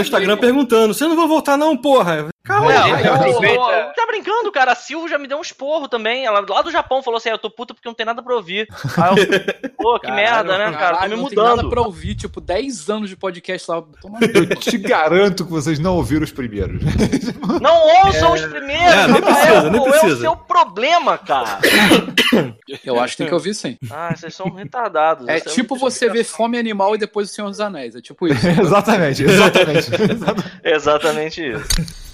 Instagram perguntando: você não vai voltar, não, porra? Não, eu- Tá brincando, cara. A Silvio já me deu um esporro também. Ela lá do Japão falou assim: "Ah, eu tô puta porque não tem nada pra ouvir. Aí eu, pô, que Caralho, merda, né, cara? Tô caralho, me não tem nada mudando. pra ouvir, tipo, 10 anos de podcast lá. Toma Eu te garanto que vocês não ouviram os primeiros. Não ouçam os primeiros, É, nem precisa, Rafael. nem Qual é o precisa. seu problema, cara? Eu acho que tem que ouvir sim. Ah, vocês são retardados. É tipo você ver Fome Animal e depois o Senhor dos Anéis. É tipo isso. exatamente, exatamente. Exatamente isso.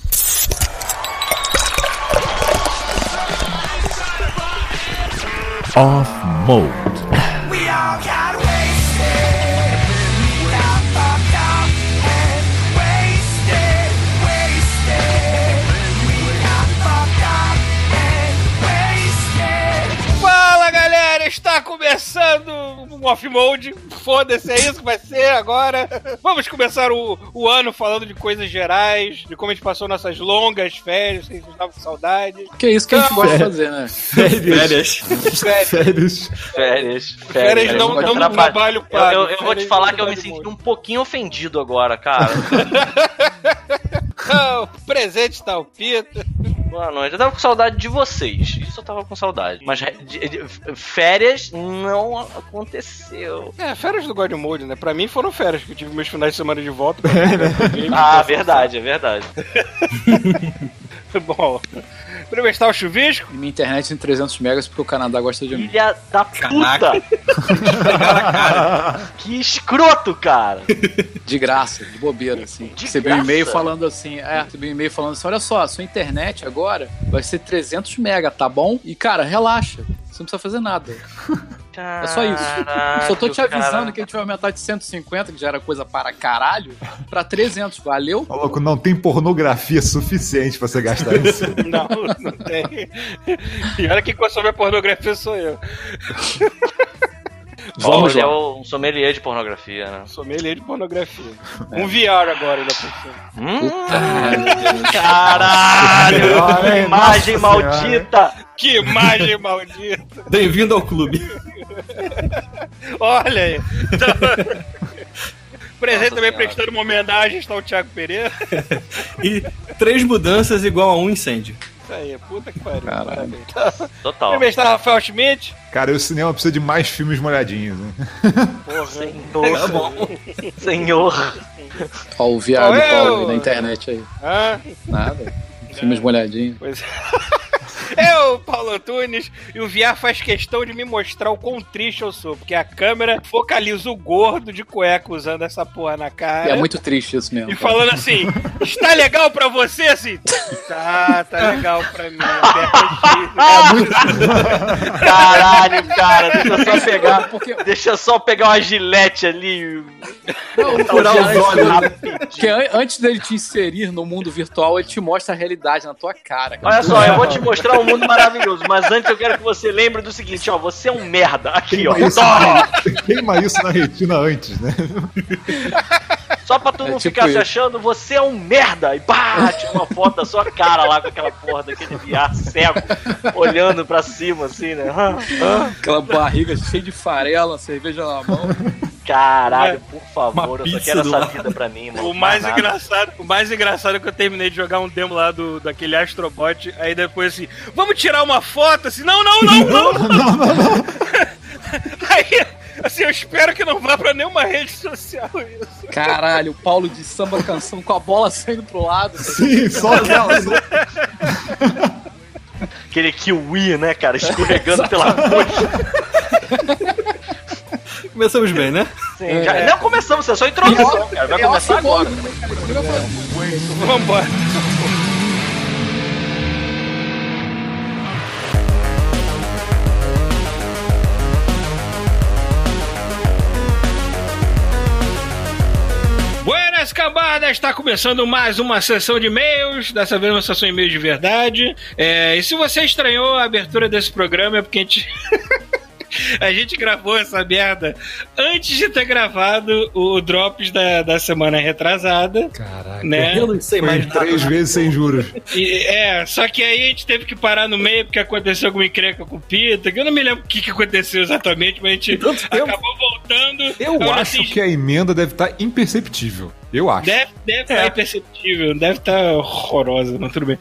Off Mode. Está começando um off-mode. Foda-se, é isso que vai ser agora. Vamos começar o, o ano falando de coisas gerais, de como a gente passou nossas longas férias, que a gente estava com saudade. Que é isso que a gente gosta de fazer, né? Férias. Férias. Férias. Férias não, eu vou não atrapalhar. trabalho Eu, pago. eu- eu vou te Férias falar não que eu me senti um pouquinho ofendido agora, cara. O presente tá o Pita. Boa noite. Eu tava com saudade de vocês. Isso eu tava com saudade. Mas de- de- férias não aconteceu. É, férias do God Mode, né? Pra mim foram férias, que eu tive meus finais de semana de volta. Ah, verdade, é verdade. Bom, primeiro está o chuvisco. E minha internet em 300 megas porque o Canadá gosta de mim. Filha da Caraca. puta! que escroto, cara! De graça, de bobeira, assim. De Recebi um graça? e-mail falando assim, é, recebi um e-mail falando assim, olha só, sua internet agora vai ser 300 mega, tá bom? E, cara, relaxa, você não precisa fazer nada. É só isso. Só tô te avisando que a gente vai aumentar de 150, que já era coisa para caralho, pra 300, valeu? Maluco, não tem pornografia suficiente pra você gastar isso. Não, não tem. E olha quem consome a pornografia sou eu. Vamos é lá. um sommelier de pornografia, né? Sommelier de pornografia. Um VR agora ainda por cima. Hum, caralho! Olha aí, imagem nossa senhora. maldita! Que imagem maldita! Bem-vindo ao clube. Olha aí! Presente Nossa também Senhora. prestando uma homenagem está o Thiago Pereira. E três mudanças igual a um incêndio. Isso aí, puta que pariu. Caralho. Parabéns. Total. Primeiro está Rafael Schmidt. Cara, o cinema precisa de mais filmes molhadinhos, né? Porra, Senhor. Tá bom. Senhor. Ó, o viado é Paulo aí na internet aí. Hã? Nada. Filmes molhadinhos. Pois é. o Paulo Antunes e o VR faz questão de me mostrar o quão triste eu sou, porque a câmera focaliza o gordo de cueca usando essa porra na E cara. é muito triste isso mesmo. E cara. falando assim, está legal pra você, assim? Tá, tá legal pra mim. aperta Caralho, cara. Deixa eu só pegar. Porque, Deixa eu só pegar uma gilete ali. não, Furar os olhos. porque an- antes dele te inserir no mundo virtual, ele te mostra a realidade na tua cara. cara. Olha só, eu vou te mostrar um mundo maravilhoso, mas antes eu quero que você xilembre do seguinte, ó, você é um merda. Aqui, ó. Queima isso, Tó! queima isso na retina antes, né? Só pra tu É não tipo ficar se isso. achando, você é um merda. E pá, tira uma foto da sua cara lá com aquela porra daquele VR cego, olhando pra cima, assim, né? Aquela barriga cheia de farela, cerveja na mão. Caralho, por favor, eu só quero essa lado. vida pra mim, mano. O mais engraçado, o mais engraçado é que eu terminei de jogar um demo lá do, daquele Astrobot, aí depois assim, vamos tirar uma foto? Assim, não, não, não, não, não. Aí, assim, eu espero que não vá pra nenhuma rede social isso. Caralho, o Paulo de samba canção com a bola saindo pro lado. Sim, só aquela. Aquele kiwi, né, cara, escorregando pela coxa. Começamos bem, né? Sim, já- Não começamos, é só introdução, cara. Vai É começar agora. Vambora. Buenas cambadas, está começando mais uma sessão de e-mails, dessa vez uma sessão de e-mails de verdade. É, e se você estranhou a abertura desse programa é porque a gente A gente gravou essa merda antes de ter gravado o Drops da, da semana retrasada. Caraca. Né? Eu não sei Foi mais nada. três vezes sem juros. E, é, só que aí a gente teve que parar no meio porque aconteceu alguma encrenca com o Pita, que eu não me lembro o que, que aconteceu exatamente, mas a gente acabou voltando. Eu acho assim, que a emenda deve estar imperceptível. Eu acho. Deve deve estar imperceptível, deve estar horrorosa, mas tudo bem.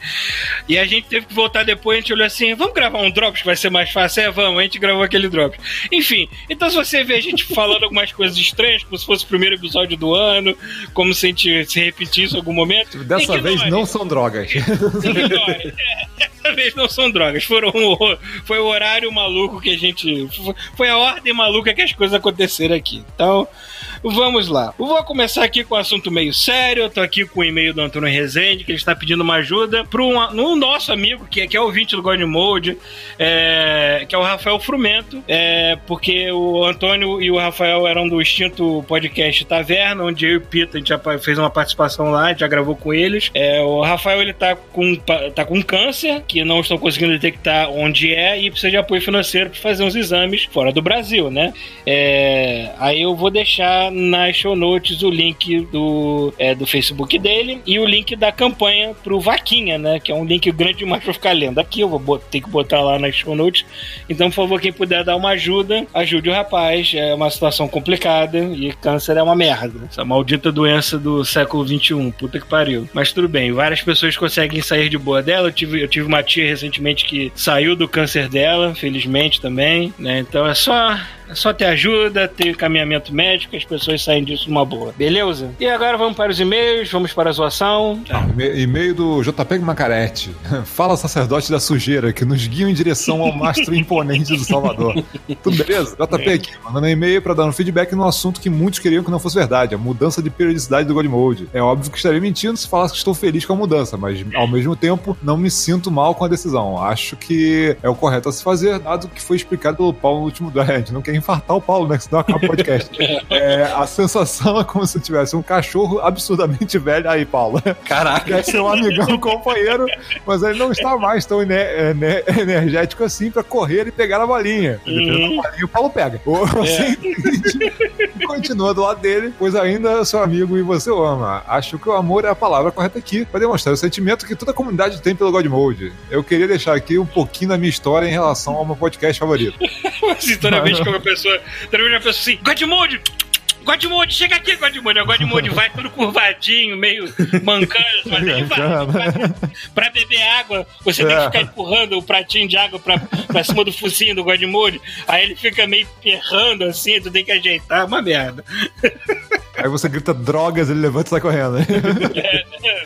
E a gente teve que voltar depois, a gente olhou assim, vamos gravar um Drops que vai ser mais fácil? É, vamos, a gente gravou aquele Drops. Enfim, então se você vê a gente falando algumas coisas estranhas, como se fosse o primeiro episódio do ano, como se a gente se repetisse em algum momento. Dessa vez não são drogas. Ignore. É, Dessa vez não são drogas. Foram o- foi o horário maluco que a gente. Foi a ordem maluca que as coisas aconteceram aqui. Então, vamos lá. Vou começar aqui com um assunto meio sério. Eu tô aqui com o e-mail do Antônio Rezende, que ele está pedindo uma ajuda para um, um nosso amigo, que é, que é ouvinte do God Mode, é, que é o Rafael Frumento. É, porque o Antônio e o Rafael eram do extinto podcast Taverna, onde eu e o Pita a gente já fez uma participação lá, a gente já gravou com eles. É, o Rafael ele tá com, tá com câncer, que não estão conseguindo detectar onde é, e precisa de apoio financeiro para fazer uns exames fora do Brasil, né? É, aí eu vou deixar nas show notes o link do, é, do Facebook dele e o link da campanha pro Vaquinha, né? Que é um link grande demais pra ficar lendo. Aqui eu vou ter que botar lá nas show notes. Então, por favor, quem puder dar uma ajuda, ajude o rapaz. É uma situação complicada e câncer é uma merda. Essa maldita doença do século XXI. Puta que pariu. Mas tudo bem, várias pessoas conseguem sair de boa dela. Eu tive, eu tive uma tia recentemente que saiu do câncer dela, felizmente também, né? Então é só. É só ter ajuda, ter encaminhamento médico, as pessoas saem disso numa boa. Beleza? E agora vamos para os e-mails, vamos para a zoação. E- E-mail do JP Macarete. Fala, sacerdote da sujeira, que nos guiam em direção ao mastro imponente do Salvador. Tudo beleza? JP aqui, mandando e-mail pra dar um feedback no assunto que muitos queriam que não fosse verdade, a mudança de periodicidade do God Mode. É óbvio que estarei mentindo se falasse que estou feliz com a mudança, mas ao mesmo tempo não me sinto mal com a decisão. Acho que é o correto a se fazer, dado que foi explicado pelo Paulo no último drive. Não quer infartar o Paulo, né? que Senão acaba o podcast. É, a sensação é como se tivesse um cachorro absurdamente velho. Aí, Paulo. Caraca. Quer ser um amigão, companheiro, mas ele não está mais tão ene- ene- energético assim pra correr e pegar a bolinha. Da bolinha, o Paulo pega. Ou assim, continua do lado dele, pois ainda é seu amigo e você o ama. Acho que o amor é a palavra correta aqui para demonstrar o sentimento que toda a comunidade tem pelo God Mode. Eu queria deixar aqui um pouquinho da minha história em relação ao meu podcast favorito. Toda vez que uma pessoa. Que uma pessoa assim, Godmode! Godmode, chega aqui, Godmode. O Godmode vai todo curvadinho, meio mancando, mas ele vai, vai. Pra beber água, você tem que É. ficar empurrando o pratinho de água pra, pra cima do focinho do Godmode. Aí ele fica meio perrando assim, tu tem que ajeitar. Uma merda. Aí você grita drogas, ele levanta e sai correndo. Aí- Então,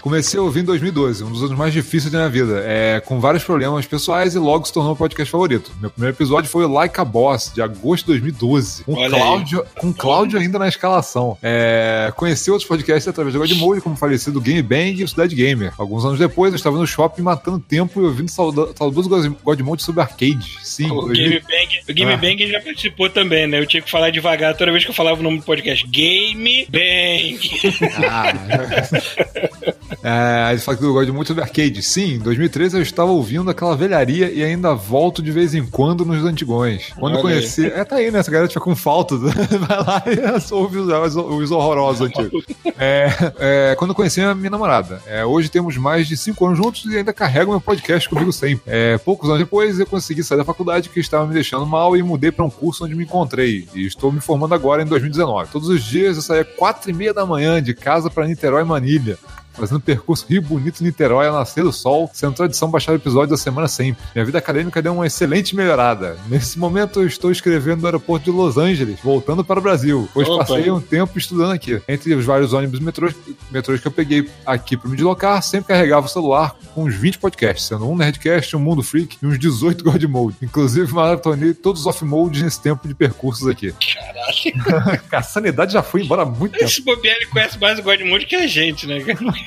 Comecei a ouvir em 2012, um dos anos mais difíceis da minha vida, é, com vários problemas pessoais e logo se tornou o podcast favorito. Meu primeiro episódio foi o Like a Boss, de agosto de 2012, com Olha aí. Cláudio, com Cláudio ainda na escalação. É, conheci outros podcasts através do Godmode, como o falecido Game Bang e o Cidade Gamer. Alguns anos depois, eu estava no shopping matando tempo e ouvindo saudoso Godmode sobre arcade. Sim, o 2000 Game Bang, o Game Ah. Bang já participou também, né? Eu tinha que falar devagar toda vez que eu falava o nome do podcast. Game Bang. É, aí ele fala que eu gosto muito sobre arcade. Sim, em 2013 eu estava ouvindo aquela velharia e ainda volto de vez em quando nos antigões. Quando Olha conheci. É, tá aí, né? Essa galera fica com falta. Vai lá e ouve os, os, os horrorosos antigos. É, é, quando eu conheci a minha namorada. É, hoje temos mais de 5 anos juntos e ainda carrego meu podcast comigo sempre. É, poucos anos depois eu consegui sair da faculdade que estava me deixando mal e mudei para um curso onde me encontrei. E estou me formando agora em 2019. Todos os dias eu saía 4 e meia da manhã de casa para Niterói e Manilha fazendo percurso Rio Bonito Niterói ao nascer do sol, sendo tradição baixar o episódio da semana sempre. Minha vida acadêmica deu uma excelente melhorada. Nesse momento eu estou escrevendo no aeroporto de Los Angeles, voltando para o Brasil, pois Opa. passei um tempo estudando aqui. Entre os vários ônibus e metrôs, metrôs que eu peguei aqui para me deslocar, sempre carregava o celular com uns 20 podcasts, sendo um Nerdcast, um Mundo Freak e uns 18 God Mode. Inclusive maratonei todos os off-mode nesse tempo de percursos aqui. Caralho. a sanidade já foi embora há muito tempo. Esse bobear ele conhece mais o Godmode que a gente, né?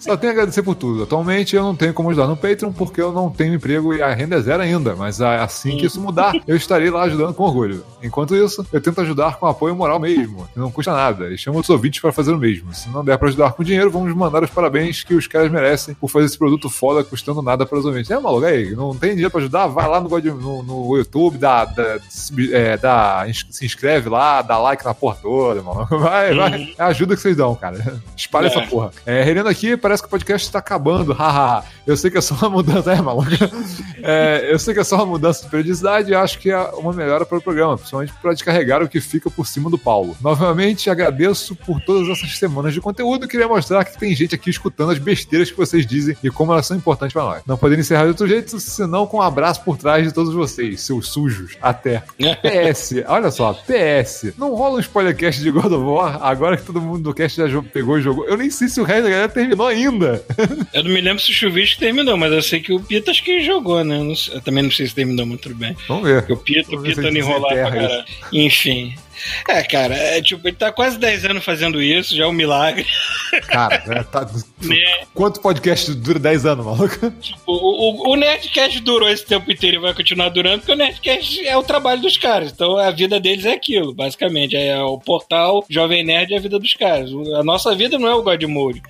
Só tenho a agradecer por tudo. Atualmente eu não tenho como ajudar no Patreon porque eu não tenho emprego e a renda é zero ainda. Mas ah, assim que isso mudar, eu estarei lá ajudando com orgulho. Enquanto isso, eu tento ajudar com apoio moral mesmo, que não custa nada. E chamo os ouvintes para fazer o mesmo. Se não der para ajudar com dinheiro, vamos mandar os parabéns que os caras merecem por fazer esse produto foda custando nada para os ouvintes. É, maluco, aí, não tem dinheiro para ajudar? Vai lá no, no, no YouTube, dá, dá, é, dá- se inscreve lá, dá like na porra toda, mano. Vai, vai. É a ajuda que vocês dão, cara. Espalha É. essa porra. É, relendo aqui, parece que o podcast está acabando, haha. eu sei que é só uma mudança, é maluco? É, eu sei que é só uma mudança de periodicidade e acho que é uma melhora para o programa, principalmente para descarregar o que fica por cima do Paulo. Novamente, agradeço por todas essas semanas de conteúdo e queria mostrar que tem gente aqui escutando as besteiras que vocês dizem e como elas são importantes para nós. Não poderia encerrar de outro jeito, senão com um abraço por trás de todos vocês, seus sujos. Até. PS, olha só, PS. Não rola um spoilercast de God of War agora que todo mundo do cast já pegou e jogou. Eu nem sei se o resto da galera terminou ainda. Eu não me lembro se o Chuvisco terminou, mas eu sei que o Pita acho que jogou, né? Eu, não, eu também não sei se terminou muito bem. Vamos ver. Porque o Pita, o Pita enrolar pra caralho. Enfim. É, cara, é, tipo, ele tá quase 10 anos fazendo isso, já é um milagre. Cara, é, tá, né? quanto podcast dura 10 anos, maluco? Tipo, o, o, Nerdcast durou esse tempo inteiro e vai continuar durando, porque o Nerdcast é o trabalho dos caras. Então a vida deles é aquilo, basicamente. É o portal Jovem Nerd e a vida dos caras. A nossa vida não é o God Mode.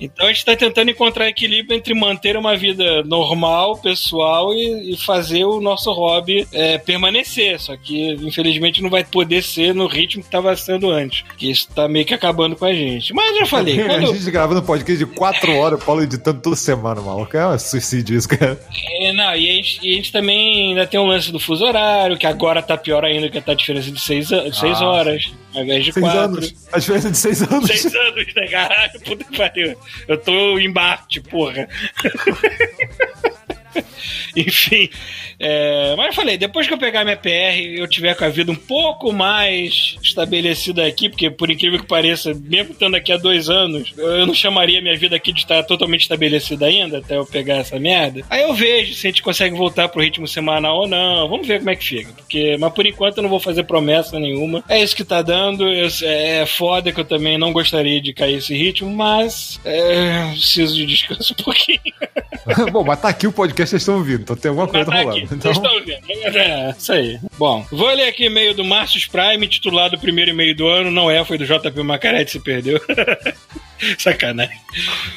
Então a gente tá tentando encontrar equilíbrio entre manter uma vida normal, pessoal e, e fazer o nosso hobby é, permanecer. Só que, infelizmente, não vai poder ser no ritmo que tava sendo antes. Que isso tá meio que acabando com a gente. Mas já falei. Quando... a gente gravando podcast de 4 horas, o Paulo editando toda semana, maluco. É um suicídio isso, cara. É, não, e a, gente, e a, gente, também ainda tem um lance do fuso horário, que agora tá pior ainda, que tá a diferença de 6 seis ah, horas, ao invés de 4. anos. A diferença de 6 anos. 6 anos, né, caralho? Puta que pariu. Eu tô em Marte, porra. Enfim. É, mas eu falei, depois que eu pegar minha PR e eu tiver com a vida um pouco mais estabelecida aqui, porque por incrível que pareça, mesmo estando aqui há dois anos, eu não chamaria minha vida aqui de estar totalmente estabelecida ainda, até eu pegar essa merda. Aí eu vejo se a gente consegue voltar pro ritmo semanal ou não. Vamos ver como é que fica. Porque, mas por enquanto eu não vou fazer promessa nenhuma. É isso que tá dando. Eu, é, é foda que eu também não gostaria de cair esse ritmo, mas é, preciso de descanso um pouquinho. Bom, mas tá aqui o podcast, vocês estão ouvindo, então tem alguma coisa tá rolando. Aqui, então... estão ouvindo. É, isso aí. Bom, vou ler aqui e-mail do Márcio Prime, titulado Primeiro e-mail do ano. Não é, foi do JP Macarete, se perdeu. Sacanagem.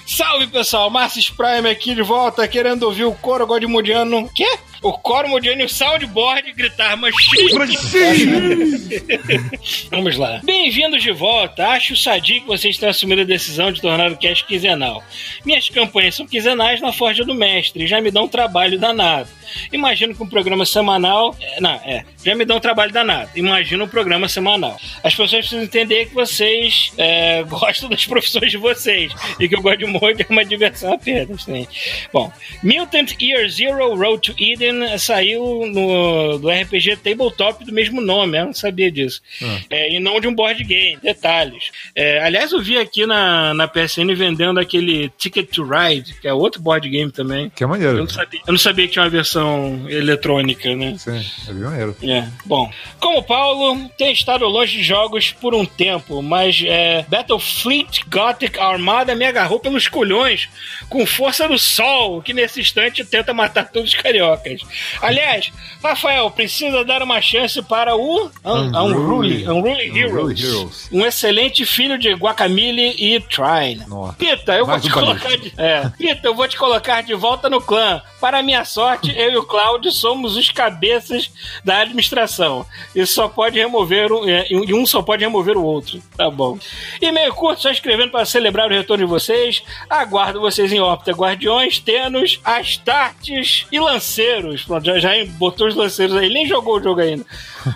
Salve pessoal, Márcio Prime aqui de volta, querendo ouvir o coro godmundiano. Quê? O mundiano e o soundboard gritar machine. Vamos lá. Bem-vindos de volta. Acho sadio que vocês tenham assumido a decisão de tornar o cast quinzenal. Minhas campanhas são quinzenais na Forja do Mestre já me dão um trabalho danado. Imagino que um programa semanal. É, não, é. Já me dão um trabalho danado. Imagino um programa semanal. As pessoas precisam entender que vocês é, gostam das profissões de vocês e que o God Mode é uma diversão apenas. Sim. Bom, Mutant Year Zero Road to Eden saiu no, do RPG Tabletop do mesmo nome, eu não sabia disso. Ah. É, e não de um board game. Detalhes. É, aliás, eu vi aqui na, na PSN vendendo aquele Ticket to Ride, que é outro board game também. Que é maneiro. Eu não sabia, eu não sabia que tinha uma versão eletrônica, né? Sim, é bem maneiro. É, bom. Como Paulo, tem estado longe de jogos por um tempo, mas é, Battlefleet Gothic Armada me agarrou pelos colhões com força do sol, que nesse instante tenta matar todos os cariocas. Aliás, Rafael, precisa dar uma chance para o Unruly, Unruly, Unruly Heroes, Heroes, um excelente filho de Guacamole e Trine. Pita, eu vou te colocar de... é. Pita, eu vou te colocar de volta no clã. Para minha sorte, eu e o Cláudio somos os cabeças da administração. E só pode remover um, é, e um só pode remover o outro. Tá bom. E meio curto, só escrevendo para celebrar o retorno de vocês. Aguardo vocês em órbita Guardiões, Tenos, Astartes e Lanceiros. Pronto, já, já botou os Lanceiros aí, nem jogou o jogo ainda.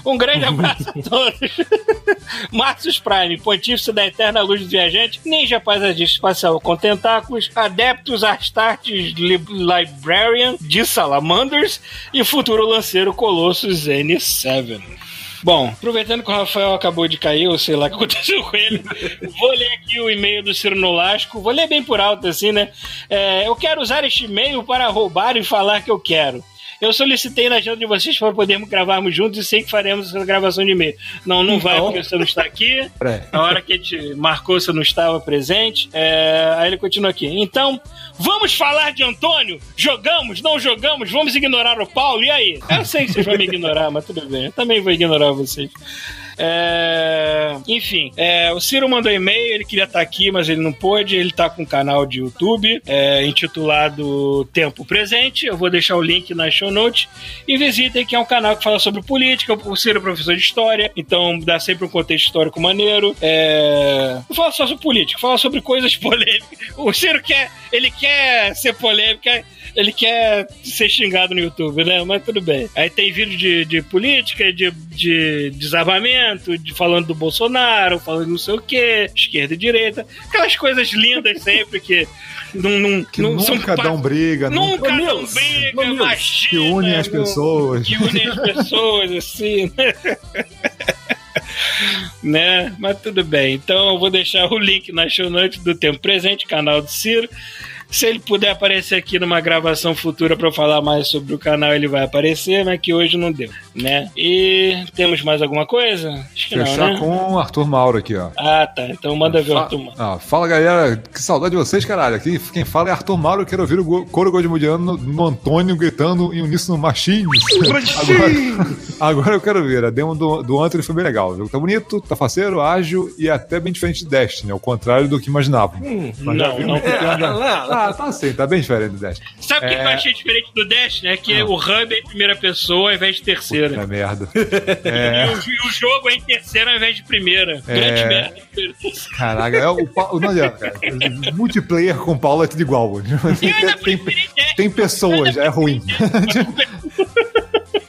Um grande abraço a todos. Marcius Prime, pontífice da eterna luz do viajante, ninja paisagista espacial com tentáculos, adeptos Astartes Librarian de Salamanders e futuro lanceiro Colossus N7. Bom, aproveitando que o Rafael acabou de cair, ou sei lá o que aconteceu com ele, vou ler aqui o e-mail do Ciro Nolasco, vou ler bem por alto assim, né? É, eu quero usar este e-mail para roubar e falar que eu quero. Eu solicitei na agenda de vocês para podermos gravarmos juntos e sei que faremos essa gravação de e-mail. Não, não vai, porque você não está aqui. Na hora que a gente marcou, você não estava presente. É... Aí ele continua aqui. Então, vamos falar de Antônio? Jogamos? Não jogamos? Vamos ignorar o Paulo? E aí? Eu sei que vocês vão me ignorar, mas tudo bem. Eu também vou ignorar vocês. É... Enfim, é, o Ciro mandou e-mail, ele queria estar aqui, mas ele não pôde. Ele tá com um canal de YouTube é, intitulado Tempo Presente. Eu vou deixar o link na show notes. E visitem, que é um canal que fala sobre política. O Ciro é professor de história, então dá sempre um contexto histórico maneiro. É... Não fala só sobre política, fala sobre coisas polêmicas. O Ciro quer, ele quer ser polêmico, ele quer ser xingado no YouTube, né? Mas tudo bem. Aí tem vídeo de, de política, de, de desarmamento, de falando do Bolsonaro, falando não sei o que, esquerda e direita. Aquelas coisas lindas sempre que não, não, Que não nunca dão briga, Nunca Ô, dão briga, Nils, imagina. que unem as não- pessoas. Que unem as pessoas, assim, né? né? Mas tudo bem. Então eu vou deixar o link na show notes do Tempo Presente, canal do Ciro. Se ele puder aparecer aqui numa gravação futura para falar mais sobre o canal, ele vai aparecer, mas que hoje não deu, né? E temos mais alguma coisa? Acho que Fechar não, né? com o Arthur Mauro aqui, ó. Ah, tá. Então manda ver o Arthur Mauro. Ah, fala galera, que saudade de vocês, caralho. Aqui quem fala é Arthur Mauro, eu quero ouvir o coro godmudiano no, Antônio gritando em uníssono Machines. agora, agora eu quero ver, a demo do, do Anthony foi bem legal. O jogo tá bonito, tá faceiro, ágil e até bem diferente de Destiny, ao contrário do que imaginava. Mas já não, não. não, Ah, tá assim, tá bem diferente do Destiny. Sabe o que É. eu achei diferente do Dash, né? Que o hub é em primeira pessoa ao invés de terceira. É merda. E, É, o, e o jogo é em terceira ao invés de primeira. Grande merda. caraca, é o, pa- não. Multiplayer com Paulo é tudo igual. Tem, Dash. tem pessoas, é ruim.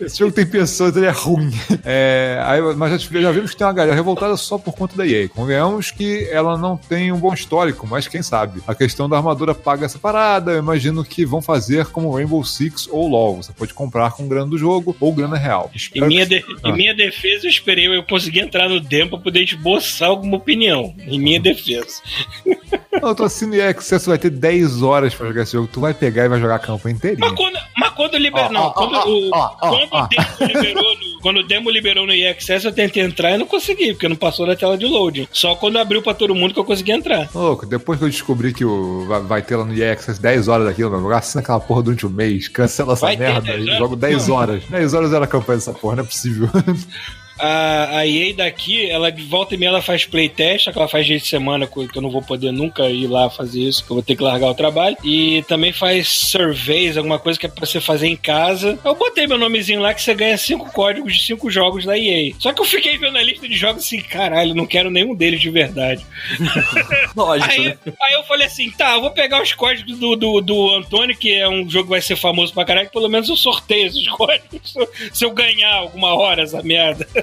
Esse jogo tem pessoas, ele é ruim. É, aí, mas já, já vimos que tem uma galera revoltada só por conta da EA. Convenhamos que ela não tem um bom histórico, mas quem sabe? A questão da armadura paga essa parada. Eu imagino que vão fazer como Rainbow Six ou LoL. Você pode comprar com grana do jogo ou grana real. Em minha, que- de- em minha defesa, eu esperei eu conseguir entrar no demo pra poder esboçar alguma opinião. Em minha defesa. Não, eu tô assinando EA Access, vai ter 10 horas pra jogar esse jogo. Tu vai pegar e vai jogar a campanha inteirinha. Mas quando, mas quando liberou. Não, quando, o, quando o demo liberou no, quando o demo liberou no EA Access, eu tentei entrar e não consegui, porque não passou da tela de loading. Só quando abriu pra todo mundo que eu consegui entrar. Ô, Louco, depois que eu descobri que o, vai, vai ter lá no EA Access 10 horas daquilo, meu, eu assino aquela porra durante um mês, cancela essa Vai merda 10 e jogo 10 horas. 10 horas era a campanha dessa porra, não é possível. A, a EA daqui, ela de volta e meia ela faz playtest, que ela faz dia de semana, que eu não vou poder nunca ir lá fazer isso, que eu vou ter que largar o trabalho. E também faz surveys, alguma coisa que é pra você fazer em casa. Eu botei meu nomezinho lá que você ganha cinco códigos de cinco jogos da EA. Só que eu fiquei vendo a lista de jogos assim, caralho, não quero nenhum deles de verdade. Lógico, Aí, né? aí eu falei assim, tá, eu vou pegar os códigos do, do, do Antônio, que é um jogo que vai ser famoso pra caralho, que pelo menos eu sorteio esses códigos se eu ganhar alguma hora essa merda.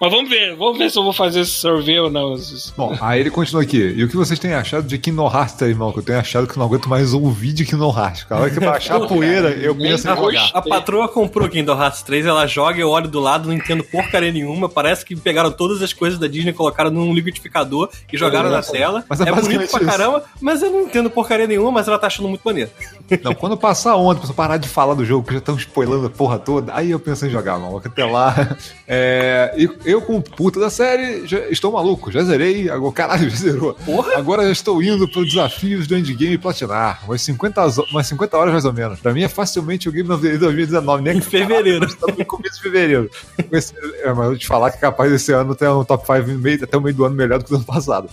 Mas vamos ver, vamos ver se eu vou fazer esse survey ou não. Bom, aí ele continua aqui. E o que vocês têm achado de Kingdom Hearts, tá, irmão? Que eu tenho achado que eu não aguento mais ouvir de Kingdom Hearts. Cara, hora que baixar a poeira, eu penso em jogar. A patroa comprou Kingdom Hearts 3, ela joga, eu olho do lado, não entendo porcaria nenhuma. Parece que pegaram todas as coisas da Disney, colocaram num liquidificador e jogaram na tela. Mas é é bonito pra isso. caramba, mas eu não entendo porcaria nenhuma, mas ela tá achando muito maneiro. Não, quando passar a onda, pra parar de falar do jogo, que já estão spoilando a porra toda, aí eu penso em jogar, maluco. Até lá. É, e eu, como puta da série, já estou maluco. Já zerei. Agora, caralho, já zerou. Porra! Agora já estou indo para desafios do endgame platinar. Umas 50, zo- umas 50 horas mais ou menos. Pra mim é facilmente o game de 2019, nem Em fevereiro. Estamos no começo de fevereiro. Esse- é, mas eu vou te falar que capaz esse ano ter um top 5 meio, até o meio do ano melhor do que o ano passado.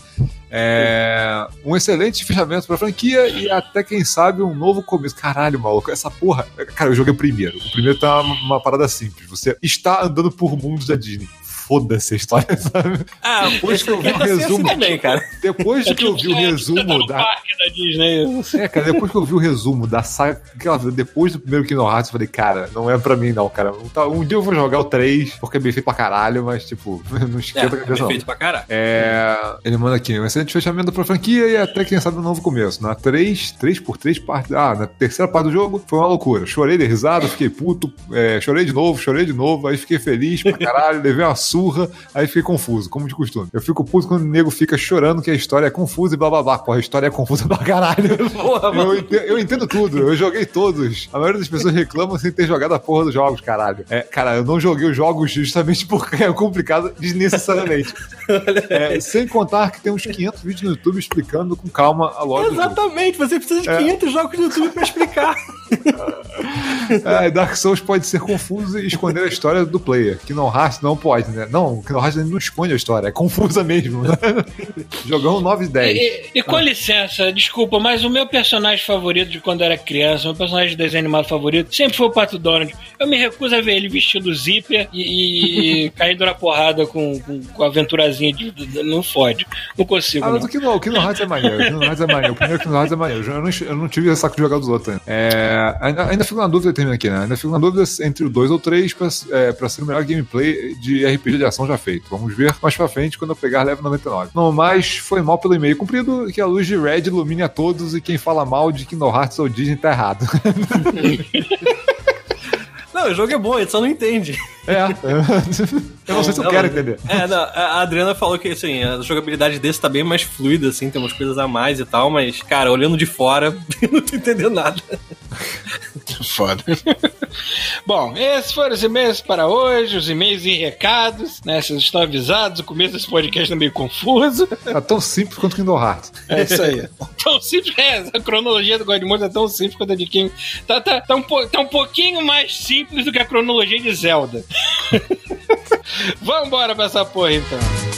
É, um excelente fechamento pra franquia e até, quem sabe, um novo começo. Caralho, maluco, essa porra. Cara, eu joguei o primeiro. O primeiro tá uma, uma parada simples. Você está andando por mundos da Disney. Foda-se a história, sabe? Ah, Depois que eu vi o assim resumo. também, cara. Depois de que eu vi o É, tá resumo da. parque da Disney. É, cara, depois que eu vi o resumo da saga, depois do primeiro Kingdom Hearts, eu falei, cara, não é pra mim não, cara. Tá, Um dia eu vou jogar o 3, porque é bem feito pra caralho, mas, tipo, não É, esquenta a cabeça não. perfeito pra caralho. É, ele manda aqui, um excelente fechamento pra franquia e até, quem sabe, um novo começo. Na 3, 3 por 3 parte, ah, na terceira parte do jogo, foi uma loucura. Chorei de risada, fiquei puto, é, chorei de novo, chorei de novo, aí fiquei feliz pra caralho, levei uma surra, aí fiquei confuso, como de costume. Eu fico puto quando o nego fica chorando que a história é confusa e blá blá blá. Porra, a história é confusa pra caralho. Porra. Eu entendo, eu entendo tudo, eu joguei todos. A maioria das pessoas reclamam sem ter jogado a porra dos jogos, caralho. É, cara, eu não joguei os jogos justamente porque é complicado desnecessariamente. É, sem contar que tem uns 500 vídeos no YouTube explicando com calma a lógica. Exatamente, você precisa de É. 500 jogos no YouTube pra explicar. É, Dark Souls pode ser confuso e esconder a história do player. Que não Hearts não pode, né? Né? Não, o Hearts não expõe a história, é confusa mesmo. Né? Jogão 9 e 10. E, e com licença, desculpa, mas o meu personagem favorito de quando era criança, meu personagem de desenho animado favorito, sempre foi o Pato Donald. Eu me recuso a ver ele vestido zíper e, e caindo na porrada com, com, com a aventurazinha de, de, Não fode. Não consigo. Ah, não. mas o Kingdom, o Kingdom Hearts é maneiro. O Kingdom Hearts é maneiro. O primeiro Kingdom Hearts é maneiro. Eu não, eu não tive saco de jogar dos outros ainda. É, ainda, ainda fico na dúvida, termina aqui, né? Ainda fico na dúvida entre o 2 ou 3 pra, é, pra ser o melhor gameplay de RPG de ação já feito. Vamos ver mais pra frente quando eu pegar level 99. Não, mas foi mal pelo e-mail cumprido que a luz de Red ilumine a todos e quem fala mal de Kingdom Hearts ou Disney tá errado. Não, o jogo é bom, ele só não entende. É. Eu não sei se eu quero entender. É, não, a Adriana falou que assim, a jogabilidade desse tá bem mais fluida, assim, tem umas coisas a mais e tal, mas, cara, olhando de fora, eu não tô entendendo nada. Foda. Bom, esses foram os e-mails para hoje, os e-mails e recados, né? Vocês estão avisados, o começo desse podcast é meio confuso. É tão simples quanto Kingdom Hearts. É isso aí. tão simples, é, a cronologia do Godmode é tão simples quanto a de King. Tá, tá, tá, um, tá um pouquinho mais simples do que a cronologia de Zelda. Vambora pra essa porra então.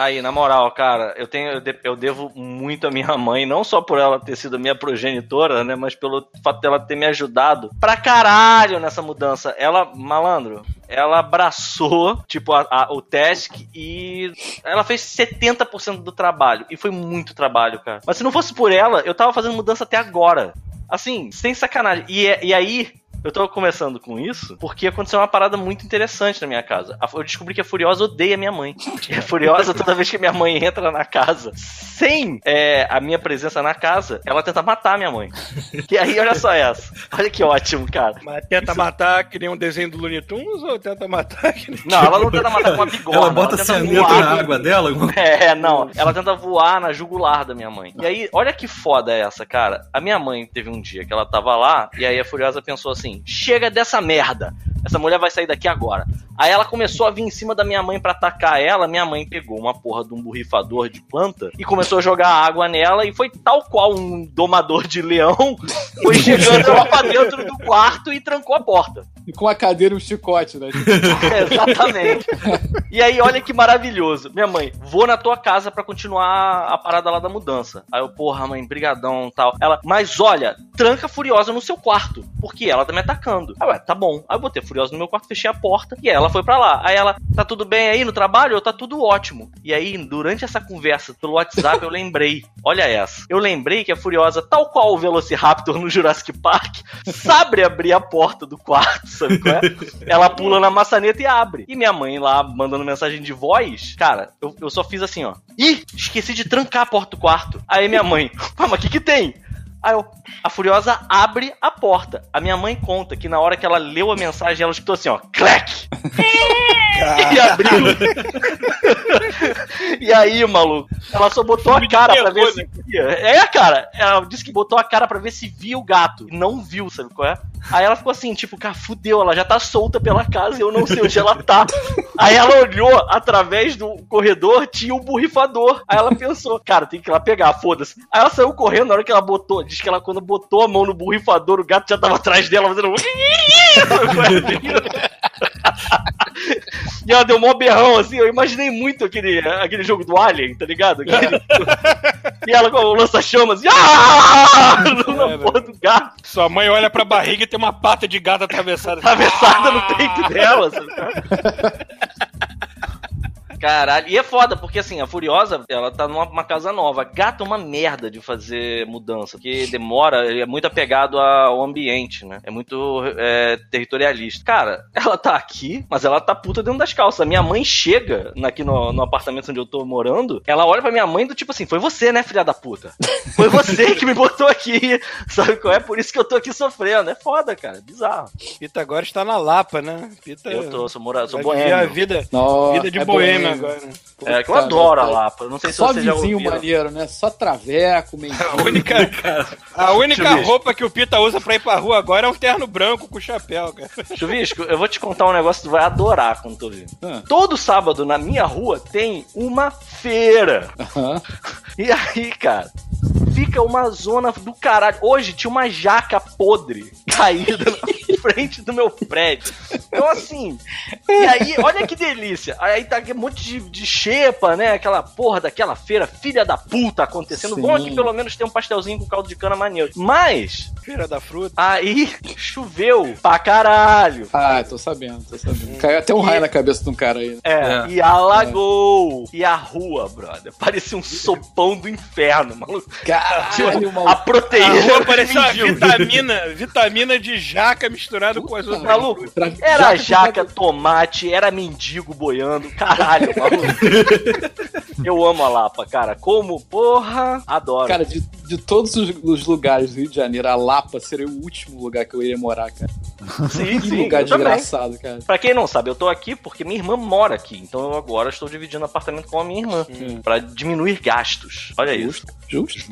Aí, na moral, cara, eu tenho eu, de, eu devo muito a minha mãe, não só por ela ter sido minha progenitora, né, mas pelo fato dela ter me ajudado pra caralho nessa mudança. Ela, malandro, ela abraçou, tipo, a, a, o task e ela fez 70% do trabalho. E foi muito trabalho, cara. Mas se não fosse por ela, eu tava fazendo mudança até agora. Assim, sem sacanagem. E, e aí, eu tô começando com isso porque aconteceu uma parada muito interessante na minha casa. Eu descobri que a Furiosa odeia minha mãe. E a Furiosa, toda vez que minha mãe entra na casa, sem é, a minha presença na casa, ela tenta matar minha mãe. E aí, olha só essa. Olha que ótimo, cara. Mas tenta isso... matar que nem um desenho do Looney Tunes ou tenta matar que nem... Não, ela não tenta matar com uma bigorna. Ela bota cianeto na água dela? É, não. Ela tenta voar na jugular da minha mãe. E aí, olha que foda é essa, cara. A minha mãe teve um dia que ela tava lá e aí a Furiosa pensou assim, assim: chega dessa merda. Essa mulher vai sair daqui agora. Aí ela começou a vir em cima da minha mãe para atacar ela. Minha mãe pegou uma porra de um borrifador de planta e começou a jogar água nela. E foi tal qual um domador de leão. Foi chegando lá pra dentro do quarto e trancou a porta. E com a cadeira e um chicote, né? exatamente. E aí, olha que maravilhoso. Minha mãe, vou na tua casa para continuar a parada lá da mudança. Aí eu, porra, mãe, brigadão tal. Ela, mas olha, tranca furiosa no seu quarto. Porque ela tá me atacando. Aí, ué, tá bom. Aí eu botei furiosa no meu quarto, fechei a porta e ela foi para lá. Aí ela, tá tudo bem aí no trabalho? Eu, tá tudo ótimo. E aí, durante essa conversa pelo WhatsApp, eu lembrei. Olha essa. Eu lembrei que a Furiosa, tal qual o Velociraptor no Jurassic Park, sabe abrir a porta do quarto, sabe qual é? Ela pula na maçaneta e abre. E minha mãe lá mandando mensagem de voz, cara, eu, eu só fiz assim, ó. Ih, esqueci de trancar a porta do quarto. Aí minha mãe, mas o que que tem? Aí eu, a Furiosa abre a porta. A minha mãe conta que na hora que ela leu a mensagem, ela escutou assim, ó, clack! e abriu. e aí, maluco, ela só botou a cara pra ver se via. É, cara, ela disse que botou a cara pra ver se via o gato. E não viu, sabe qual é? Aí ela ficou assim, tipo, cara, fudeu, ela já tá solta pela casa e eu não sei onde ela tá. Aí ela olhou através do corredor, tinha um borrifador. Aí ela pensou, cara, tem que ir lá pegar, foda-se. Aí ela saiu correndo, na hora que ela botou, diz que ela quando botou a mão no borrifador, o gato já tava atrás dela fazendo. e ela deu um berrão, assim, eu imaginei muito aquele, aquele jogo do Alien, tá ligado? Aquele... e ela com o lança-chamas, ah! na é, porra do gato. Sua mãe olha pra barriga e tem uma pata de gato atravessada. Atravessada no peito dela, sabe? Caralho. E é foda, porque assim, a Furiosa, ela tá numa casa nova. Gato é uma merda de fazer mudança, porque demora, é muito apegado ao ambiente, né? É muito é, territorialista. Cara, ela tá aqui, mas ela tá puta dentro das calças. Minha mãe chega aqui no, no apartamento onde eu tô morando, ela olha pra minha mãe do tipo assim, foi você, né, filha da puta? Foi você que me botou aqui. Sabe qual é? Por isso que eu tô aqui sofrendo. É foda, cara. É bizarro. Pita agora está na Lapa, né? Pita... Eu tô, sou, mora, sou boêmio. A vida, vida de é boêmio agora. É, que eu adoro a. Lapa. Não sei se Só você já vizinho ouviu. maneiro, né? Só traveco, meio. A única, a única roupa que o Pita usa pra ir pra rua agora é um terno branco com chapéu, cara. Chuvisco, eu vou te contar um negócio que tu vai adorar quando tu ouvir. Ah. Todo sábado na minha rua tem uma feira. E aí, cara, fica uma zona do caralho. Hoje tinha uma jaca podre caída na frente do meu prédio. Então, assim. E aí, olha que delícia. Aí tá aquele monte de, de xepa, né? Aquela porra daquela feira, filha da puta acontecendo. Sim. Bom é que pelo menos tem um pastelzinho com caldo de cana maneiro. Mas, Feira da fruta. aí choveu pra caralho. Ah, tô sabendo, tô sabendo. Caiu até um raio na cabeça de um cara aí. É, É. e alagou. E a rua, brother, parecia um sopão do inferno, maluco. Caralho, a proteína. A rua parecia uma vitamina, vitamina de jaca misturado com as outras. Maluco, era jaca, tomate, era mendigo boiando, caralho, maluco. Eu amo a Lapa, cara. Como, porra, adoro. Cara, de, de todos os, os lugares do Rio de Janeiro, a Lapa seria o último lugar que eu iria morar, cara. sim, Que sim, lugar eu também. desgraçado, cara. Pra quem não sabe, eu tô aqui porque minha irmã mora aqui. Então eu agora estou dividindo apartamento com a minha irmã. Hum. Pra diminuir gastos. Olha isso. Justo? Justo.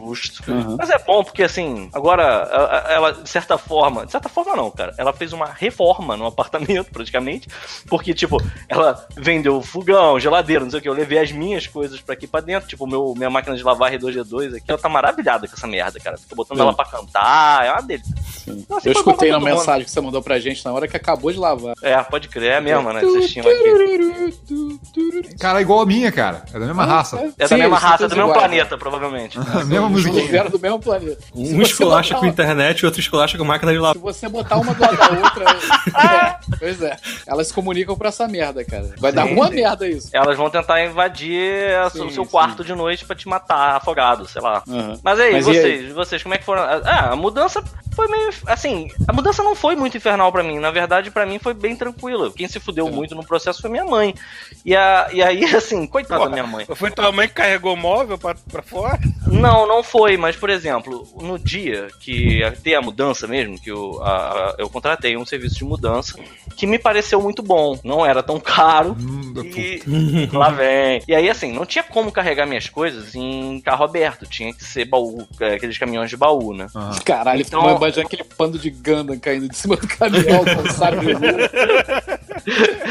Aham. Mas é bom porque, assim, agora ela, de certa forma, de certa forma não, cara, ela fez uma reforma no apartamento, praticamente, porque, tipo, ela vendeu fogão, geladeira, não sei o que, eu levei as minhas coisas pra aqui pra dentro, tipo, meu, minha máquina de lavar R2G2 aqui, ela tá maravilhada com essa merda, cara, fica botando É. ela pra cantar, é uma delícia. Sim. Nossa, Eu escutei na mundo. mensagem que você mandou pra gente na hora que acabou de lavar. É, pode crer, é a mesma, né, vocês tinham aqui. Cara, é igual a minha, cara. É da mesma raça. É da Sim, mesma raça, do todos mesmo planeta, provavelmente. Mesma Eles vieram do mesmo planeta. Um esculacha botar com internet e outro esculacha com máquina de lavar. Se você botar uma do lado da outra. é, pois é. Elas se comunicam pra essa merda, cara. Vai dar Sim, uma sim. merda isso. Elas vão tentar invadir Sim, o seu sim. quarto de noite pra te matar afogado, sei lá. Aham. Mas aí, Mas e vocês, vocês, como é que foram? Ah, a mudança foi meio. Assim, a mudança não foi muito infernal pra mim. Na verdade, pra mim foi bem tranquila. Quem se fudeu muito no processo foi minha mãe. E, a, e aí, assim, coitada da minha mãe. Foi tua mãe que carregou o móvel pra, pra fora? Não, não foi, mas por exemplo, no dia que ter a mudança mesmo, que eu, a- a- eu contratei um serviço de mudança que me pareceu muito bom. Não era tão caro. Hum. E lá vem. E aí, assim, não tinha como carregar minhas coisas em carro aberto. Tinha que ser baú, é, aqueles caminhões de baú, né? Aham. Caralho, Então- então... imaginando aquele pano de Gundam caindo de cima do caminhão sabe.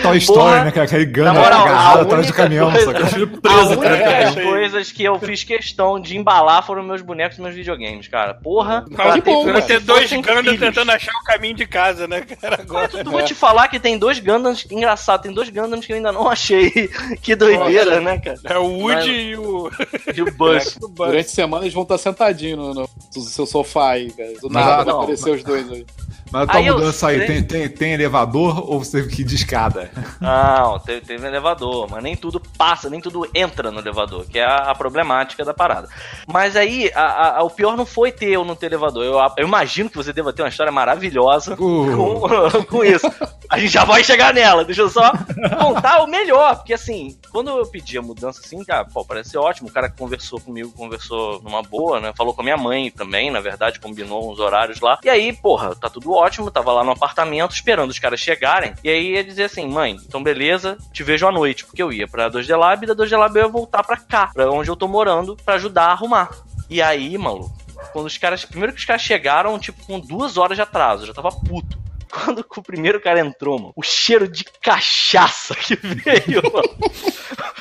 Toy Story, Porra, né? cara? Aquele moral, agarrado a atrás do caminhão. coisa- saca? A Preso do das caminhão. coisas que eu fiz questão de embalar foram meus bonecos e meus videogames, cara. Porra, Mas tratei bom, Vai ter dois fossem Gundam filhos. tentando achar o caminho de casa, né, cara? Agora. Eu vou te falar que tem dois Gundams, engraçado, tem dois Gundams que eu ainda não achei. Que doideira, né, cara? É o Woody Mas- e o. E o Buzz. Durante a semana eles vão estar sentadinhos no, no- no seu sofá aí, cara. Do nada vai não, aparecer os dois aí. Mas a tua Aí mudança aí, tem, tem, tem elevador ou você teve que ir de escada? Não, teve, teve um elevador, mas nem tudo passa, nem tudo entra no elevador, que é a, a problemática da parada. Mas aí, a- a- o pior não foi ter ou não ter elevador. Eu, eu imagino que você deva ter uma história maravilhosa Uh. com, com isso. A gente já vai chegar nela, deixa eu só contar o melhor, porque assim, quando eu pedi a mudança assim, cara, pô, parece ser ótimo. O cara conversou comigo, conversou numa boa, né? Falou com a minha mãe também, na verdade, combinou uns horários lá. E aí, porra, tá tudo ótimo, tava lá no apartamento esperando os caras chegarem. E aí ia dizer assim, mãe, então beleza, te vejo à noite, porque eu ia pra 2D Lab e da 2D Lab eu ia voltar pra cá, pra onde eu tô morando, pra ajudar a arrumar. E aí, maluco, quando os caras. Primeiro que os caras chegaram, tipo, com duas horas de atraso, eu já tava puto. Quando o primeiro cara entrou, mano, o cheiro de cachaça que veio, mano.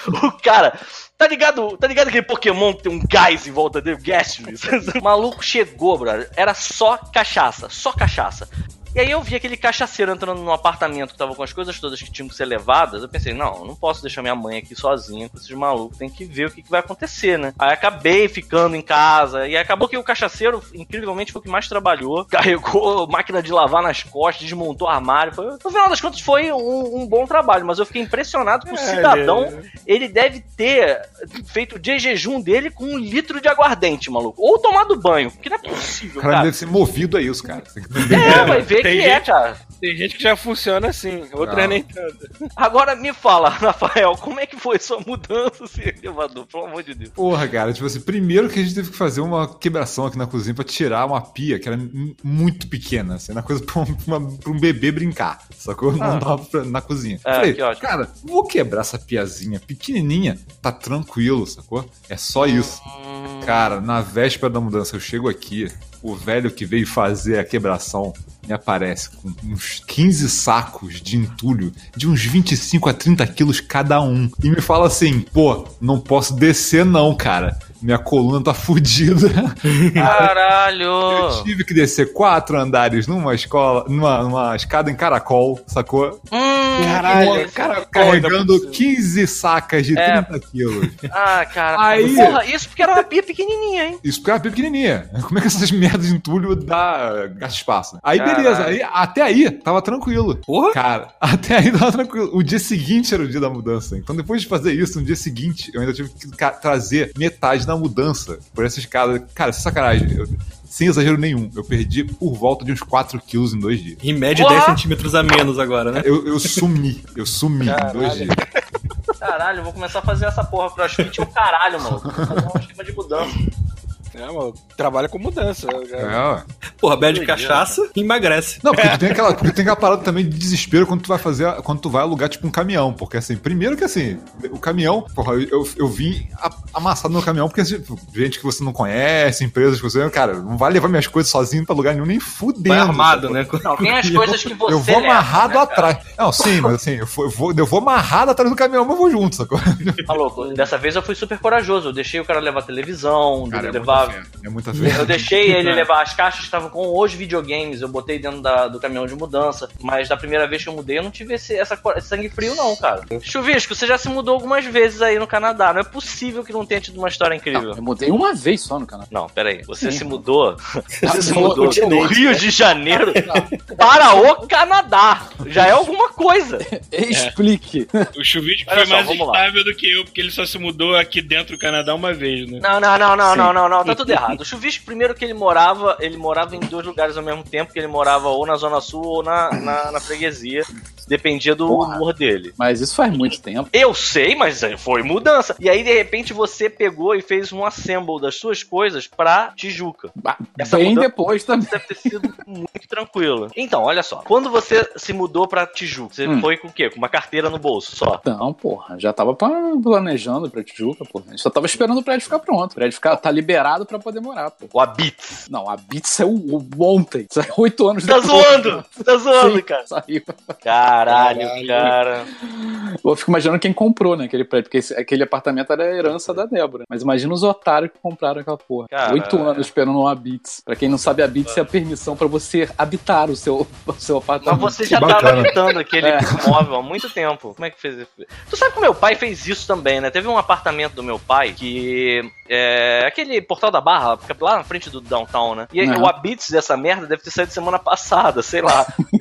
O cara. Tá ligado, tá ligado aquele Pokémon que tem um gás em volta dele? Gastrus? O maluco chegou, brother. Era só cachaça, só cachaça. E aí eu vi aquele cachaceiro entrando no apartamento que tava com as coisas todas que tinham que ser levadas. Eu pensei, não, não posso deixar minha mãe aqui sozinha com esses malucos, tem que ver o que, que vai acontecer, né? Aí acabei ficando em casa. E acabou que o cachaceiro, incrivelmente, foi o que mais trabalhou. Carregou máquina de lavar nas costas, desmontou armário. Foi- no final das contas, foi um, um bom trabalho, mas eu fiquei impressionado que o cidadão ele deve ter feito de jejum dele com um litro de aguardente, maluco. Ou tomado banho, porque não é possível, O cara cara. deve ser movido a isso, cara. É, vai ver que Tem é, gente- cara. Tem gente que já funciona assim, outras Não. nem tanto. Agora me fala, Rafael, como é que foi sua mudança esse elevador? Pelo amor de Deus. Porra, cara, tipo assim, primeiro que a gente teve que fazer uma quebração aqui na cozinha pra tirar uma pia que era muito pequena, assim, era coisa pra um, uma- pra um bebê brincar, sacou? Não Ah. dava pra- na cozinha. É, Falei, que ótimo. cara, vou quebrar essa piazinha pequenininha, tá tranquilo, sacou? É só isso. Hum, Cara, na véspera da mudança, eu chego aqui, o velho que veio fazer a quebração me aparece com uns 15 sacos de entulho de uns 25 a 30 quilos cada um. E me fala assim, pô, não posso descer não, cara. Minha coluna tá fudida. Caralho! Eu tive que descer quatro andares numa escola, numa, numa escada em caracol, sacou? Hum, Caralho, que cara, Carregando 15 sacas de É. 30 quilos. Ah, cara. Aí- Porra, isso porque era uma pia pequenininha, hein? Isso porque é uma pia pequenininha. Como é que essas merdas de entulho dá gasta espaço? Aí Caralho. beleza, aí, até aí tava tranquilo. Porra. Cara, até aí tava tranquilo. O dia seguinte era o dia da mudança. Então depois de fazer isso, no dia seguinte, eu ainda tive que trazer metade da mudança por essa escada. Cara, sem sacanagem. eu- sem exagero nenhum, eu perdi por volta de uns 4 quilos em dois dias. Em média, Porra. 10 centímetros a menos agora, né? Eu, eu sumi, eu sumi em dois dias. Caralho, eu vou começar a fazer essa porra. Crossfit é o caralho, mano. Vou fazer um esquema de mudança. É, mano, trabalha com mudança. Eu já- É. Porra, bebe de Doideira, cachaça e emagrece. Não, porque tu tem aquela, porque tem aquela parada também de desespero quando tu vai fazer, quando tu vai alugar tipo um caminhão, porque assim, primeiro que assim, o caminhão, porra, eu, eu vim a- amassado no caminhão porque tipo, gente que você não conhece, empresas que você, cara, não vai levar minhas coisas sozinho pra lugar nenhum nem fudendo. Vai armado, né? Não, tem as coisas que você Eu vou leva, amarrado né, atrás. Não, sim, mas assim, eu vou, eu vou, eu vou amarrado atrás do caminhão, mas eu vou junto, sacou? Tá louco? Dessa vez eu fui super corajoso. Eu deixei o cara levar televisão, Cara, é levar. Fé. É muita. Eu deixei ele levar as caixas que estavam com os videogames, eu botei dentro da- do caminhão de mudança. Mas da primeira vez que eu mudei, eu não tive esse, essa, esse sangue frio, não, cara. Chuvisco, você já se mudou algumas vezes aí no Canadá. Não é possível que não tenha tido uma história incrível. Eu mudei uma vez só no canal. Não, peraí. Você se mudou. Você se mudou do. Rio de Janeiro para o Canadá. Já é alguma coisa. Explique. O Chuvisco foi só, mais estável do que eu, porque ele só se mudou aqui dentro do Canadá uma vez, né? Não, não, não, não, Sim. não, não, não, tá tudo errado. O Chuvisco, primeiro que ele morava, ele morava em dois lugares ao mesmo tempo, que ele morava ou na Zona Sul ou na, na, na freguesia. Dependia do Porra. humor dele. Mas isso faz muito tempo. Eu sei, mas foi mudança. E aí, de repente, você pegou e fez um assemble das suas coisas pra Tijuca. Ah, Essa Bem depois também. Deve ter sido muito tranquilo. Então, olha só. Quando você se mudou pra Tijuca, você Hum. foi com o quê? Com uma carteira no bolso só. Não, porra, já tava planejando pra Tijuca, porra. A gente só tava esperando o prédio ficar pronto. O prédio ficar, tá liberado pra poder morar, pô. O Abits. Não, a Beats saiu o- ontem. Saiu oito anos Tá depois. zoando! Tá zoando, Sim, cara. Saiu. Caralho, Caralho. cara. Eu fico imaginando quem comprou, né, aquele prédio, porque esse- aquele apartamento era a herança da Débora. Mas imagina os otários que compraram aquela porra. Oito anos esperando uma Beats. Pra quem não sabe, a Beats é a permissão pra você habitar o seu, o seu Mas apartamento. você já tava habitando aquele É. imóvel há muito tempo. Como é que fez isso? Tu sabe que o meu pai fez isso também, né? Teve um apartamento do meu pai que. É. Aquele portal da barra, fica lá na frente do downtown, né? E aí, o Abits dessa merda deve ter saído semana passada, sei lá.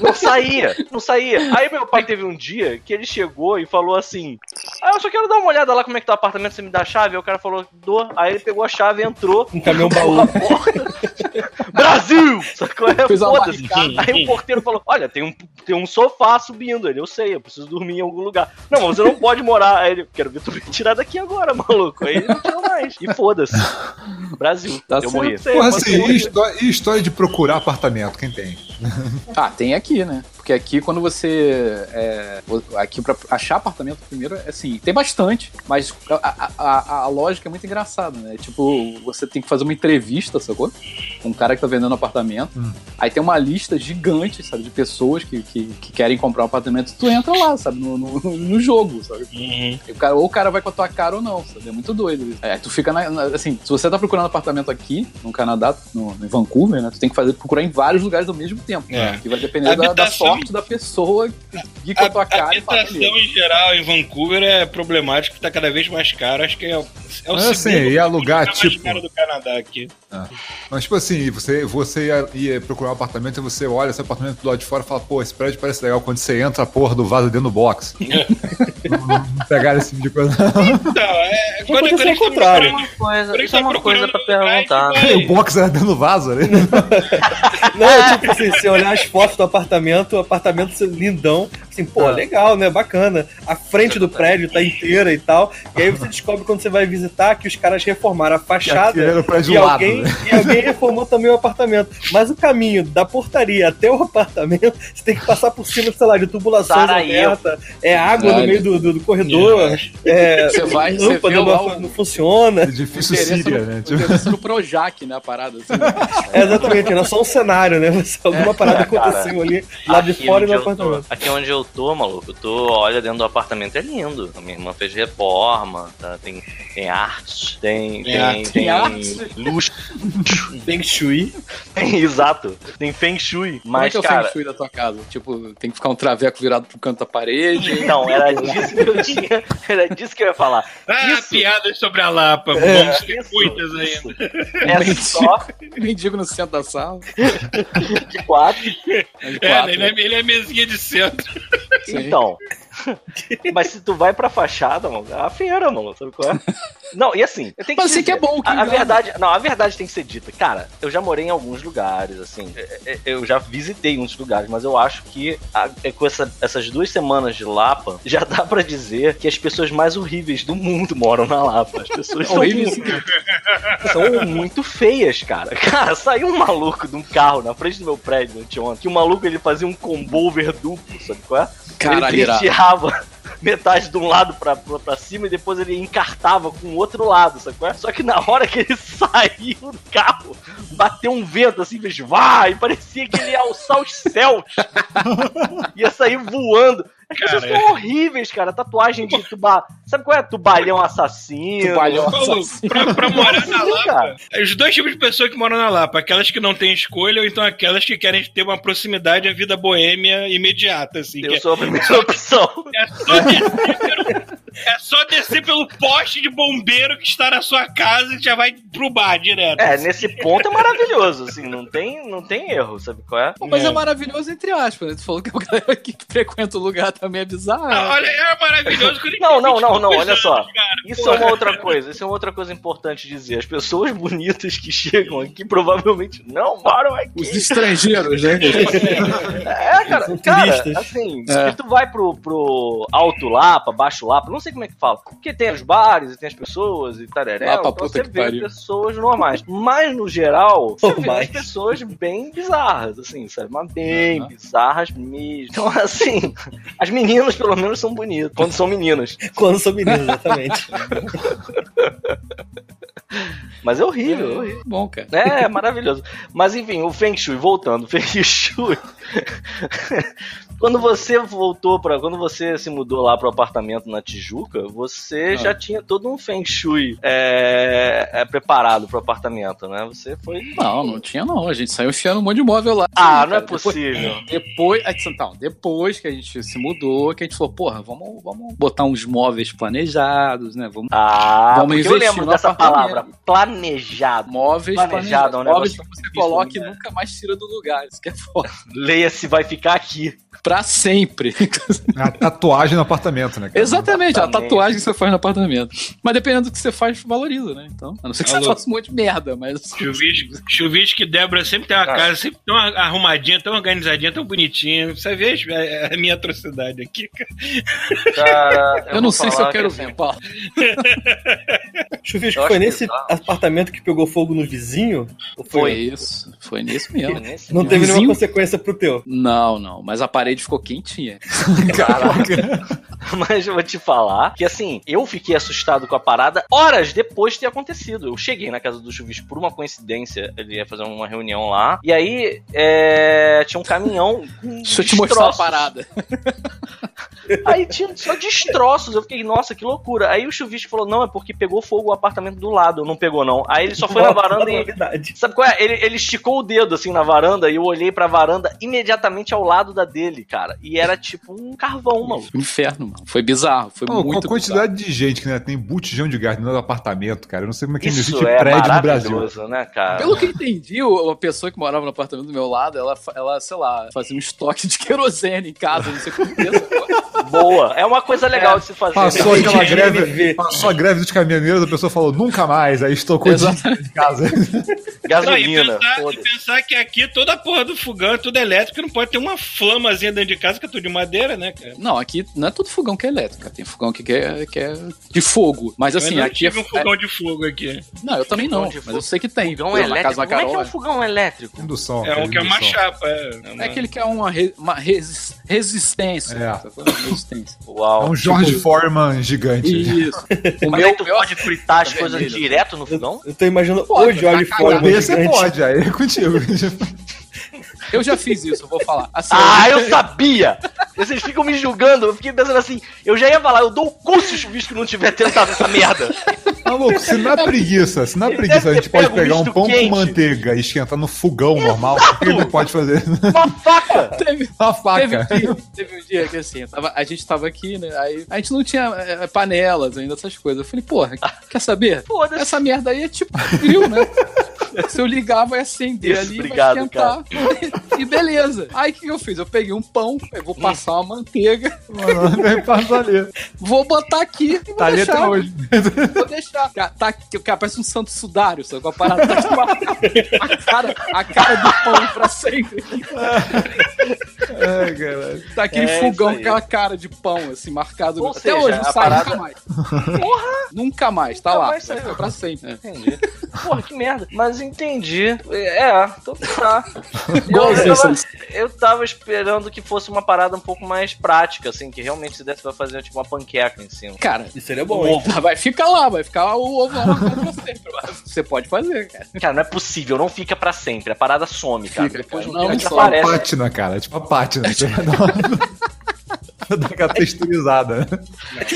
não saía, não saía. Aí meu pai teve um dia que ele chegou e falou assim: Ah, eu só quero dar uma olhada lá como é que tá o apartamento, você me dá a chave? Aí o cara falou, dou. Aí ele pegou a chave, entrou, Um caminhão baú. Brasil! Sacou? É, foda-se. Aí o porteiro falou: Olha, tem um, tem um sofá subindo. Ele, eu sei, eu preciso dormir em algum lugar. Não, mas você não pode morar. Aí ele, quero ver tu me tirar daqui agora, maluco. Aí ele não tirou mais. E foda-se. Brasil. Tá eu certo. morri. Porra, assim, e histó- e história de procurar apartamento, quem tem? Ah, tem aqui, né? Porque aqui, quando você. é, aqui, pra achar apartamento primeiro, é assim, tem bastante, mas a, a- a- lógica é muito engraçada, né? Tipo, você tem que fazer uma entrevista, sacou? Com um cara que tá vendendo apartamento. Hum. Aí tem uma lista gigante, sabe, de pessoas que, que, que querem comprar um apartamento. Tu entra lá, sabe, no, no, no jogo, sabe? Uhum. O cara, ou o cara vai com a tua cara ou não, sabe? É muito doido isso. É, tu fica na, na- assim, se você tá procurando apartamento aqui, no Canadá, no, em Vancouver, né? Tu tem que fazer, procurar em vários lugares ao mesmo tempo. É. Que vai depender da, da Habitação- da pessoa que com a tua cara e falar habitação em geral em Vancouver é problemático, tá cada vez mais caro. Acho que é, o- é o assim, segundo e alugar, lugar mais tipo- caro do Canadá aqui. Mas, tipo assim, você, você ia, ia procurar um apartamento e você olha esse apartamento do lado de fora e fala, pô, esse prédio parece legal. Quando você entra, a porra do vaso dentro do box. não, não, não pegaram esse tipo de coisa. Então, é. Quando, aconteceu quando a gente ao contrário. tá Uma coisa, Quando isso é uma coisa pra um perguntar. E o box era dentro do vaso ali. Não, é tipo assim, você olhar as fotos do apartamento, o apartamento lindão, assim, pô, legal, né? Bacana. A frente do prédio tá inteira e tal. E aí você descobre quando você vai visitar que os caras reformaram a fachada e, do lado, alguém, né? e alguém reformou também o apartamento. Mas o caminho da portaria até o apartamento, você tem que passar por cima, sei lá, de tubulações abertas, é água no meio do, do- do corredor, é, Você vai, você lâmpada lá não, não funciona. Edifício Interessa Síria, no, né? o Tipo, no Projac, né? A parada. Assim. É, exatamente, era só um cenário, né? Você- Alguma parada É, cara. aconteceu ali, lá de fora e no tô- apartamento. Aqui onde eu tô, maluco, eu tô, olha, dentro do apartamento é lindo. A minha irmã fez reforma, tá? tem, tem arte, tem, tem, arte. tem, Tem arte? luxo. Feng Shui. Exato, tem feng shui. Como é Mas, que é o cara, feng shui da tua casa? Tipo, tem que ficar um traveco virado pro canto da parede. então, era disso que eu tinha, era disso que eu ia falar. Ah, Isso. piadas sobre a Lapa. É. Ainda. É só Mendigo no centro da sala. de quatro. De É, quatro. ele, é, ele é mesinha de centro. Sim. Então. Mas se tu vai pra fachada, mano, é a feira, mano, sabe qual é? Não, e assim, eu tenho que Mas você que é dizer, bom, que a, a verdade, não, a verdade tem que ser dita. Cara, eu já morei em alguns lugares, assim, é, é, eu já visitei muitos lugares, mas eu acho que a- é, com essa- essas duas semanas de Lapa, já dá pra dizer que as pessoas mais horríveis do mundo moram na Lapa. As pessoas são Horríveis. muito, são muito feias, cara. Cara, saiu um maluco de um carro na frente do meu prédio anteontem, que o maluco ele fazia um combover duplo, sabe qual é? Caralho, ele penteava metade de um lado pra, pra, pra cima e depois ele encartava com o outro lado, qual é? Só que na hora que ele saiu do carro, bateu um vento assim, fez vai, parecia que ele ia alçar os céus. ia sair voando. As pessoas Cara, são horríveis, cara. Tatuagem de tuba... Sabe qual é? Tubalhão assassino. Tubalhão. Assassino. pra, pra morar na Lapa, cara. os dois tipos de pessoas que moram na Lapa, aquelas que não têm escolha ou então aquelas que querem ter uma proximidade à vida boêmia imediata, assim. que Eu é- sou a primeira opção. É só, é só descer pelo poste de bombeiro que está na sua casa e já vai pro bar direto. É, nesse ponto é maravilhoso, assim, não tem, não tem erro, sabe qual é? Pô, mas é. É. maravilhoso entre aspas. né? Tu falou que a galera que frequenta o lugar também é bizarro. Ah, Olha, é maravilhoso quando ele Não, não, não, 22 não, olha só. cara. Isso Porra. é uma outra coisa, isso é uma outra coisa importante dizer. As pessoas bonitas que chegam aqui provavelmente não moram aqui. Os estrangeiros, né? É, cara, cara assim, É. se tu vai pro, pro Alto Lapa, Baixo Lapa, não sei como é que fala, porque tem os bares e tem as pessoas e tararé, pra então você vê pariu. pessoas normais. Mas, no geral, você vê Normais. as pessoas bem bizarras, assim, sabe? Mas bem bizarras mesmo. Então, assim, as meninas, pelo menos, são bonitas, quando são meninas. Quando sou menino, exatamente. Mas é horrível, é horrível. Bom, cara. É, maravilhoso. Mas enfim, o Feng Shui, voltando, o Feng Shui. Quando você voltou para, quando você se mudou lá pro apartamento na Tijuca, você Ah. já tinha todo um Feng Shui é, é, preparado pro apartamento, né? Você foi. Não, não tinha não. A gente saiu enfiando um monte de móvel lá. Ah, não é Cara, depois- possível. Depois, então, depois que a gente se mudou, que a gente falou, porra, vamos, vamos botar uns móveis planejados, né? Vamos Ah, Vamos porque eu investir lembro dessa palavra, planejado. móveis Planejado, planejados. é um móveis que você coloca né? e nunca mais tira do lugar. Isso que é foda. Leia se vai ficar aqui. Pra sempre. A tatuagem no apartamento, né? cara? Exatamente, a Exatamente. tatuagem que você faz no apartamento. Mas dependendo do que você faz, valoriza, né? Então, a não ser que você Alô. faça um monte de merda, mas. Chuvisco, chuvisco e Débora sempre tem uma Cara. casa sempre tão arrumadinha, tão organizadinha, tão bonitinha. Você vê a, a minha atrocidade aqui, cara. Cara, Eu, não vou sei se eu quero que, assim, ver, Paulo. Chuvisco, Eu foi acho nesse apartamento que pegou fogo no vizinho? Ou Foi foi? isso. Foi nisso mesmo. nesse- Não teve nenhuma Vizinho? consequência pro teu. Não, não. Mas a parede ficou quentinha. Caraca. Mas eu vou te falar que assim, eu fiquei assustado com a parada horas depois de ter acontecido. Eu cheguei na casa do Chuvisco por uma coincidência, ele ia fazer uma reunião lá, e aí é, tinha um caminhão com Deixa eu te mostrar a parada. Aí tinha só destroços. Eu fiquei, nossa, que loucura. Aí o chuvisco falou: não, é porque pegou fogo o apartamento do lado. Não pegou, não. Aí ele só foi na varanda e. Novidade. Sabe qual é? Ele, ele esticou o dedo assim na varanda e eu olhei pra varanda imediatamente ao lado da dele, cara. E era tipo um carvão, mano. Inferno, mano. Foi bizarro. Foi Pô, com muito a quantidade de gente que né, tem botijão de gás no apartamento, cara. Eu não sei como é que Isso existe é prédio no Brasil. né, cara? Pelo que eu entendi, a pessoa que morava no apartamento do meu lado, ela, ela sei lá, fazia um estoque de querosene em casa, não sei como é. Boa. É uma coisa legal de se fazer. Passou né? aquela Entendi, greve, passou a greve dos caminhoneiros, a pessoa falou nunca mais, aí estocou de Exatamente. de casa. Não, e, Gasolina. pensar, e pensar que aqui toda a porra do fogão é tudo elétrico, não pode ter uma flamazinha dentro de casa que é tudo de madeira, né, cara? Não, aqui não é todo fogão que é elétrico, tem fogão aqui que é, que é de fogo. Mas Eu assim, não aqui é, tive um fogão de fogo aqui. Não, eu também não, mas fogo. eu sei que tem. Fogão Pô, na elétrico. casa Como é que é um fogão elétrico? Indução. É um que é uma chapa. É, uma- É aquele que é uma, re- uma resis- resistência. É. sacou? Resistência. É Uau. um George Foreman gigante. Isso. O Mas meu, aí tu pode fritar as tá coisas direto no fogão? Eu tô imaginando Pode, o George na Foreman Cabeça você gigante. pode, aí é contigo. eu já fiz isso, eu vou falar. Assim, Ah, eu sabia! Vocês ficam me julgando, eu fiquei pensando assim, eu já ia falar, eu dou o cu se o chuvisco não tiver tentado essa merda. Maluco, se na preguiça, se na Ele preguiça a gente pode pegar um pão quente. com manteiga e esquentar no fogão normal, por que não pode fazer Uma faca! teve, uma Teve um, faca? dia, teve um dia que assim, tava- a gente tava aqui, né? Aí a gente não tinha é, panelas ainda, essas coisas. Eu falei, porra, quer saber? Foda-se. Essa merda aí é tipo grill, né? Se eu ligar, vai acender Isso, ali, obrigado, vai esquentar. E beleza. Aí o que eu fiz? Eu peguei um pão, eu vou passar uma manteiga, Mano, nem passa ali. vou botar aqui e vou Tá ali deixar. até hoje. Vou deixar. Cara, tá, aqui, cara, parece um santo sudário, sabe? Com a parada tá tipo a, cara, a cara do pão pra sempre. Ai, caralho. Tá aquele É fogão com aquela cara de pão, assim, marcado. Ou Até seja, hoje, não sai parada- nunca mais. Nunca mais, tá Nunca lá. mais Vai saiu. pra sempre. É. Entendi. Porra, que merda. Mas entendi. É, então tá. Eu, eu, tava, eu tava esperando que fosse uma parada um pouco mais prática, assim, que realmente se desse pra fazer tipo uma panqueca em cima. Cara, Isso seria bom, hein? vai ficar lá, vai ficar o ovo lá pra sempre. Você pode fazer, cara. Cara, não é possível, não fica pra sempre. A parada some, cara. Fica, Depois de um cara. Não, tempo só Uma desaparece. pátina, cara. É tipo uma pátina. Dá aquela texturizada.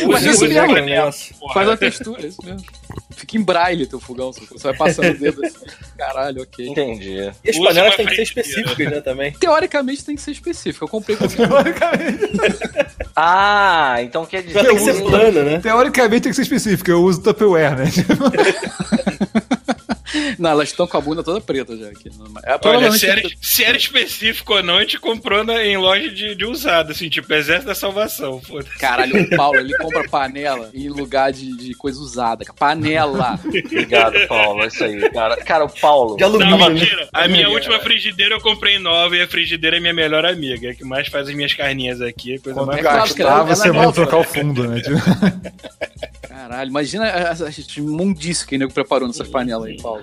Mas Usa isso mesmo, negócio. Faz uma textura, é isso mesmo. Fica em braille teu fogão, você vai passando o dedo assim. Caralho, ok. Entendi. E as panelas têm que ser frente, específicas, né, também. Teoricamente tem que ser específico. Eu comprei com Ah, então quer dizer. Tem que ser plana, né? Teoricamente tem que ser específico. Eu uso Tupperware, né? Não, elas estão com a bunda toda preta já aqui. É, Olha, se era, se era específico ou não, a gente comprou na- em loja de, de usado, assim, tipo Exército da Salvação. Foda-se. Caralho, o Paulo, ele compra panela em lugar de, de coisa usada. cara. Panela. Obrigado, Paulo. É isso aí, cara. Cara, o Paulo. De alumínio, Não, né? mentira. A minha última frigideira eu comprei nova e a frigideira é minha melhor amiga, é que mais faz as minhas carninhas aqui. Coisa Quando mais gastar, ela- você é nova. trocar o fundo, né? Tipo, Caralho, imagina a, a, a mundice que o nego preparou nessas panelas aí, Paulo.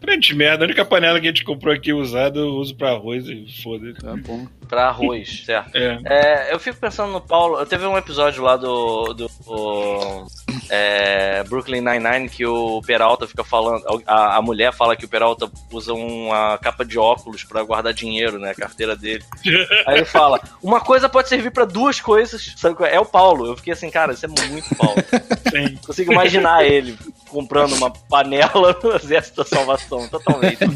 Grande merda. A única panela que a gente comprou aqui usada eu uso pra arroz e foda-se. Tá bom. Pra arroz, certo. É. É, eu fico pensando no Paulo. Eu teve um episódio lá do. do, do, é, Brooklyn Nine-Nine que o Peralta fica falando. A, a mulher fala que o Peralta usa uma capa de óculos pra guardar dinheiro, né? A carteira dele. Aí ele fala: Uma coisa pode servir pra duas coisas. Sabe qual é? É o Paulo. Eu fiquei assim, cara, isso é muito Paulo. Sim. Consigo imaginar ele comprando uma panela no Exército da Salvação, totalmente.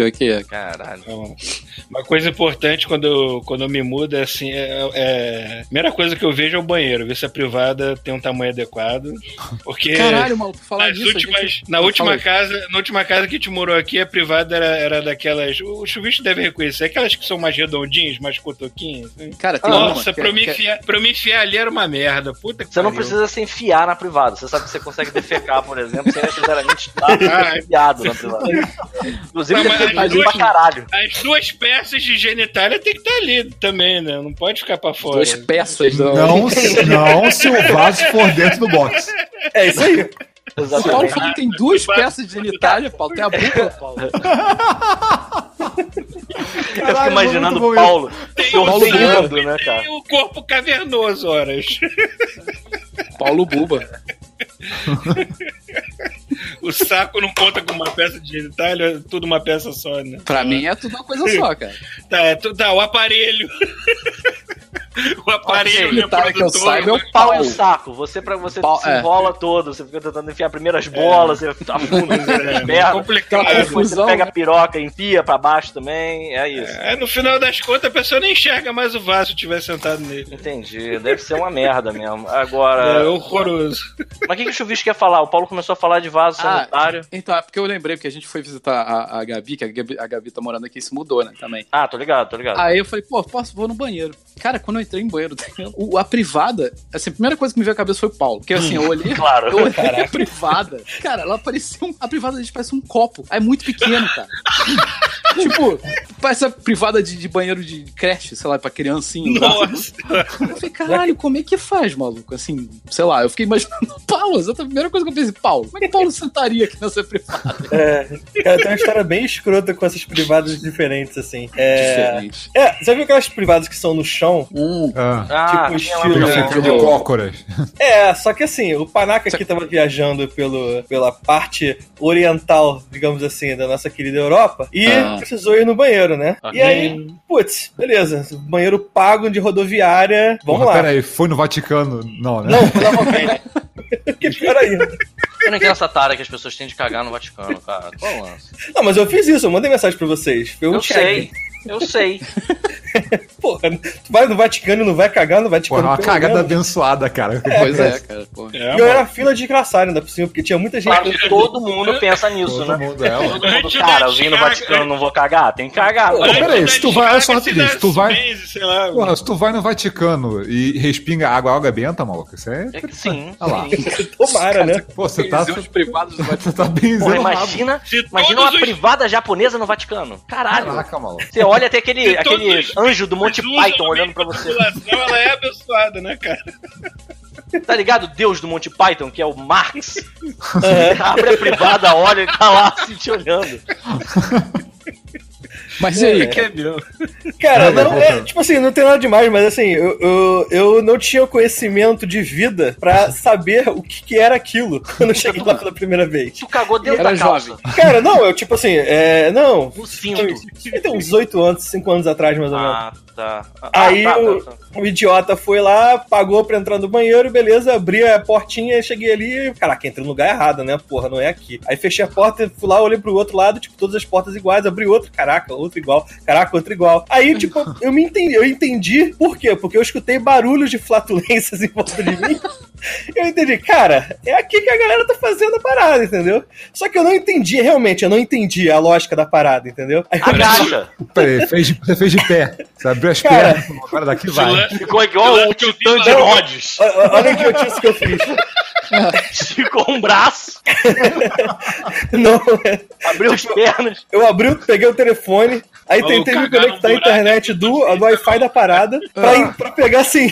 Pior que é. Caralho. Então, Uma coisa importante quando eu, quando eu me mudo é assim: é, é- a primeira coisa que eu vejo é o banheiro, ver se a privada tem um tamanho adequado. Porque. Caralho, maluco, falar nas disso. a últimas, gente- na Fala última casa, na última casa que a gente morou aqui, a privada era, era daquelas. O chuvisco deve reconhecer, aquelas que são mais redondinhas, mais cotoquinhas. assim. Cara, tem Nossa, uma. que- pra, eu me que- enfiar, pra eu me enfiar ali era uma merda. Puta que Você não pariu. precisa se enfiar na privada. Você sabe que você consegue defecar, por exemplo, sem necessariamente estar Ah, enfiado na privada. Inclusive, Não, mas as duas- caralho. As duas peças de genitália tem que estar ali também, né? Não pode ficar pra fora. Duas peças do. não, se- não se o vaso for dentro do box. É isso aí. O Paulo Exatamente. falou que tem duas peças de genitália, Paulo. Tem a bunda, Paulo. Eu fico imaginando muito o Paulo o né, cara? Tem o corpo cavernoso, horas. Paulo Buba. O o saco não conta com uma peça de genitália, é tudo uma peça só, né? Pra mim é tudo uma coisa só, cara. Tá, é tu- tá, o aparelho. o aparelho né, tá, que eu saiba, é o Pau e Pau. o saco. Você, pra você Pau, se é. enrola todo, você fica tentando enfiar primeiras bolas, você afunda as É, complicado. Você pega né? a piroca e enfia pra baixo também. É isso. É, no final das contas, a pessoa nem enxerga mais o vaso se tiver sentado nele. Entendi. Deve ser uma merda mesmo. É Agora. horroroso. Mas o que, que o Chuvisco quer falar? O Paulo começou a falar de vaso Ah, sanitário. Então, é porque eu lembrei, porque a gente foi visitar a, a Gabi, que a Gabi, a Gabi tá morando aqui e se mudou, né, também. Ah, tô ligado, tô ligado. Aí eu falei, pô, posso, vou no banheiro. Cara, quando eu entrei em banheiro, o- a privada, assim, a primeira coisa que me veio à cabeça foi o Paulo. Porque assim, eu olhei, Claro. eu olhei a privada. Cara, ela parecia um, a privada a gente parece um copo. Aí É muito pequeno, cara. tipo, parece a privada de, de banheiro de creche, sei lá, pra criancinha. Nossa. Eu falei, caralho, como é que faz, maluco? Assim, sei lá, eu fiquei imaginando Paulo, exatamente a primeira coisa que eu pensei, Paulo, como é que Paulo sentaria aqui nessa privada? É, cara, tem uma história bem escrota com essas privadas diferentes, assim. É, Diferente. é você viu aquelas privadas que são no chão? Hum, Ah, Ah, tipo lá estilo, né? de cócoras. É, só que assim, o Panaca aqui tava viajando pelo, pela parte oriental, digamos assim, da nossa querida Europa e Ah. Precisou ir no banheiro, né? Ok. E aí, putz, beleza, banheiro pago de rodoviária, vamos Porra, lá. Pera aí, foi no Vaticano? Não, né? Não, provavelmente. que pior ainda. Eu não entendo essa tara que as pessoas têm de cagar no Vaticano, cara. Qual lance? Não, mas eu fiz isso, eu mandei mensagem pra vocês. Foi um Eu check. sei. Eu sei. Porra, tu vai no Vaticano e não vai cagar no Vaticano. Porra, uma pelo cagada menos. abençoada, cara. pois é, cara, pô. É, E eu era fila de engraçado ainda por cima, porque tinha muita gente. Claro todo mundo pensa nisso, Todo né? mundo é. Todo mundo, cara, eu vim no Vaticano, não vou cagar? Tem que cagar. Pô, peraí, se tu vai, olha só rapidinho, se tu vai- Porra, se tu vai no Vaticano e respinga água, água é benta, maluco, isso é... É que Sim. Olha lá. Tomara, né? Pô, você tá, privadas do você tá bem Porra, zerado. imagina, imagina uma privada japonesa no Vaticano. Caralho. Caraca, maluco. Você olha até aquele, se aquele anjo do Monte Python olhando pra você. população, Ela é abençoada, né, cara? Tá ligado? Deus do Monte Python, que é o Marx. Abre a privada, olha e tá lá assim te olhando. Mas e aí, É, cara? Cara, Vai, não, é, tipo assim, não tem nada demais, mas assim, eu, eu, eu não tinha o conhecimento de vida pra saber o que, que era aquilo quando eu cheguei lá pela primeira vez. Tu cagou dentro Era da calça. jovem. Cara, não, eu tipo assim, é, não, Nos fintos. tem uns 8 anos, 5 anos atrás mais ou menos. Ah, tá. Ah, Aí tá, o, tá, tá. o idiota foi lá, pagou pra entrar no banheiro, beleza, abri a portinha, cheguei ali, caraca, entrei no lugar errado, né, porra, não é aqui. Aí fechei a porta, fui lá, olhei pro outro lado, tipo, todas as portas iguais, abri outro, caraca, outro igual, caraca, outro igual. Aí, tipo, eu me entendi, eu entendi por quê? Porque eu escutei barulhos de flatulências em volta de mim. Eu entendi, cara, é aqui que a galera tá fazendo a parada, entendeu? Só que eu não entendi, realmente, eu não entendi a lógica da parada, entendeu? Aí eu Agacha. Peraí, fez de- você fez de pé. Você abriu as pernas, agora daqui vai. Ficou igual o que eu Titã de. Rhodes. Olha olha a idiotice que eu fiz. Esticou um braço, Não, abriu as pernas. eu abri, peguei o telefone, aí tentei me conectar à internet do, do Wi-Fi da parada pra, ir- pra pegar assim.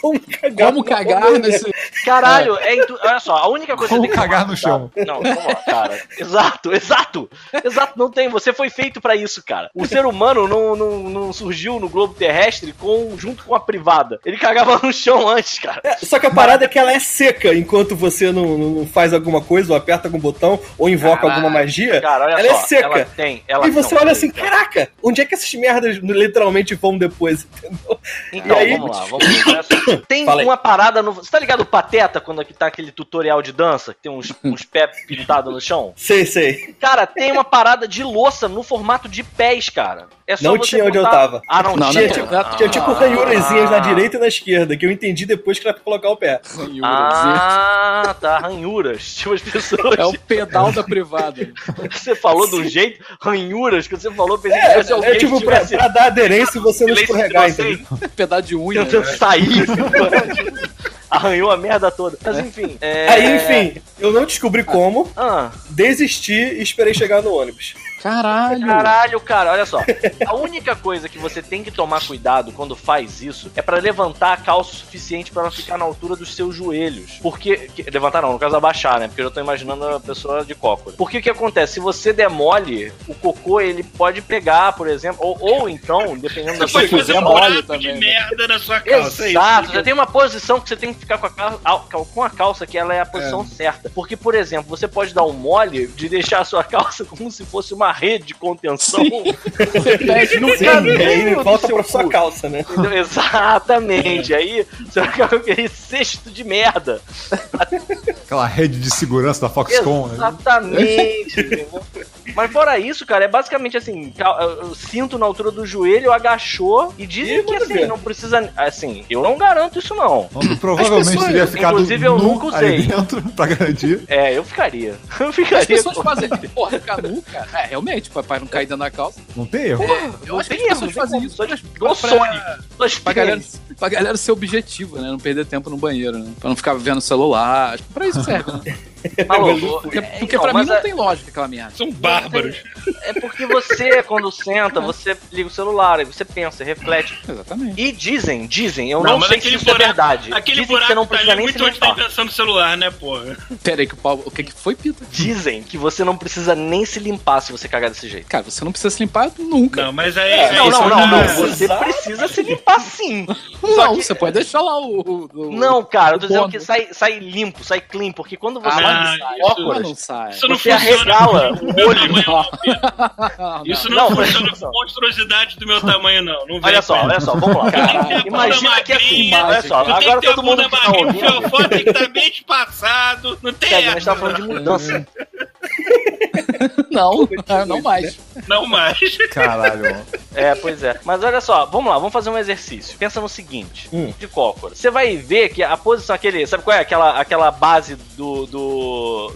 Como cagar, Como cagar nesse. Caralho, é intu... olha só, a única coisa Como que que cagar no tá? chão. Não, vamos lá, cara. Exato, exato. Exato, não tem. Você foi feito pra isso, cara. O ser humano não, não, não surgiu no globo terrestre com, junto com a privada. Ele cagava no chão antes, cara. É, Só que a parada é que ela é seca enquanto você não, não faz alguma coisa, ou aperta algum botão, ou invoca Caraca, alguma magia. Cara, olha ela só. é seca. Ela tem. Ela e você não, olha assim, cara. caraca, onde é que essas merdas literalmente vão depois, entendeu? Então, E aí- vamos lá, vamos ver. Tem Fala aí. uma parada no. Você tá ligado o Pateta quando aqui tá aquele tutorial de dança, que tem uns, uns pés pintados no chão? Sei, sei. Cara, tem uma parada de louça no formato de pés, cara. É só Não você tinha onde eu tava. Ah, não, Não, tinha. Tinha, não, tipo, tinha tipo ranhurazinhas na direita e na esquerda, que eu entendi depois que era pra colocar o pé. Ah, tá, ranhuras. Tipo, as pessoas. É o pedal da privada. Você falou um jeito, ranhuras, que você falou, pensei que É, alguém é tipo que pra, tivesse pra dar aderência e você não escorregar, entendeu? Pedal de unha. Tentando né? sair. Arranhou a merda toda. Mas enfim. é- Aí, enfim, eu não descobri como, Ah, desisti e esperei chegar no ônibus. Caralho. Caralho, cara, olha só. A única coisa que você tem que tomar cuidado quando faz isso é pra levantar a calça o suficiente pra ela ficar na altura dos seus joelhos. Porque. que- levantar não, no caso abaixar, né? Porque eu já tô imaginando a pessoa de cócora. Porque o que acontece? Se você der mole, o cocô ele pode pegar, por exemplo. Ou, ou então, dependendo da Você sua pode fazer quiser um mole também, de né? merda na sua calça. é. Exato, já tem uma posição que você tem que ficar com a, calça, com a calça que ela é a posição certa. Porque, por exemplo, você pode dar um mole de deixar a sua calça como se fosse uma rede de contenção. Você pede no Sim, e caminho. volta pra sua cu. calça, né? Entendeu? Exatamente. Aí você vai ficar com aquele cesto de merda. Aquela rede de segurança da Foxconn, né? Exatamente. entendeu? Mas fora isso, cara, é basicamente assim: cinto na altura do joelho, agachou e dizem Ih, que assim, ver. não precisa. Assim, eu não garanto isso, não. Então, Provavelmente As pessoas- teria ficado inclusive, eu nu nunca usei. dentro pra garantir. É, eu ficaria. Eu As ficaria. pessoas com- fazem, porra, ficar nu, cara. É, realmente, papai não cair dentro da calça. Não tem erro. Eu Não acho que as erro, pessoas fazem isso pra, Igual pra. Suas pra, galera, pra galera ser objetivo, né? Não perder tempo no banheiro, né? Pra não ficar vendo celular. Acho que pra isso serve, né? Maluco, Porque, é, porque então, pra mim não é- tem lógica aquela merda. São bárbaros. É porque você, quando senta, você liga o celular, aí você pensa, reflete. Exatamente. E dizem, dizem, eu Não, não, sei se isso é buraco- verdade. Aquele dizem que buraco você não tá precisa ali nem se muito antes da limpar. celular, né, porra? Pera aí, que o Paulo. O que, que foi, Pita? Dizem que você não precisa nem se limpar se você cagar desse jeito. Cara, você não precisa se limpar nunca. Não, mas aí. aí não, não, não, não. é- Você Exato. precisa se limpar sim. Não, Só que- você pode deixar lá o. o- Não, cara, eu tô dizendo que sai, sai limpo, sai clean, porque quando você Ah, isso- não sai. óculos, Mas não sai. Isso não você funciona. arregala o olho. Não, Isso não. não, funciona com monstruosidade do meu tamanho, não. não Olha só, olha só, vamos lá. Imagina que assim, magrinha, olha só, Tu tem agora que ter todo mundo que tá magrinha, o ouvindo. fiofó tem que estar bem espaçado. Não tem Kevin, a gente essa. tá falando de mudança. Não, não mais. Não mais. Caralho. É, pois é. Mas olha só, vamos lá, vamos fazer um exercício. Pensa no seguinte, Hum. de cócora. Você vai ver que a posição, aquele. Sabe qual é? Aquela, aquela base do, do,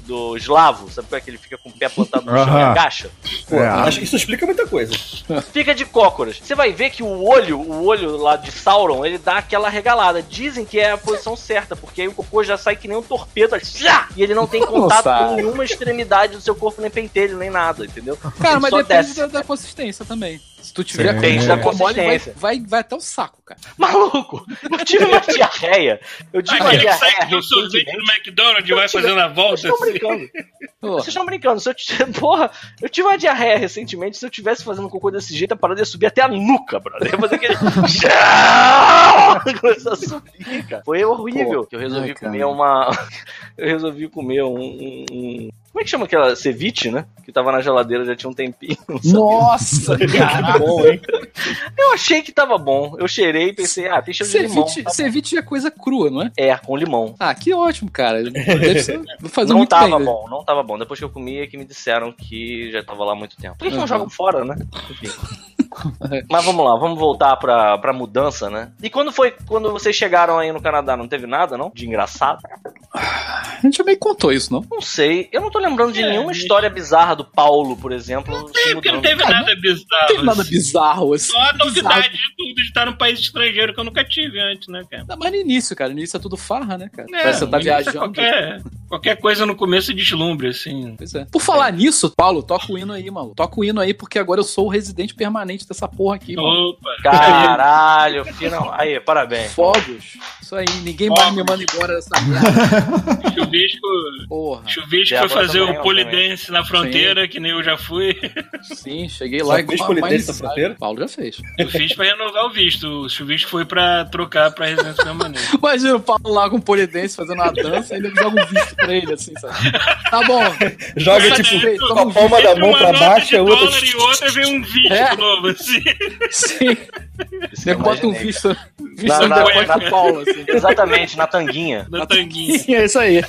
do eslavo? Sabe qual é que ele fica com o pé plantado no chão e agacha? Pô, É. acho que isso explica muita coisa. Fica de cócoras. Você vai ver que o olho, o olho lá de Sauron, ele dá aquela regalada. Dizem que é a posição certa, porque aí o cocô já sai que nem um torpedo, tchá! e ele não tem contato sai. com nenhuma extremidade do seu corpo, nem pentelho, nem nada, entendeu? Cara, Ele mas depende desce. da, da consistência também. Se tu tiver Depende com da mole, vai, consistência. vai, vai até o saco, cara. Maluco, eu tive uma diarreia. Eu tive uma Aquele que sai diarreia com o sorvete recentemente. no McDonald's e vai fazendo a Vocês volta estão assim. brincando. Vocês estão brincando. Se eu t... Porra, eu tive uma diarreia recentemente. Se eu tivesse fazendo cocô desse jeito, a parada ia subir até a nuca, brother. Ia fazer aquele. Começou a subir, cara. Foi horrível. Eu resolvi Ai, comer uma. Eu resolvi comer um, um- um- Como é que chama aquela ceviche, né? Que tava na geladeira já tinha um tempinho. Nossa, cara. Bom, hein? Eu achei que tava bom. Eu cheirei e pensei, ah, tem cheiro de limão. Ceviche, Tá bom. ceviche é coisa crua, não é? É, com limão. Ah, que ótimo, cara. Deve ser, fazer não tava bem. bom, não tava bom. Depois que eu comi é que me disseram que já tava lá há muito tempo. Por que que não Uhum. jogam fora, né? Enfim. Mas vamos lá, vamos voltar pra, pra mudança, né? E quando foi quando vocês chegaram aí no Canadá, não teve nada, não? De engraçado? A gente meio contou isso, não? Não sei. Eu não tô lembrando de É, nenhuma história bizarra do Paulo, por exemplo. se É, porque não mudando. teve nada bizarro. Não teve nada bizarro assim. Só a novidade de tudo de estar num país estrangeiro que eu nunca tive antes, né, cara? Não, Mas no início, cara, no início é tudo farra, né, cara? É, Parece que você tá início, viajando. Qualquer, qualquer coisa no começo é deslumbre, assim. Pois é. Por falar nisso, Paulo, toca o hino aí, mano. Toca o hino aí, porque agora eu sou o residente permanente dessa porra aqui, mano. Opa. Caralho, final. Aí, parabéns. Fogos. Isso aí, ninguém mais me manda embora dessa merda. Chuvisco, Porra. chuvisco Débora foi fazer também, o polidense na fronteira, que nem eu já fui. Sim, cheguei Já lá fez igual a polidense na fronteira? Paulo já fez. Eu fiz pra renovar o visto. O chuvisco foi pra trocar pra residência permanente. Imagina o Paulo lá com polidense fazendo uma dança e ele joga um visto pra ele, assim, sabe? Tá bom. Joga Sabe, tipo velho, com toma a palma da mão pra baixo e a outra. dólar e outra vem um visto É. novo, assim. Sim. Isso eu Nego bota um visto, visto Na- na- na- do Paulo, assim. Exatamente, na tanguinha. Na tanguinha. É isso aí.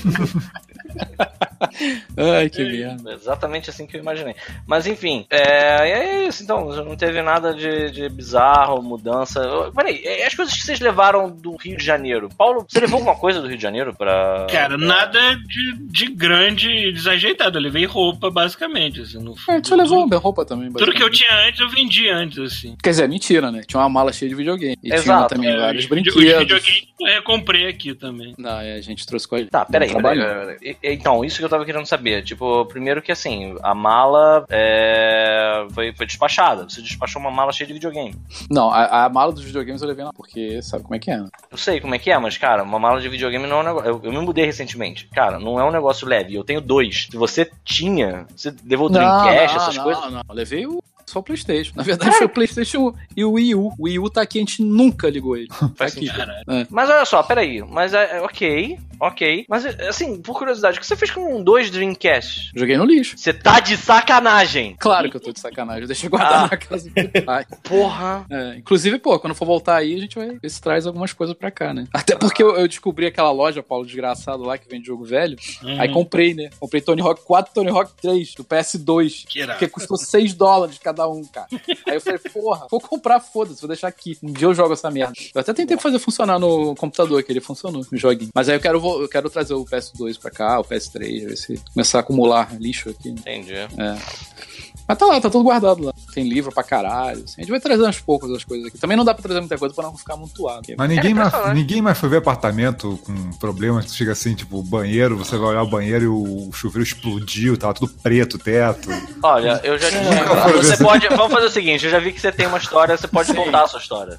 Ai, que merda. Exatamente assim que eu imaginei. Mas enfim, é, é isso. Então, não teve nada de, de bizarro, mudança. Eu- Peraí, é, as coisas que vocês levaram do Rio de Janeiro. Paulo, você levou alguma coisa do Rio de Janeiro pra. Cara, pra- nada de, de grande e desajeitado. Eu levei roupa, basicamente. Assim, no É, tu levou minha roupa também. Tudo que eu tinha antes, eu vendi antes, assim. Quer dizer, mentira, né? Tinha uma mala cheia de videogame. E tinha Exato. também É, vários Os brinquedos. videogames eu recomprei aqui também. Não, é, a gente trouxe com a gente. Tá, peraí. peraí, Então, isso que eu tava querendo saber. Tipo, primeiro que assim, a mala é, foi, foi despachada. Você despachou uma mala cheia de videogame. Não, a, a mala dos videogames eu levei lá, porque sabe como é que é, né? Eu sei como é que é, mas, cara, uma mala de videogame não é um negócio. Eu, eu me mudei recentemente. Cara, não é um negócio leve. Eu tenho dois. Se você tinha, você levou o Dreamcast, essas não, coisas. Não, não, eu levei o, só o PlayStation. Na verdade, foi o PlayStation e o Wii U. O Wii U tá aqui, a gente nunca ligou ele. Tá Faz aqui. sentido. É. Mas olha só, peraí. Mas é, é ok, ok. Mas assim, por curiosidade, o que você fez com dois Dreamcasts? Joguei no lixo. Você tá de sacanagem! Claro que eu tô de sacanagem. Eu deixei guardado Ah. na casa do pai. Porra! É, inclusive, pô, quando for voltar aí, a gente vai ver se traz algumas coisas pra cá, né? Até porque eu, eu descobri aquela loja, Paulo, desgraçado lá, que vende jogo velho. Aí comprei, né? Comprei Tony Hawk 4 Tony Hawk 3 do PS2. Que irado. Porque custou 6 dólares cada um, cara. Aí eu falei, porra, vou comprar, foda-se, vou deixar aqui. Um dia eu jogo essa merda. Eu até tentei fazer funcionar no computador, que ele funcionou, no joguinho. Mas aí eu quero, eu quero trazer o PS2 pra cá, o PS3, ver se começar a acumular lixo aqui. né? Entendi. É. Mas tá lá, tá tudo guardado lá. Tem livro pra caralho. assim. A gente vai trazendo aos poucos as coisas aqui. Também não dá pra trazer muita coisa pra não ficar amontoado. Mas ninguém, É, mais, impressionante. ninguém mais foi ver apartamento com problemas. Tu chega assim, tipo, banheiro, você vai olhar o banheiro e o chuveiro explodiu, tava tudo preto, o teto. Olha, eu já foi Você pode. Vamos fazer o seguinte, eu já vi que você tem uma história, você pode contar a sua história.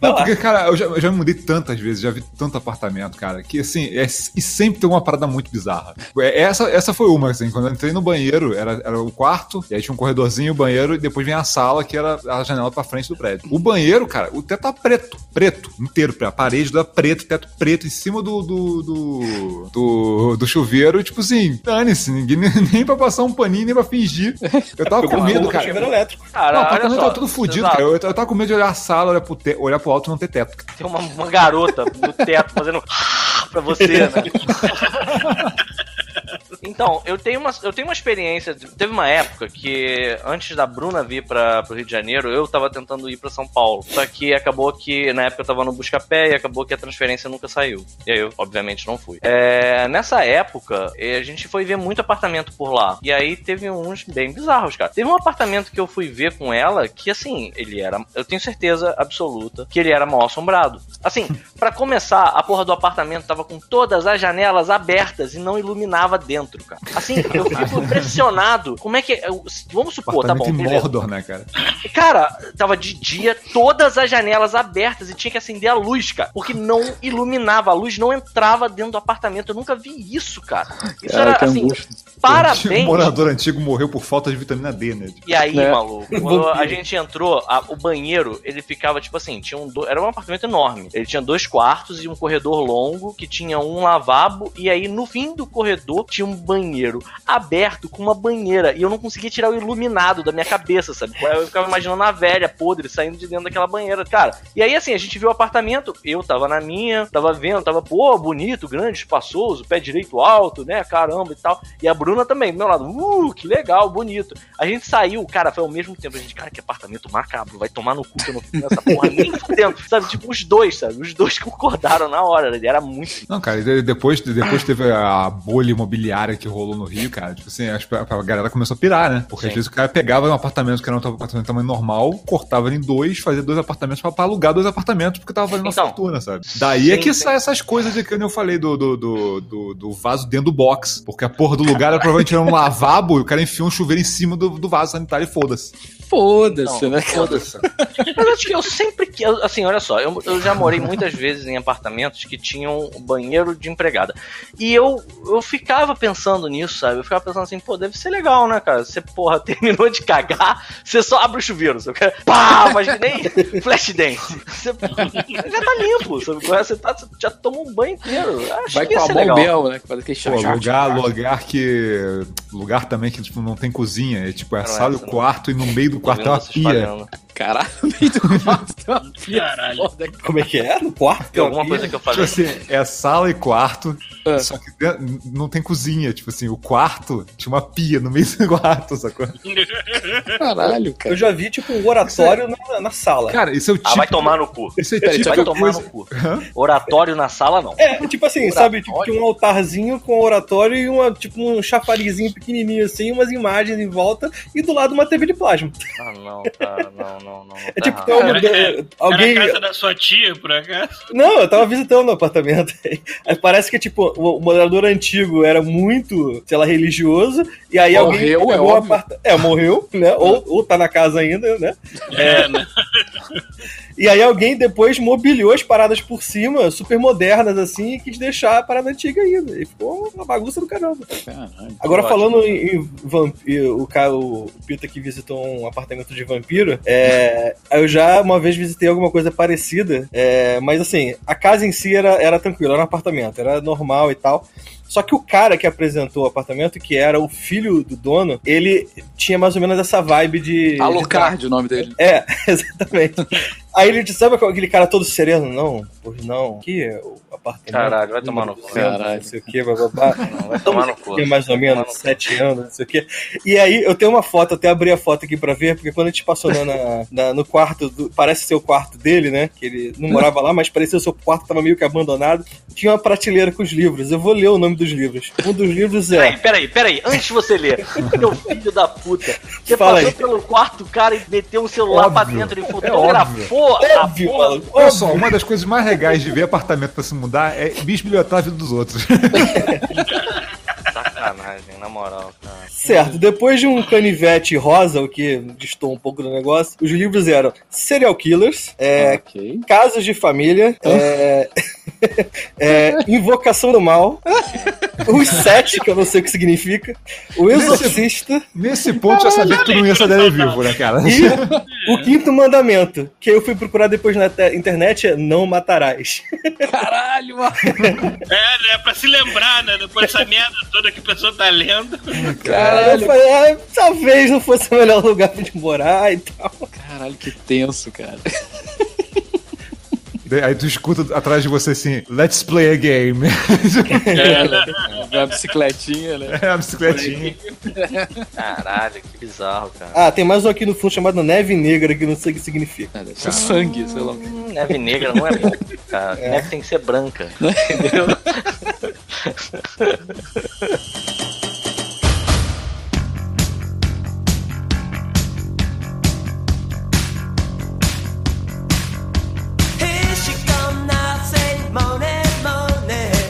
Não, porque, cara, eu já, eu já me mudei tantas vezes, já vi tanto apartamento, cara, que assim, é- e sempre tem uma parada muito bizarra. É, Essa, essa foi uma, assim, quando eu entrei no banheiro, era, era o quarto, e aí tinha um corredorzinho, o banheiro, e depois vem a sala, que era a janela pra frente do prédio. O banheiro, cara, o teto tá preto, preto, inteiro, a parede da preto, teto preto, em cima do, do, do, do, do chuveiro, tipo assim, dane-se, ninguém nem pra passar um paninho, nem pra fingir. Eu tava com medo, cara. Chuveiro elétrico. Cara, Não, o olha apartamento só. tava tudo fudido, exato. cara. Eu, eu tava com medo de olhar a sala, olhar pro, te- olhar pro alto e não ter teto. cara. Tem uma, uma garota no teto fazendo pra você, né? Então, eu tenho uma, eu tenho uma experiência. Teve uma época que, antes da Bruna vir para pro Rio de Janeiro, eu tava tentando ir pra São Paulo. Só que acabou que, na época, eu tava no Buscapé e acabou que a transferência nunca saiu. E aí eu, obviamente, não fui. É, nessa época, eh, a gente foi ver muito apartamento por lá. E aí teve uns bem bizarros, cara. Teve um apartamento que eu fui ver com ela que, assim, ele era. Eu tenho certeza absoluta que ele era mal assombrado. Assim, pra começar, a porra do apartamento tava com todas as janelas abertas e não iluminava dentro, cara. Assim, eu fico impressionado. Como é que. eu- Vamos supor, tá bom, em. Mordor, né, cara? Cara, tava de dia, todas as janelas abertas e tinha que acender a luz, cara. Porque não iluminava, a luz não entrava dentro do apartamento. Eu nunca vi isso, cara. Isso Cara, era assim, angústia. O parabéns. morador antigo morreu por falta de vitamina D, né? E aí, Né? maluco, quando a gente entrou, a- o banheiro, ele ficava tipo assim, tinha um do- era um apartamento enorme. Ele tinha dois quartos e um corredor longo que tinha um lavabo e aí no fim do corredor tinha um banheiro aberto com uma banheira e eu não conseguia tirar o iluminado da minha cabeça, sabe? Eu ficava imaginando a velha podre saindo de dentro daquela banheira, cara. E aí assim, a gente viu o apartamento, eu tava na minha, tava vendo, tava, pô, bonito, grande, espaçoso, pé direito alto, né? Caramba e tal. E a Bruna também, do meu lado, uh, que legal, bonito. A gente saiu, cara, foi ao mesmo tempo. A gente, cara, que apartamento macabro, vai tomar no cu que eu não fiz essa porra nem fudendo. Sabe, tipo, os dois, sabe? Os dois concordaram na hora, era muito. Não, cara, de- depois, depois teve a bolha imobiliária que rolou no Rio, cara. Tipo assim, acho que a a galera começou a pirar, né? Porque Sim. às vezes o cara pegava um apartamento que era um apartamento de tamanho normal, cortava ele em dois, fazia dois apartamentos pra, pra alugar dois apartamentos, porque tava valendo uma Então. fortuna, sabe? Daí é Sim, que sim. sai essas coisas de que eu falei do, do, do, do, do vaso dentro do box. Porque a porra do lugar era provavelmente era um lavabo e o cara enfiou um chuveiro em cima do, do vaso sanitário e foda-se. Foda-se, né? Foda-se. Mas eu, tipo, eu sempre que. Assim, olha só, eu, eu já morei muitas vezes em apartamentos que tinham banheiro de empregada. E eu, eu ficava pensando nisso, sabe? Eu ficava pensando assim, pô, deve ser legal, né, cara? Você, porra, terminou de cagar, você só abre o chuveiro, sabe? Pá, mas que nem flash dance. Você já tá limpo, sabe? Você tá, você já toma um banho inteiro. Acho Vai que com a mão mesmo, né? Que faz aquele Pô, lugar, chá. lugar que. Lugar também que tipo, não tem cozinha. É tipo, é a Não, sala e o quarto, e no meio do quarto vendo uma pia. espalhando. Caralho, no meio do quarto pia Caralho. foda. Como é que é? No quarto? Tem alguma coisa que eu Tipo falei? assim, é sala e quarto, É. só que não tem cozinha. Tipo assim, o quarto tinha uma pia no meio do quarto, sacou? Caralho, Eu cara. já vi, tipo, um oratório na, na sala. Cara, isso é o tipo. Ah, vai tomar no cu. Isso é tipo Vai tomar no cu. Hã? Oratório na sala, não. É, tipo assim, sabe? Tipo, Oratório? tinha um altarzinho com oratório e uma, tipo, um chafarizinho pequenininho assim, umas imagens em volta e do lado uma TV de plasma. Ah, não, cara, não, não, não. É tá tipo, tem uma Era- alguém. a casa da sua tia, por acaso? Não, eu tava visitando o apartamento. Aí parece que, tipo, o morador antigo era muito, sei lá, religioso. E aí alguém Morreu, é aparta- É, morreu, né? Ou, ou tá na casa ainda, né? É, né? E aí alguém depois mobiliou as paradas por cima, super modernas, assim, e quis deixar a parada antiga ainda. E ficou uma bagunça do caramba. Caralho. Agora, Ótimo. falando em, em vampiro, o cara, o Pita que visitou um apartamento de vampiro, é, eu já uma vez visitei alguma coisa parecida, é, mas assim, a casa em si era, era tranquila, era um apartamento, era normal e tal. Só que o cara que apresentou o apartamento, que era o filho do dono, ele tinha mais ou menos essa vibe de. Alucard, o nome dele. É, exatamente. Aí ele disse, sabe aquele cara todo sereno? Não, pois não. É o apartamento. Caralho, vai tomar no cu. Caralho. Não sei o que, bababá. Não, vai tomar no cu. Mais ou menos sete anos, não sei o quê. E aí eu tenho uma foto, até abri a foto aqui pra ver, porque quando a gente passou na, na- no quarto, do- parece ser o quarto dele, né? Que ele não morava lá, mas parecia o seu quarto, tava meio que abandonado. Tinha uma prateleira com os livros. Eu vou ler o nome dos livros. Um dos livros Peraí, é. peraí, peraí. Antes de você ler, meu filho da puta. Você Fala passou aí. pelo quarto cara e meteu um celular pra Óbvio. dentro e É fotografou a Óbvio, porra. maluco. Olha só, uma das coisas mais legais de ver apartamento pra se mudar é bisbilhotar a dos outros. Sacanagem, na moral. Certo, depois de um canivete rosa, o que distou um pouco do negócio, os livros eram Serial Killers, é, Ok. Casos de Família, é, é, Invocação do Mal, Os Sete, que eu não sei o que significa, O Exorcista Nesse ponto já sabia que tu não ia sair dele vivo, né, cara? e O Quinto Mandamento, que eu fui procurar depois na te- internet, é Não Matarás. Caralho, mano. É, né? Pra se lembrar, né? Depois dessa merda toda que a pessoa tá lendo. Aí eu falei, ah, talvez não fosse o melhor lugar pra gente morar e tal. Caralho, que tenso, cara. Aí tu escuta atrás de você assim, let's play a game. É, né? Uma bicicletinha, né? É a bicicletinha. Caralho, que bizarro, cara. Ah, tem mais um aqui no fundo chamado Neve Negra, que não sei o que significa. É, deve ser sangue, sei lá. Hum, Neve negra não é bom, cara. Neve tem que ser branca. Entendeu?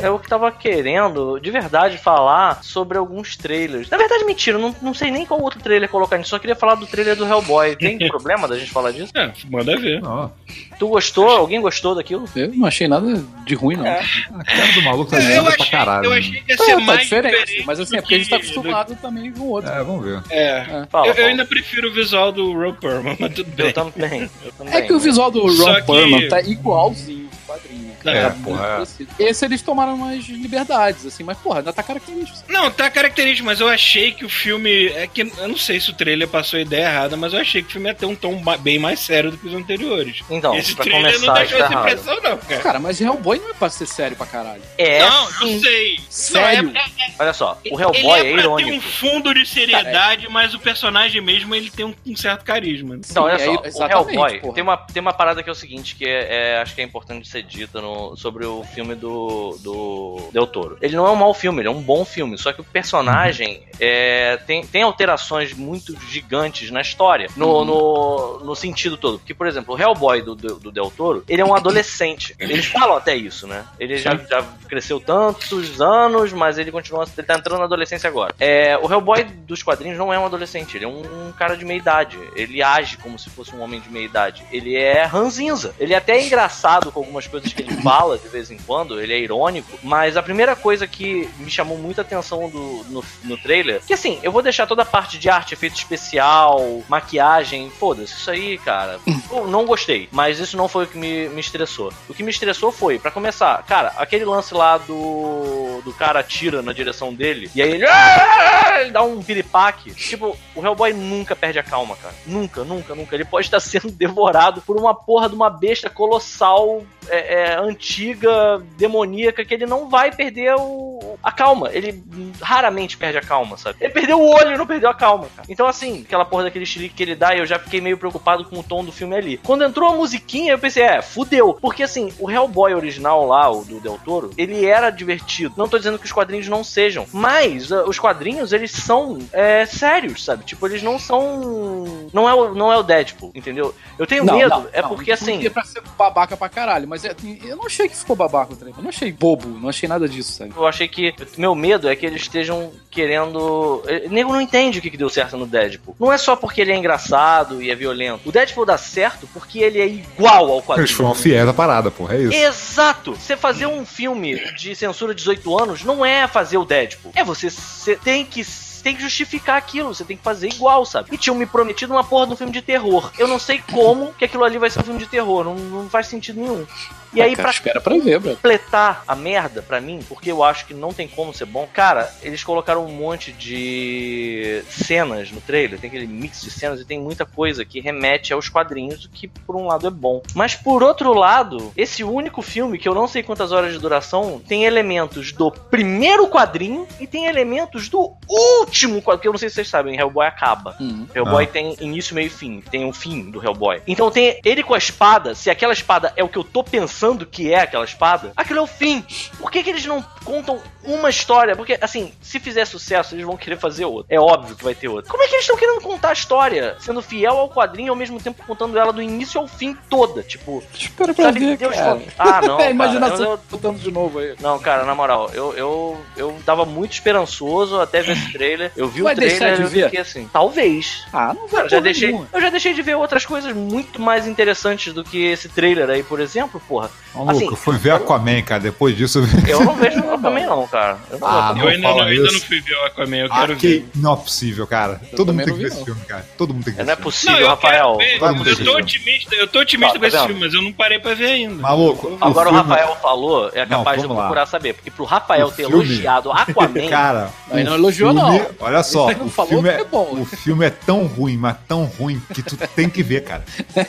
Eu que tava querendo, de verdade, falar sobre alguns trailers. Na verdade, mentira, eu não, não sei nem qual outro trailer colocar nisso. Só queria falar do trailer do Hellboy. Tem problema da gente falar disso? É, manda ver. Não, Tu gostou? Alguém gostou daquilo? Eu não achei nada de ruim, não. É. a cara do maluco tá Eu linda pra achei, caralho. eu né? achei que ia É, ser tá mais diferente, diferente. mas assim, é do porque a gente tá acostumado também com o outro. É, vamos ver. É. Fala, eu, eu ainda prefiro o visual do Ron Perlman, mas tudo bem. Eu também. Eu também. É que o visual do Ron que- tá igualzinho do quadrinho. É, Tá porra, é. parecido. Esse eles tomaram mais liberdades, assim, mas porra, ainda tá característico. Não, tá característico, mas eu achei que o filme. É que eu não sei se o trailer passou a ideia errada, mas eu achei que o filme ia ter um tom bem mais sério do que os anteriores. Então, Esse pra trailer não começar, deixou tá essa errado. impressão, não, cara. Cara, mas Hellboy não é pra ser sério pra caralho. É, não, sim. eu sei. Sério? Não, é, é, Olha só, o ele Hellboy é é pra irônico. ter um fundo de seriedade, mas o personagem mesmo ele tem um, um certo carisma. Então, olha só, é- o Hellboy porra. tem uma, tem uma parada que é o seguinte, que é, é- acho que é importante ser dita no, sobre o filme do, do Del Toro. Ele não é um mau filme, ele é um bom filme, só que o personagem é, tem, tem alterações muito gigantes na história, no, no, no sentido todo. Porque, por exemplo, o Hellboy do, do, do Del Toro, ele é um adolescente. Eles falam até isso, né? Ele já, já cresceu tantos anos, mas ele continua, ele tá entrando na adolescência agora. É, o Hellboy dos quadrinhos não é um adolescente, ele é um, um cara de meia idade. Ele age como se fosse um homem de meia idade. Ele é ranzinza. Ele é até engraçado com algumas coisas que ele fala de vez em quando, ele é irônico, mas a primeira coisa que me chamou muita atenção do, no, no trailer, que assim, eu vou deixar toda a parte de arte, efeito especial, maquiagem, foda-se, isso aí, cara, eu não gostei, mas isso não foi o que me, me estressou. O que me estressou foi, pra começar, cara, aquele lance lá do, do cara atira na direção dele, e aí ele, "Ah!" ele dá um piripaque. Tipo, o Hellboy nunca perde a calma, cara. Nunca, nunca, nunca. Ele pode estar sendo devorado por uma porra de uma besta colossal, é, é, antiga, demoníaca, que ele não vai perder o, a calma. Ele raramente perde a calma, sabe? Ele perdeu o olho, não perdeu a calma, cara. Então, assim, aquela porra daquele estilo que ele dá, eu já fiquei meio preocupado com o tom do filme ali. Quando entrou a musiquinha, eu pensei, é, fudeu. Porque, assim, o Hellboy original lá, o do Del Toro, ele era divertido. Não tô dizendo que os quadrinhos não sejam, mas uh, os quadrinhos, eles são é, sérios, sabe? Tipo, eles não são. Não é, o, não é o Deadpool, entendeu? Eu tenho Não, medo, não, é não, porque não assim. É pra ser babaca pra caralho, mas é, eu não achei que ficou babaca o trailer. Eu não achei bobo, não achei nada disso, sabe? Eu achei que. Meu medo é que eles estejam querendo. eh, O nego não entende o que, que deu certo no Deadpool. Não é só porque ele é engraçado e é violento. O Deadpool dá certo porque ele é igual ao Eles quadrinho. foram fiéis à parada, porra. É isso. Exato! Você fazer um filme de censura 18 anos não é fazer o Deadpool. É você, você tem que tem que justificar aquilo, você tem que fazer igual, sabe? E tinham me prometido uma porra de um filme de terror. Eu não sei como que aquilo ali vai ser um filme de terror, não, não faz sentido nenhum. E aí, cara, pra espera pra ver, bro. completar a merda pra mim, porque eu acho que não tem como ser bom. Cara, eles colocaram um monte de cenas no trailer, tem aquele mix de cenas e tem muita coisa que remete aos quadrinhos, o que por um lado é bom. Mas por outro lado, esse único filme, que eu não sei quantas horas de duração, tem elementos do primeiro quadrinho e tem elementos do último quadrinho, que eu não sei se vocês sabem, Hellboy acaba. Hum. Hellboy Ah. tem início, meio e fim. Tem um fim do Hellboy. Então tem ele com a espada. Se aquela espada é o que eu tô pensando que é aquela espada, aquilo é o fim. Por que, que eles não contam uma história? Porque, assim, se fizer sucesso, eles vão querer fazer outra. É óbvio que vai ter outra. Como é que eles estão querendo contar a história? Sendo fiel ao quadrinho e ao mesmo tempo contando ela do início ao fim toda. Tipo, Espera pra sabe? ver, Deus cara. fala- Ah, não. é, imaginação botando de novo aí. não, cara, na moral, eu, eu, eu tava muito esperançoso até ver esse trailer. Eu vi Vai o trailer de e eu ver? fiquei assim, talvez. Ah, não vai Cara, eu já deixei, nenhuma. eu já deixei de ver outras coisas muito mais interessantes do que esse trailer aí, por exemplo, porra. Maluco, Assim, eu fui ver Aquaman, cara. Depois disso, Eu não vejo Aquaman não, cara. Eu não Ah, Eu ainda não, ainda não fui ver o Aquaman, eu Ah, quero que... ver. Não é possível, cara. Eu Todo mundo tem não que ver esse não. filme, cara. Todo mundo tem que ver Não é esse possível, eu Rafael. Eu tô otimista, eu tô otimista Tá, com esse tá filme, mas eu não parei pra ver ainda. Maluco, Agora o, filme- Rafael falou, é Não, capaz de eu vamos lá. procurar saber. Porque pro Rafael O ter filme- elogiado Aquaman. Cara, o não elogiou, filme- não. Olha só, Ele não o filme, é, é bom. o filme é tão ruim, mas tão ruim que tu tem que ver, cara.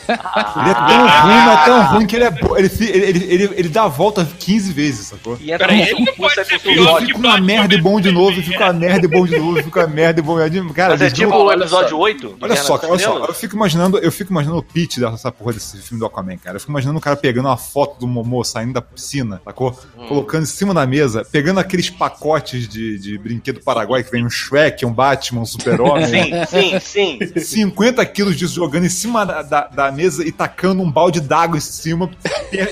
Ah, Ele é tão ruim, mas tão ruim que ele é ele, ele, ele, ele, ele dá a volta 15 vezes, sacou? E Peraí, no ele não pode sai ser pior que fica uma merda e bom de novo, e fica uma merda e bom de novo, fica uma merda e bom de novo. Cara, Mas é tipo o episódio só. 8 do Olha só, cara, olha só, eu fico imaginando, eu fico imaginando o pitch dessa porra desse filme do Aquaman, cara. Eu fico imaginando o cara pegando uma foto do Momô saindo da piscina, sacou? Hum. Colocando em cima da mesa, pegando aqueles pacotes de, de brinquedo paraguai que vem um Shrek, um Batman, um Super-Homem. Sim, sim, sim. 50 quilos disso jogando em cima da, da, da mesa e tacando um balde d'água em cima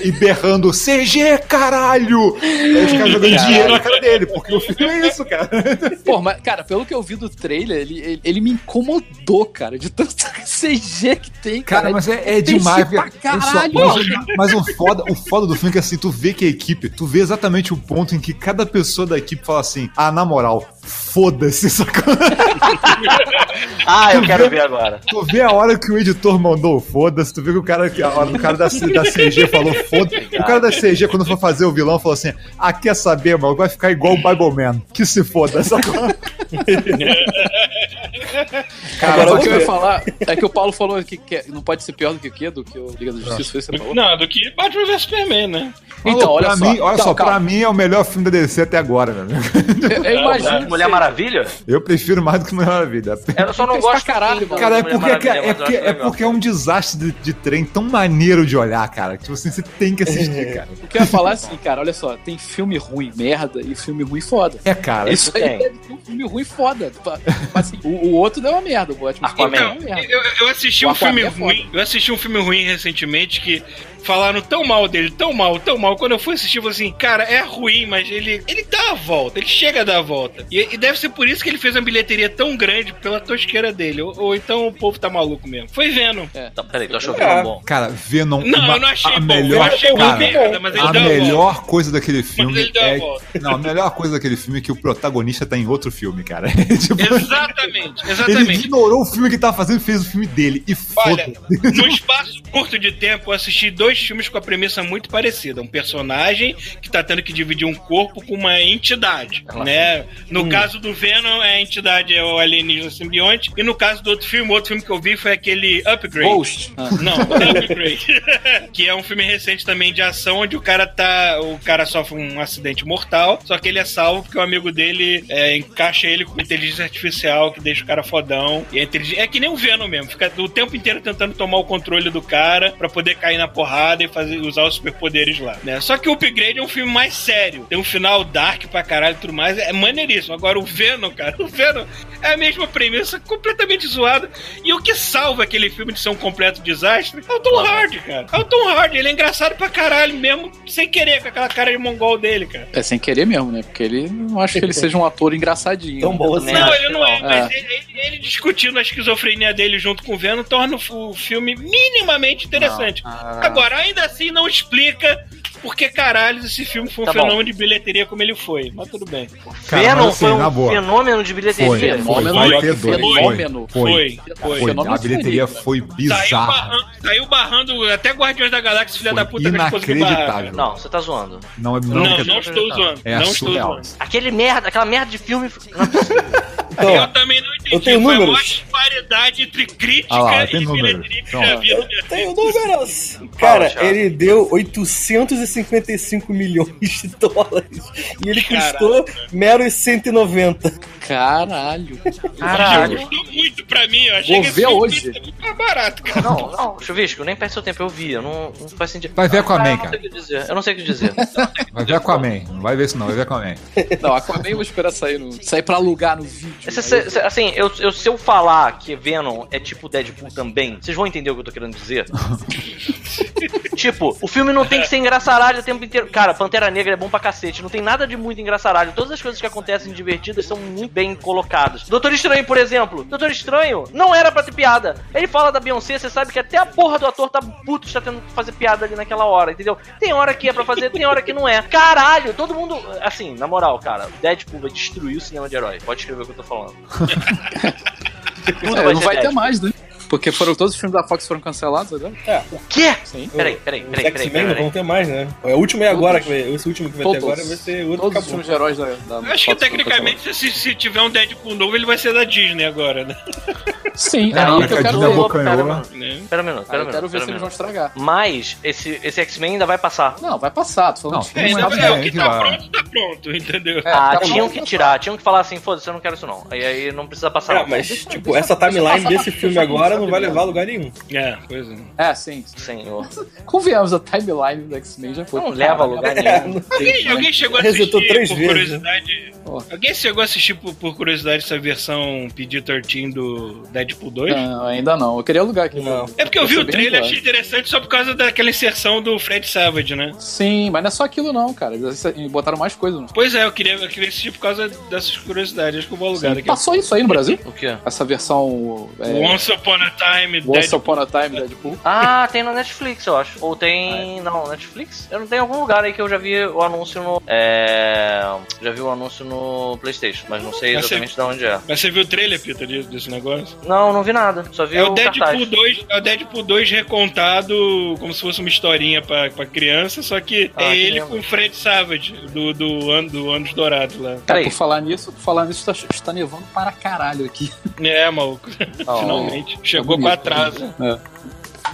e berrando CG, caralho! Aí os caras jogando dinheiro na cara dele, porque o filme é isso, cara. Pô, mas, cara, pelo que eu vi do trailer, ele, ele, ele me incomodou, cara, de tanto CG que tem, cara. Cara, mas é, é Tem demais. Pra só, caralho. mas, mas o, foda, o foda do filme é que assim, tu vê que a equipe, tu vê exatamente o ponto em que cada pessoa da equipe fala assim: ah, na moral, foda-se, sacou? Ah, eu quero ver agora. Tu vê a hora que o editor mandou foda-se, tu vê que o cara, que a hora o cara da, da CG falou foda-se. O cara da CG, quando for fazer o vilão, falou assim: ah, quer saber, mano? Vai ficar igual o Bible Man. Que se foda, sacou? Agora, só o que eu ia falar é que o Paulo falou que, que não pode ser pior do que o quê? Do que o Liga da Justiça, que você falou? Não, do que Batman vs Superman, né? Então, olha pra só. Mim, olha Então, só, pra calma. mim é o melhor filme da DC até agora, velho. Eu, eu imagino. Mulher seja. Maravilha? Eu prefiro mais do que Mulher Maravilha. Eu só não Fez pra gosto caralho, mano. Cara, é porque, Maravilha, é, eu porque, é porque é um desastre de, de trem tão maneiro de olhar, cara. Tipo assim, você tem que assistir, cara. O que eu ia falar é assim, cara, olha só, tem filme ruim, merda, e filme ruim foda. É, cara. Isso aí tem. é um filme ruim foda. Mas assim, o, o outro deu uma merda, o Batman Aquaman. Então, uma merda. eu, eu assisti O um filme é foda. ruim. Eu assisti um filme ruim recentemente que falaram tão mal dele, tão mal, tão mal. Quando eu fui assistir, eu falei assim, cara, é ruim, mas ele, ele dá a volta, ele chega a dar a volta. E, e deve ser por isso que ele fez uma bilheteria tão grande pela tosqueira dele. Ou, ou então o povo tá maluco mesmo. Foi Venom. Tá, peraí, tu achou que É. era bom? Cara, Venom. Não, uma- eu não achei a bom. melhor, eu achei cara, ruim merda, mas ele a deu melhor coisa daquele filme é. Não, a melhor coisa daquele filme é que o protagonista tá em outro filme, cara. tipo, Exatamente, ele exatamente. ignorou o filme que tava fazendo e fez o filme dele. E Olha, num espaço curto de tempo, eu assisti dois filmes com a premissa muito parecida. Um personagem que tá tendo que dividir um corpo com uma entidade, né? No caso do Venom, a entidade é o alienígena simbionte. E no caso do outro filme, o outro filme que eu vi foi aquele Upgrade. Ghost. Ah. Não, Upgrade. que é um filme recente também de ação, onde o cara tá. O cara sofre um acidente mortal, só que ele é salvo porque o amigo dele é, encaixa ele com inteligência artificial que deixa o cara fodão. E inteligência... É que nem o Venom mesmo, fica o tempo inteiro tentando tomar o controle do cara pra poder cair na porrada e fazer, usar os superpoderes lá, né? Só que o Upgrade é um filme mais sério, tem um final dark pra caralho e tudo mais, é maneiríssimo. Agora o Venom, cara, o Venom é a mesma premissa, completamente zoada. E o que salva aquele filme de ser um completo desastre é o Tom Hardy, cara. É o Tom Hardy, ele é engraçado pra caralho mesmo, sem querer, com aquela cara de mongol dele, cara. É sem querer mesmo, né? Porque ele não acho que ele seja um ator engraçadinho. Tão né? bom assim. Não, ele não é, não. mas É. ele, ele- discutindo a esquizofrenia dele junto com o Venom torna o, filme minimamente interessante. Ah. Agora, ainda assim, não explica por que caralho esse filme foi um Tá bom. fenômeno de bilheteria como ele foi. Mas tudo bem. Venom assim, foi um boa. fenômeno de Foi, bilheteria. foi, Fenômeno, fenômeno. Foi, Foi, foi. foi. Foi. Fenômeno A bilheteria foi Saiu bizarra. barrando, saiu barrando até Guardiões da Galáxia, filha Foi da puta, inacreditável. Não, você tá zoando. Não, é- não, Não, não, estou zoando. É não estou zoando. Aquele merda, aquela merda de filme. Então, eu também não entendi. eu tenho Foi a números. maior disparidade entre crítica Ah lá, e tem números. bilheteria que Então, eu já vi na minha eu vida. tenho números. Cara, Thiago. ele deu 855 milhões de dólares. E ele Caralho. custou meros 190. Caralho. Caralho. Custou muito pra mim, eu achei Vou que ver hoje. mais barato, cara. Não, não, Chuvisco, nem perde seu tempo, eu vi, eu não, não faz sentido. Vai ver Aquaman, Ah, eu não cara. sei o que dizer, eu não sei o que dizer. Vai ver Aquaman. Não vai ver isso não, vai ver Aquaman. Não, Aquaman eu vou esperar sair, no, sair pra alugar no vídeo. Se- se- se- assim, eu, eu- se eu falar que Venom é tipo Deadpool também, vocês vão entender o que eu tô querendo dizer? tipo, o filme não tem que ser engraçaralho o tempo inteiro. Cara, Pantera Negra é bom pra cacete, não tem nada de muito engraçaralho. Todas as coisas que acontecem divertidas são muito bem colocadas. Doutor Estranho, por exemplo. Doutor Estranho não era pra ter piada. Ele fala da Beyoncé, você sabe que até a porra do ator tá puto, está tendo que fazer piada ali naquela hora, entendeu? Tem hora que é pra fazer, tem hora que não é. Caralho, todo mundo. Assim, na moral, cara, Deadpool vai destruir o cinema de herói. Pode escrever o que eu tô falando. Tudo É, vai não vai ter mais, né? Porque foram todos os filmes da Fox foram cancelados agora? O quê? Sim. Peraí, peraí, Os peraí, peraí, X-Men não vão ter mais, né? É o último é agora, que vai, esse último que vai ter Todos. agora vai ser outro Todos os acabou. filmes de heróis da, da Eu acho que Fox foram tecnicamente, se, se tiver um Deadpool novo, ele vai ser da Disney agora, né? Sim, É, é, não, aí que eu quero ver. Pera. Né? Pera um minuto, Aí pera um eu quero minuto, ver se eles vão minuto. estragar. Mas esse, esse X-Men ainda vai passar. Não, vai passar, tô falando Não, de É, é, o é, que que tá vai. pronto, tá pronto, entendeu? É, ah, tá tinham bom, que tá tirar, tinham que falar assim, foda-se, eu não quero isso não. Aí, aí não precisa passar. É, não. mas, tipo, essa timeline desse filme agora não vai levar a lugar nenhum. É, pois é. É, sim. Senhor. Convenhamos, a timeline do X-Men já foi. Não leva a lugar É, nenhum. Alguém, alguém chegou a assistir três por vezes, curiosidade? Ó. Alguém chegou a assistir por, por curiosidade essa versão PG-13 do Deadpool 2? Não, ainda não. Eu queria alugar aqui. Não. É porque eu vi o trailer e achei interessante só por causa daquela inserção do Fred Savage, né? Sim, mas não é só aquilo não, cara. Eles botaram mais coisas. Não. Pois é, eu queria, eu queria assistir por causa dessas curiosidades. Acho que eu vou alugar daqui. a Passou isso aí no Brasil? O quê? Essa versão. É, Once Upon a Time, Once Deadpool. Upon a Time Deadpool. Ah, tem na Netflix, eu acho. Ou tem. Não, Netflix? Eu não tenho algum lugar aí que eu já vi o anúncio no. É. Já vi o anúncio no PlayStation, mas não sei Mas exatamente de onde é. Mas você viu o trailer, Peter, desse, negócio? Não, não vi nada. Só vi É o o Deadpool cartaz. 2, é o Deadpool 2 recontado como se fosse uma historinha pra, pra criança, só que Ah, é que ele lembra. com o Fred Savage, do, do, ano, do Anos Dourados lá. Cara, Peraí. por falar nisso, por falar nisso, está, está nevando para caralho aqui. É, maluco. Oh. Finalmente. Chegou Tá com bonito, atraso. É.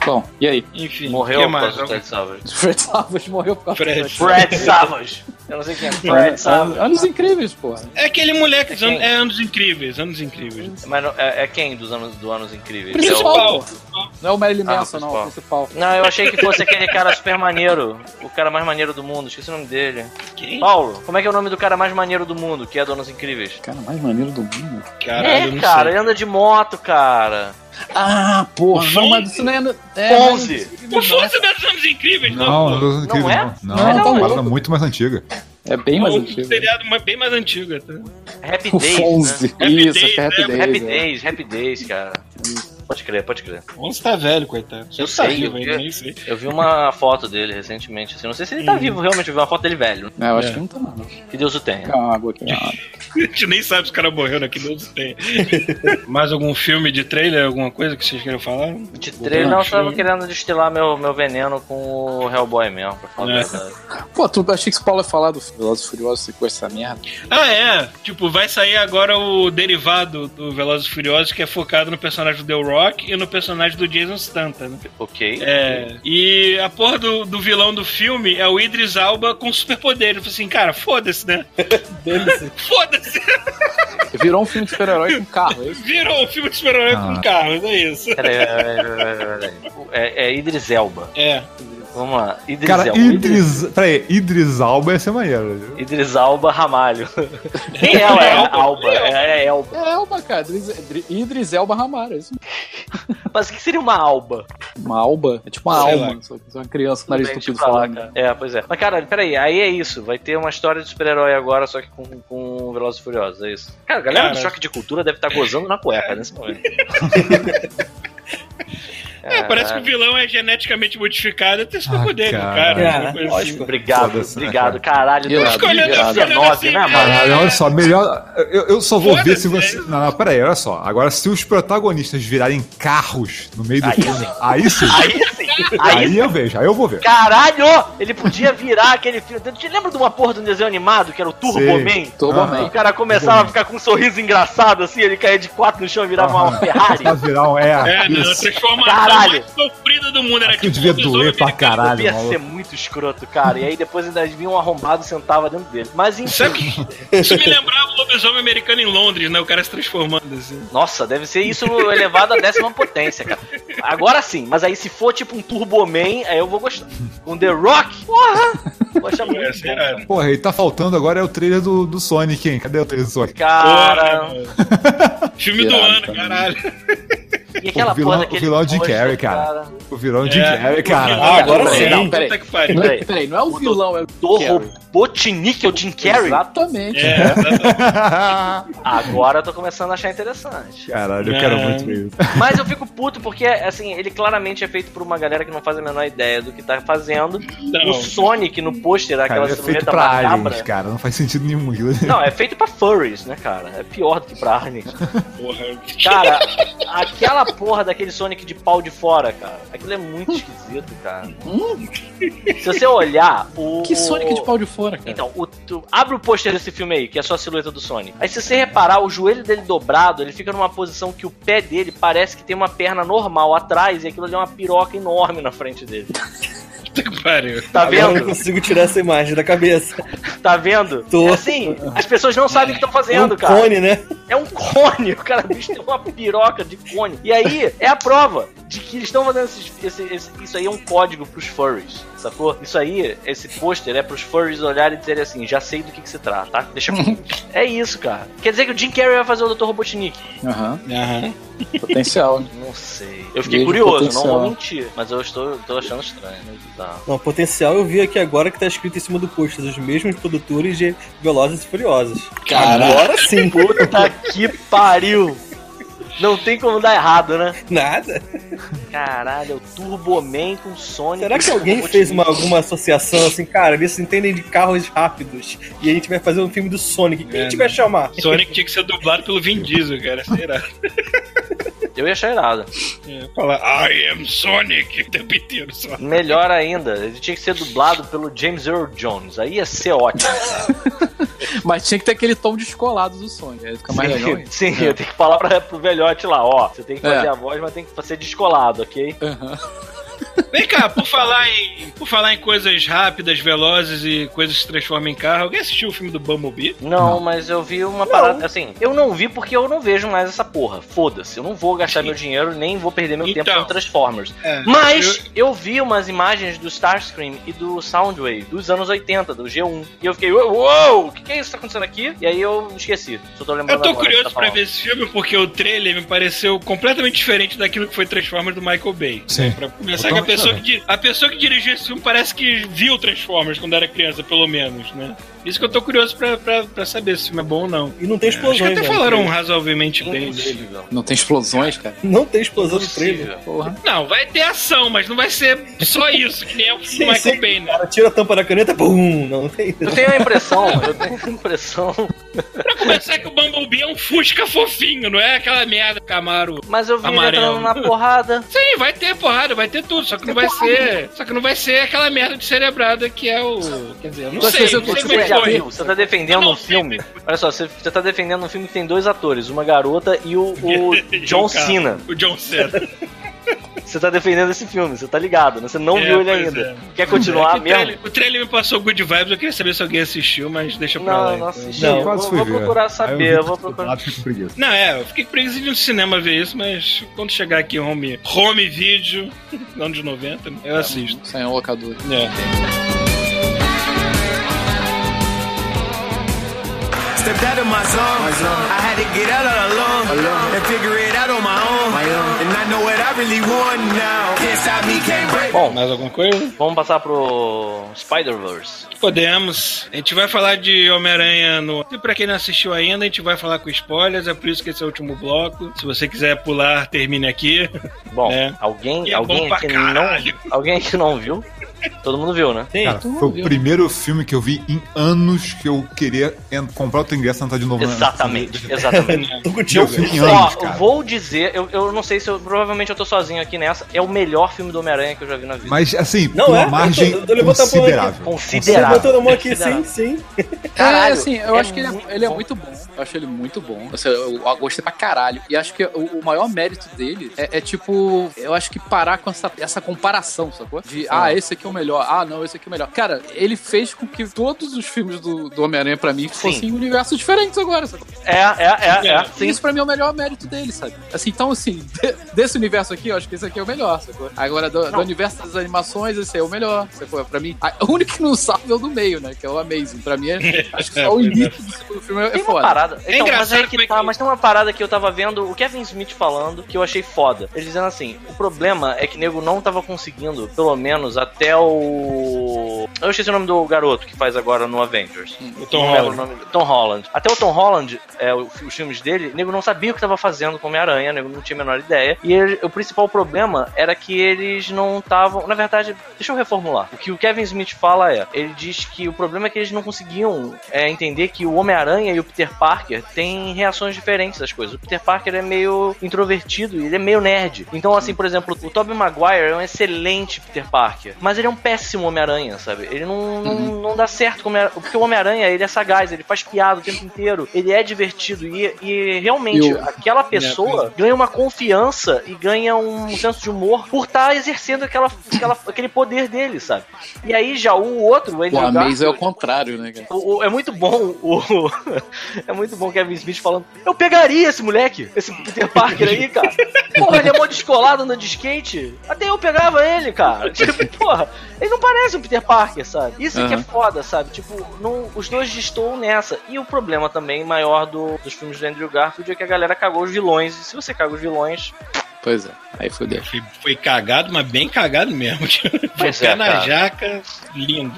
Bom, e aí? Enfim. Morreu que por mais? causa do Fred Savage. Fred Savage morreu por causa Fred. do Fred Savage! Eu não sei quem é. Fred Savage. Anos incríveis, porra. É aquele moleque, É é anos incríveis, anos incríveis. Mas não- é, é quem dos anos, do Anos Incríveis? É Principal, o- pô. Não é o Marilyn Ah, Manson, não, principal. o principal. Não, eu achei que fosse aquele cara super maneiro. O cara mais maneiro do mundo. Esqueci o nome dele. Quem? Paulo, como é que é o nome do cara mais maneiro do mundo, que é do Anos Incríveis? Cara, mais maneiro do mundo. Caralho, é, não cara, ele anda de moto, cara. Ah, porra, não, mas isso não é. é Onze. O Fonse dos anos incríveis, Não, não. não, não, incrível, é? não. Não, Não, tá é uma louco. parada muito mais antiga. É bem mais um antigo. seriado mais- bem mais antigo até. Happy O Days. Fonze. Né? Happy Isso, que é Happy Days, Days. né? Happy é. Days, Happy Days, cara. Pode crer, pode crer. Fonse tá velho, coitado. Eu Ele tá sei, vivo eu- ainda, nem sei. Eu vi uma foto dele recentemente, assim. Não sei se ele tá vivo, realmente. Eu vi uma foto dele velho. É, eu acho É. que não tá não. Que Deus o tenha. Fica uma água aqui. água. A gente nem sabe se o cara morreu naquele outro tem. Mais algum filme de trailer, alguma coisa que vocês queiram falar? De trailer, não, eu tava querendo destilar meu, meu veneno com o Hellboy mesmo, pra falar a É. verdade. Pô, tu achei que o Paulo ia falar do Velozes e Furiosos e com essa merda. Ah, é. Tipo, vai sair agora o derivado do Velozes e Furiosos que é focado no personagem do The Rock e no personagem do Jason Stanton. Ok. É, e a porra do, do vilão do filme é o Idris Alba com superpoder. Eu falei assim, cara, foda-se, né? Foda-se! Virou um filme de super-herói com carro, é isso? Virou um filme de super-herói Ah. com carros, é isso. Peraí, peraí, peraí, peraí, peraí. É, é Idris Elba. É. Vamos lá. Idris Cara, Elba. Idris. Peraí, Idris Alba ia ser maneiro. viu? Idris Alba Ramalho. Nem ela é Alba, é, é Elba. É Elba, cara. Idris, Idris Elba Ramara. é Isso. Mas o que seria uma Alba? Uma alba. É tipo uma Sei alma. lá. Só que uma criança com nariz lá, falando. cara. É, pois é. Mas, cara, peraí, aí é isso. Vai ter uma história de super-herói agora, só que com, com Velozes e Furiosos, é isso. Cara, a galera do Cara. Choque de Cultura deve estar gozando na cueca nesse momento. É, parece que o vilão é geneticamente modificado e tem superpoder, Ah, cara. cara. Uma É, lógico. assim. Obrigado, Foda-se, né, obrigado. Caralho, Irado, Escolhendo irado. 2019, assim, né, mano? Caralho, olha só, melhor. Eu, eu só vou ver se você. Não, não, peraí, olha só. Agora, se os protagonistas virarem carros no meio do filme, aí sim. Aí sim, Aí, aí sim. eu vejo, aí eu vou ver. Caralho! Ele podia virar aquele filme. Te lembra de uma porra de um desenho animado que era o Turbo Sei. Man? Turbo Ah. Man. O cara começava a ficar com um sorriso engraçado assim, ele caía de quatro no chão e virava uma Ferrari. Virar um. É, É, não, a isso. transformação Caralho. mais sofrida do mundo. Era Aquilo tipo devia um doer pra caralho, Ia maluco. ser muito escroto, cara. E aí depois ainda vinha um arrombado e sentava dentro dele. Mas enfim. Sabe que isso me lembrava o lobisomem americano em Londres, né? O cara se transformando assim. Nossa, deve ser isso elevado à décima potência, cara. Agora sim, mas aí se for tipo um Turbo Man, aí eu vou gostar. Um The Rock, porra! Vou achar muito É, sei bom. lá. Porra, e tá faltando agora é o trailer do, do Sonic, hein? Cadê o trailer do Sonic? Cara, Filme do ano, caralho. E aquela O vilão- porra daquele o vilão Jim pôster, Carrey, cara. O virou Jim É. Carrey, cara. Ah, agora sim. Não, Peraí. é, Peraí. peraí, não é o vilão, é o Do. Robotnik é o Jim Carrey? Exatamente. É, exatamente. Agora eu tô começando a achar interessante. Caralho, eu quero muito ver isso. Mas eu fico puto porque, assim, ele claramente é feito por uma galera que não faz a menor ideia do que tá fazendo. Não. O Sonic no pôster, Cara, aquela é feito pra macabra. aliens, cara. Não faz sentido nenhum. Não, é feito pra furries, né, cara? É pior do que pra aliens. Porra. Cara, aquela porra daquele Sonic de pau de fora, cara. Aquilo é muito esquisito, cara. Se você olhar, o. Que Sonic de pau de fora, cara. Então, o, tu- abre o pôster desse filme aí, que é só a silhueta do Sonic. Aí se você reparar, o joelho dele dobrado, ele fica numa posição que o pé dele parece que tem uma perna normal atrás e aquilo ali é uma piroca enorme na frente dele. Puta que pariu. Tá Agora eu não vendo? consigo tirar essa imagem da cabeça. Tá vendo? Tô. É assim, as pessoas não sabem o que estão É um fazendo, cara. cone, né? É um cone, o cara bicho tem uma piroca de cone. E aí é a prova de que eles estão fazendo esses- esse- esse- isso aí é um código pros furries, sacou? Isso aí, esse pôster é pros furries olharem e dizerem assim, já sei do que, que se trata, tá? Deixa é isso, cara. Quer dizer que o Jim Carrey vai fazer o Dr. Robotnik? Aham. Aham. Potencial. né? Não sei. Eu fiquei Vejo curioso, potencial. não vou mentir, mas eu estou, tô achando estranho. Né? Tá. Não, potencial eu vi aqui agora que tá escrito em cima do pôster, os mesmos produtores de Velozes e Furiosos. Caralho. Agora sim. Puta que pariu! Não tem como dar errado, né? Nada. Caralho, é o Turbo Man com Sonic. Será que alguém fez uma, alguma associação assim, cara, eles entendem de carros rápidos e a gente vai fazer um filme do Sonic? Quem a gente vai chamar? Sonic tinha que ser dublado pelo Vin Diesel, cara. Será? Eu ia achar irado. É, falar I am Sonic o tempo inteiro só. Melhor ainda, ele tinha que ser dublado pelo James Earl Jones. Aí ia ser ótimo. Mas tinha que ter aquele tom descolado do Sonic. Aí fica mais legal. hein? Sim, eu tenho que falar pra, pro velhote lá, ó. Você tem que fazer É. a voz, mas tem que ser descolado, ok? Aham. Vem cá, por falar em, por falar em coisas rápidas, velozes e coisas que se transformam em carro, alguém assistiu o filme do Bumblebee? Não, mas eu vi uma parada. Assim, eu não vi porque eu não vejo mais essa porra. Foda-se, eu não vou gastar meu dinheiro nem vou perder meu tempo Então. com Transformers. É, Mas eu... vi umas imagens do Starscream e do Soundwave dos anos 80, do G1. E eu fiquei, uou, o que, que é isso que tá acontecendo aqui? E aí eu esqueci. Só tô lembrando Eu tô agora curioso tá pra ver esse filme porque o trailer me pareceu completamente diferente daquilo que foi Transformers do Michael Bay. Sim. Pra começar, a Totalmente pessoa que, a pessoa que dirigiu esse filme parece que viu Transformers quando era criança, pelo menos, né? Isso que eu tô curioso pra, pra, pra saber se o filme é bom ou não. E não tem Acho que explosões, até né? falaram razoavelmente bem dele. Não tem explosões, cara. Não tem explosão no trailer. Porra. Não, vai ter ação, mas não vai ser só isso, que nem é o filme Sim, Michael sim. Bay, né? Cara, tira a tampa da caneta, bum! Não tem. Eu tenho a impressão, eu tenho a impressão. Pra pensar que o Bumblebee é um Fusca fofinho, não é aquela merda Camaro. Mas eu vi ele entrando na porrada. Sim, vai ter porrada, vai ter tudo, só que não vai ser. Só que não vai ser aquela merda de cerebrada que é o. Quer dizer, eu não Você- sei, você- não sei você é já foi. viu? Você tá defendendo um filme. Olha só, você, você tá defendendo um filme que tem dois atores, uma garota e o, o John Cena. O John Cena. Você tá defendendo esse filme, você tá ligado, né? Você não É, viu ele ainda. é. Quer continuar É que o, mesmo? trailer, o trailer me passou good vibes, eu queria saber se alguém assistiu, mas deixa pra lá. Não, não então. assisti. Não, eu vou, fui vou procurar saber, eu que vou procurar. com preguiça. Não, é, eu fiquei preguiça de ir no cinema ver isso, mas quando chegar aqui home, home video, anos 90, eu assisto. Sem locador. É. Stepped out of my zone. I had to get out all alone and figure it out on my own. And I Bom, Mais alguma coisa? vamos passar pro Spider-Verse. Podemos. A gente vai falar de Homem-Aranha no. E pra quem não assistiu ainda, a gente vai falar com spoilers, é por isso que esse é o último bloco. Se você quiser pular, termine aqui. Bom, É. alguém, é alguém bom que não, alguém que não viu? Todo mundo viu, né? Sim. Cara, foi o primeiro filme que eu vi em anos que eu queria comprar outro ingresso e entrar de novo na- Exatamente, exatamente. Tô contigo. Eu vi em Ó, anos, cara. vou dizer, eu, eu não sei se eu. Provavelmente eu tô sozinho aqui nessa. É o melhor filme do Homem-Aranha que eu já vi na vida. Mas, assim, Não por é? uma margem Eu tô- eu aqui. considerável. Você Considerável. botou na mão aqui, sim, Considerável. sim. Caralho, é, assim, eu é acho que ele é, muito ele é bom. muito bom. Eu acho ele muito bom. Assim, eu, eu gostei pra caralho. E acho que o, o maior mérito dele é, é, tipo, eu acho que parar com essa, essa comparação, sacou? De, ah, esse aqui é o melhor. Ah, não, esse aqui é o melhor. Cara, ele fez com que todos os filmes do, do Homem-Aranha, pra mim, fossem universos diferentes agora, sacou? É, é, é, é. Sim. Isso pra mim é o melhor mérito dele, sabe? Assim, então, assim, de- desse universo aqui, eu acho que esse aqui é o melhor, sacou? Agora, do, do universo das animações, esse é o melhor, sacou? Pra mim, a- o único que não salva é o do meio, né? Que é o Amazing. Pra mim, é, acho que só o início do filme é, é Tem uma foda. parada. Então, mas engraçado que como é tá, que- mas tem uma parada que eu tava vendo o Kevin Smith falando que eu achei foda. Ele dizendo assim: o problema é que nego não tava conseguindo, pelo menos até o. Eu esqueci o nome do garoto que faz agora no Avengers. O Tom Holland. o. Tom Holland. Até o Tom Holland, é, o- os filmes dele, nego não sabia o que tava fazendo com Homem-Aranha, nego não tinha a menor ideia. E ele- o principal problema era que eles não estavam. Na verdade, deixa eu reformular. O que o Kevin Smith fala é: ele diz que o problema é que eles não conseguiam é, entender que o Homem-Aranha e o Peter Parker têm reações diferentes às coisas. O Peter Parker é meio introvertido e ele é meio nerd. Então, assim, por exemplo, o Tobey Maguire é um excelente Peter Parker, mas ele é um péssimo Homem-Aranha, sabe? Ele não, não, não dá certo com o Homem-Aranha. Porque o Homem-Aranha, ele é sagaz, ele faz piada o tempo inteiro, ele é divertido e, e realmente E o- aquela pessoa ganha uma confiança e ganha um senso de humor por estar exercendo aquela, aquela, aquele poder dele, sabe? E aí já o outro, o O Amazing é o contrário, né, cara? o- o- é muito bom o, é muito bom o Kevin Smith falando eu pegaria esse moleque, esse Peter Parker aí, cara porra, ele é mó descolado andando de skate até eu pegava ele, cara tipo, porra, ele não parece o Peter Parker, sabe? Isso é que é foda, sabe? Tipo, não, os dois destoam nessa. E o problema também maior do- dos filmes do Andrew Garfield é que a galera cagou os vilões. E se você caga os vilões Pois é, aí fodeu. Foi, foi cagado, mas bem cagado mesmo. Pois pé é, na cara. jaca, lindo.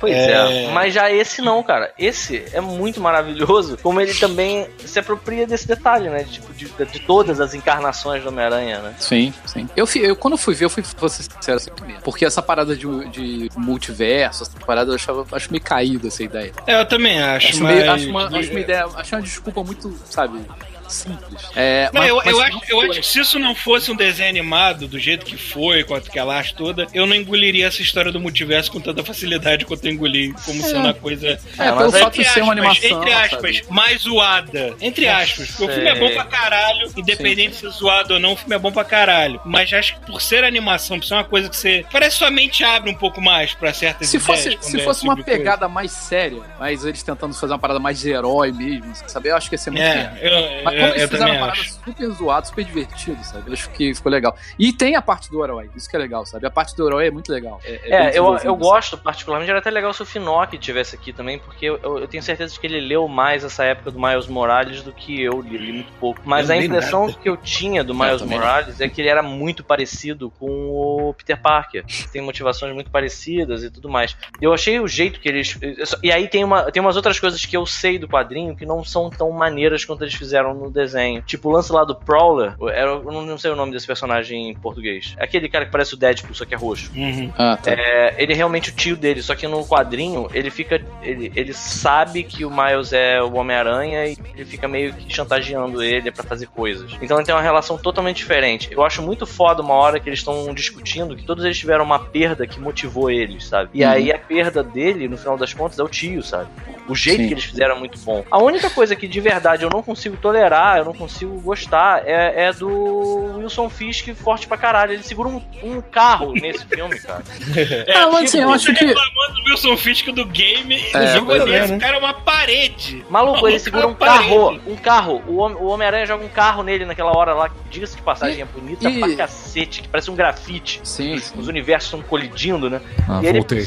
Pois É. é. Mas já esse não, cara. Esse é muito maravilhoso, como ele também se apropria desse detalhe, né? De, tipo, de, de todas as encarnações do Homem-Aranha, né? Sim, sim. Eu, fui- eu quando eu fui ver, eu fui, vou ser sincero, assim, mesmo. Porque essa parada de, de multiverso, essa parada eu achava, acho meio caída essa ideia. É, eu também acho, Acho, mas... meio, acho, uma, acho uma ideia, acho uma desculpa muito, sabe, simples. É, Não, mas- eu, mas eu, acho, eu acho que se isso não fosse um desenho animado, do jeito que foi, com aquela arte toda, eu não engoliria essa história do multiverso com tanta facilidade quanto eu engoli, como sendo uma coisa. É, mas pelo fato de ser uma animação. entre aspas, sabe? mais zoada. Entre aspas, porque o filme é bom pra caralho, independente se é zoado ou não, o filme é bom pra caralho. Mas acho que por ser animação, por ser uma coisa que você. Parece que sua mente abre um pouco mais pra certas Se ideias. fosse, quando se é fosse uma tipo pegada mais séria, mas eles tentando fazer uma parada mais de herói mesmo, sabe? Eu acho que ia ser muito É, eu, Mas como eles eu fizeram uma parada acho. super zoada, super divertido, sabe? Eu acho que ficou legal. E tem a parte do herói, isso que é legal, sabe? A parte do herói é muito legal. É, É, bem eu, eu assim. gosto particularmente, era até legal se o Finock tivesse aqui também, porque eu, eu tenho certeza de que ele leu mais essa época do Miles Morales do que eu li, li muito pouco. Mas Eu a impressão nada. que eu tinha do Miles Morales é que ele era muito parecido com o Peter Parker. Tem motivações muito parecidas e tudo mais. Eu achei o jeito que eles. E aí tem, uma, tem umas outras coisas que eu sei do quadrinho que não são tão maneiras quanto eles fizeram no, no desenho. Tipo, o lance lá do Prowler, era, eu não, sei o nome desse personagem em português. É aquele cara que parece o Deadpool, só que é roxo. Uhum. Ah, tá. É, ele é realmente o tio dele, só que no quadrinho ele fica. Ele, ele sabe que o Miles é o Homem-Aranha e ele fica meio que chantageando ele pra fazer coisas. Então ele tem uma relação totalmente diferente. Eu acho muito foda uma hora que eles estão discutindo que todos eles tiveram uma perda que motivou eles, sabe? E Uhum. aí a perda dele, no final das contas, é o tio, sabe? O jeito Sim. que eles fizeram é muito bom. A única coisa que de verdade eu não consigo tolerar, eu não consigo gostar, é, é do Wilson Fisk forte pra caralho. Ele segura um, um carro nesse filme, cara. Ah, mas assim, eu acho que. reclamando do Wilson Fisk do game e É, jogo é, né? cara é uma parede. Maluco, ele segura um Parede. carro. Um carro. O o Homem-Aranha joga um carro nele naquela hora lá. que, Diga-se de passagem, E- é bonita e- pra cacete, que parece um grafite. Sim, sim. Os universos estão colidindo, né? Ah, e ele voltei.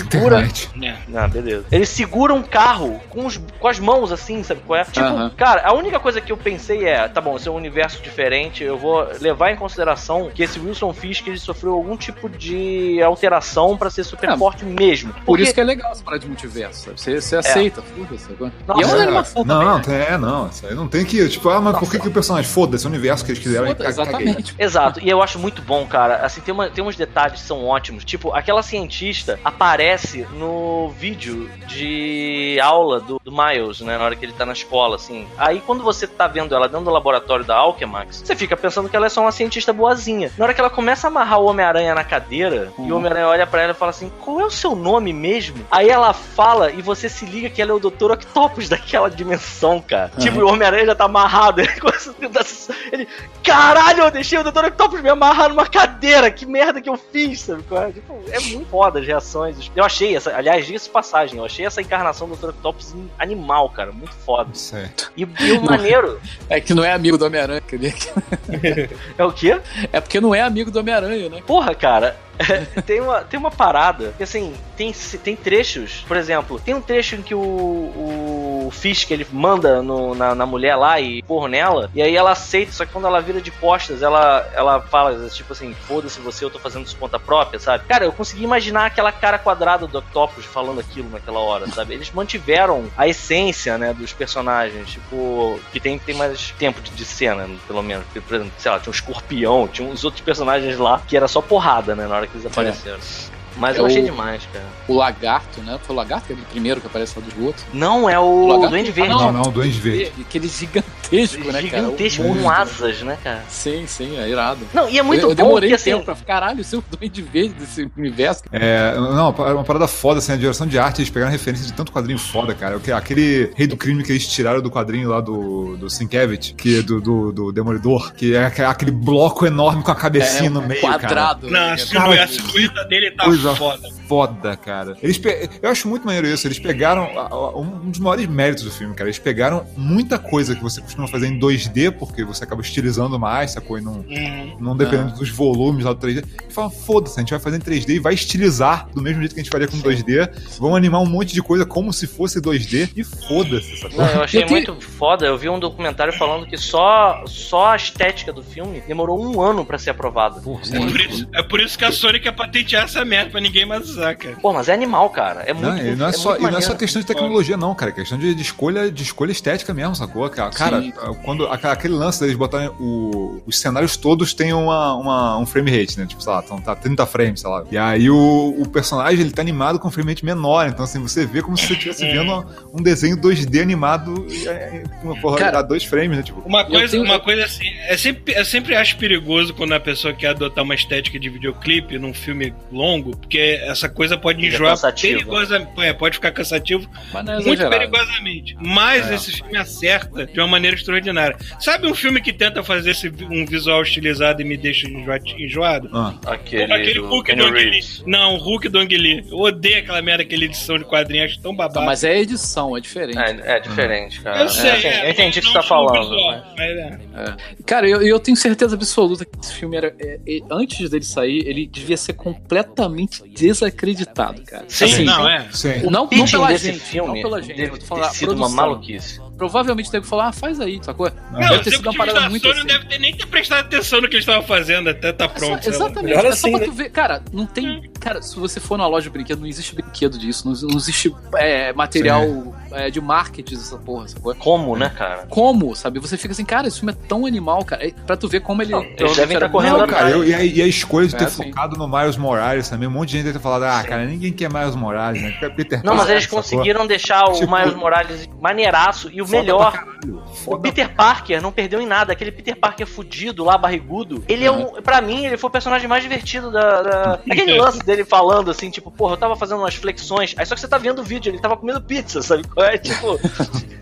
Segura. Internet. É. Ah, beleza. Ele segura um carro com, os- com as mãos assim, sabe qual é? Tipo, Aham. cara, a única coisa que eu pensei é, tá bom, esse é um universo diferente, eu vou levar em consideração que esse Wilson Fisk ele sofreu algum tipo de alteração pra ser super É, forte mesmo. Por isso que é legal essa parada de multiverso, sabe? Você, você aceita, foda-se. Nossa, e é uma é. animação Não, também. não, né? tem- é, não. Isso aí não tem que. Tipo, ah, mas por que, que o personagem. Foda-se, é o universo que eles quiseram. Foda, exatamente. Exato, e eu acho muito bom, cara. Assim, tem, uma- tem uns detalhes que são ótimos. Tipo, aquela cientista aparece no vídeo de aula do, do Miles, né? Na hora que ele tá na escola, assim. Aí quando você tá vendo ela dentro do laboratório da Alchemax, você fica pensando que ela é só uma cientista boazinha. Na hora que ela começa a amarrar o Homem-Aranha na cadeira, e o Homem-Aranha olha pra ela e fala assim: qual é o seu nome mesmo? Aí ela fala e você se liga que ela é o Dr. Octopus daquela dimensão, cara. Tipo, o Homem-Aranha já tá amarrado. Ele Ele, caralho, eu deixei o Dr. Octopus me amarrar numa cadeira. Que merda que eu fiz, sabe? é? Tipo, é muito foda as reações. Eu achei essa, aliás, de passagem, eu achei essa encarnação do Dr. Octopus animal, cara. Muito foda. Certo. E, e o maneiro É que não é amigo do Homem-Aranha. quer dizer, é o quê? É porque não é amigo do Homem-Aranha, né? Porra, cara, tem, uma, tem uma parada que assim, tem, tem trechos, por exemplo, tem um trecho em que o, o Fisk ele manda no- na, na mulher lá e porra nela, e aí ela aceita, só que quando ela vira de costas, ela, ela fala tipo assim: foda-se você, eu tô fazendo isso por conta própria, sabe? Cara, eu consegui imaginar aquela cara quadrada do Octopus falando aquilo naquela hora, sabe? Eles mantiveram a essência, né, dos personagens, tipo, que tem, tem mais tempo de, de cena, pelo menos. Por exemplo, sei lá, tinha um escorpião, tinha uns outros personagens lá que era só porrada, né, na hora que eles apareceram. Mas É eu achei o- demais, cara. O Lagarto, né? Foi o Lagarto que é o primeiro que aparece lá do esgoto. Não, é O o Duende Verde. Ah, Não, não, Duende Verde. Aquele gigantesco, né, cara? Gigantesco, O com monstro. asas, né, cara? Sim, sim, é irado. Não, e é muito eu, eu bom demorei porque, assim, tempo pra caralho, ser o Duende Verde desse universo. É, não, é uma parada foda, assim, a direção de arte, eles pegaram referência de tanto quadrinho foda, cara. Aquele- Aquele rei do crime que eles tiraram do quadrinho lá do, do Sienkiewicz, que é do, do, do Demolidor, que é aqu- aquele bloco enorme com a cabecinha é no um meio, cara. quadrado. Não, a né? silhueta, a silhueta dele tá Coisa foda. foda, cara. Eles pe- Eu acho muito maneiro isso. Eles pegaram um dos maiores méritos do filme, cara. Eles pegaram muita coisa que você costuma fazer em 2D, porque você acaba estilizando mais, sacou? E não, Uhum. não dependendo dos volumes lá do 3D. E falam, foda-se, a gente vai fazer em 3D e vai estilizar do mesmo jeito que a gente faria com 2D. Vamos animar um monte de coisa como se fosse 2D e foda-se, sacou? Não, eu achei Eu muito foda. Eu vi um documentário falando que só, só a estética do filme demorou um ano pra ser aprovada. É por, isso, é por isso que a Sony quer patentear essa merda pra ninguém mais usar, cara. Pô, mas é animal, cara. É muito Não, e não é, é só, e não é só questão de tecnologia, não, cara. É questão de, de escolha, de escolha estética mesmo, sacou? Cara, cara Sim. quando aquele lance deles botarem o- os cenários todos têm uma, uma- um frame rate, né? Tipo, sei lá, então tá 30 frames, sei lá. E aí o, o personagem ele tá animado com um frame rate menor. Então, assim, você vê como se você estivesse vendo um desenho 2D animado é, com uma porra Cara, a dois frames, né? Tipo, Uma coisa, tenho- uma coisa assim, é sempre, eu sempre acho perigoso quando a pessoa quer adotar uma estética de videoclipe num filme longo, porque essa coisa pode Fica enjoar cansativo. perigosa, é, pode ficar cansativo Mas não é muito perigosamente. Mas esse filme acerta de uma maneira extraordinária. Sabe um filme que tenta fazer esse, um visual estilizado e me deixa enjoa- enjoado? ah, Aquele, Aquele do Hulk do Ang Lee. Não, o Hulk do Ang Lee. Eu odeio aquela merda, aquela edição de quadrinhos, acho tão Não, babado. mas é edição, é diferente. É, é diferente, cara. eu sei, É, assim, é, eu entendi o que não você tá falando. visual, né? mas é. Cara, eu, eu tenho certeza absoluta que esse filme era. é, é, antes dele sair, ele devia ser completamente desacreditado, cara. Sim, Assim, não, é. sim. O Não- não pela desse gente, filme não pela gente, deve ter falando, a sido uma maluquice. Provavelmente deve falar, ah, faz aí, sacou? Não, Deve ter sido uma parada da muito Sony não assim. devem ter nem ter prestado atenção no que eles estavam fazendo até tá pronto. lá. Exatamente, é assim, só pra né? tu ver. Cara, não tem. Cara, se você for na loja de brinquedo, não existe brinquedo disso, não, não existe é, material é, de marketing essa porra? Como, né, cara? Como, sabe? Você fica assim, cara, esse filme é tão animal, cara. É Pra tu ver como ele. eles devem tá correndo Não, cara, eu- e, a, e a escolha de ter É, sim. focado no Miles Morales também, um monte de gente deve ter falado, ah, cara, ninguém quer Miles Morales, né? Quer Peter Não, mas Parker, eles conseguiram deixar o Tipo- Miles Morales maneiraço e o Foda melhor. O Peter Parker não perdeu em nada. Aquele Peter Parker fudido lá, barrigudo. Ele é um. Pra mim, ele foi o personagem mais divertido da. da- Aquele lance dele falando assim, tipo, porra, eu tava fazendo umas flexões. Aí só que você tá vendo o vídeo, ele tava comendo pizza, sabe? É tipo.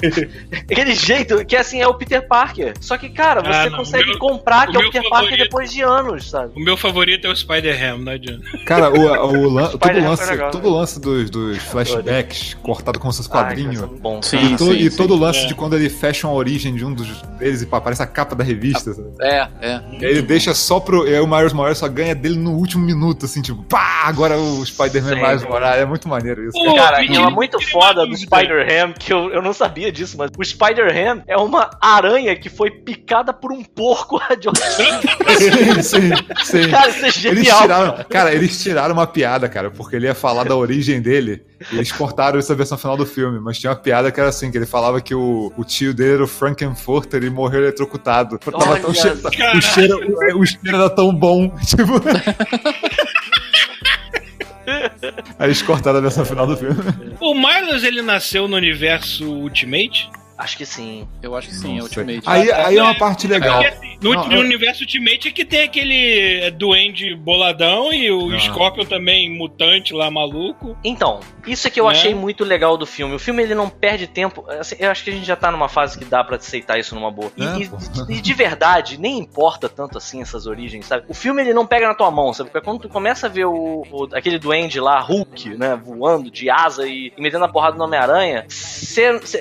aquele jeito que assim é o Peter Parker. Só que, cara, você Ah, não, consegue o meu- comprar que o é o Peter Parker favorito- depois de anos, sabe? O meu favorito é o Spider-Ham, não adianta. Cara, o, o, lan- todo Spider-Man lance, legal, todo lance dos, dos flashbacks cortado com seus quadrinhos. Ai, bom. Sim, e to- sim, e sim. todo o lance É. de quando ele fecha uma origem de um dos deles e aparece a capa da revista. sabe? É, é. E aí ele deixa só pro. E aí o Miles Morales só ganha dele no último minuto, assim, tipo, pá! Agora o Spider-Man. Miles Morales. É muito maneiro isso. Pô, Cara, me e é muito foda do. Spider-Ham, que eu, eu não sabia disso, mas o Spider-Ham é uma aranha que foi picada por um porco radioativo. sim, sim, sim. Cara, isso é Eles genial. tiraram, cara, eles tiraram uma piada, cara, porque ele ia falar da origem dele. E eles cortaram essa versão final do filme, mas tinha uma piada que era assim, que ele falava que o, o tio dele era o Frankenfurter e morreu eletrocutado. Tava tão cheiro, o, cheiro, o, o cheiro era tão bom, tipo... Aí eles cortaram a versão final do filme. O Miles, ele nasceu no universo Ultimate? Acho que sim. Eu acho que sim, é. Ultimate. Aí, aí é uma parte legal. Assim, no, Não, no eu- universo Ultimate é que tem aquele duende boladão e o Ah. Scorpion também mutante lá, maluco. Então, isso é que eu Né? achei muito legal do filme. O filme ele não perde tempo. assim, eu acho que a gente já tá numa fase que dá pra aceitar isso numa boa. E, É, e- e de verdade, nem importa tanto assim essas origens, sabe? O filme ele não pega na tua mão, sabe? Porque quando tu começa a ver o, o- aquele duende lá, Hulk, né, voando de asa e, e metendo a porrada no Homem-Aranha,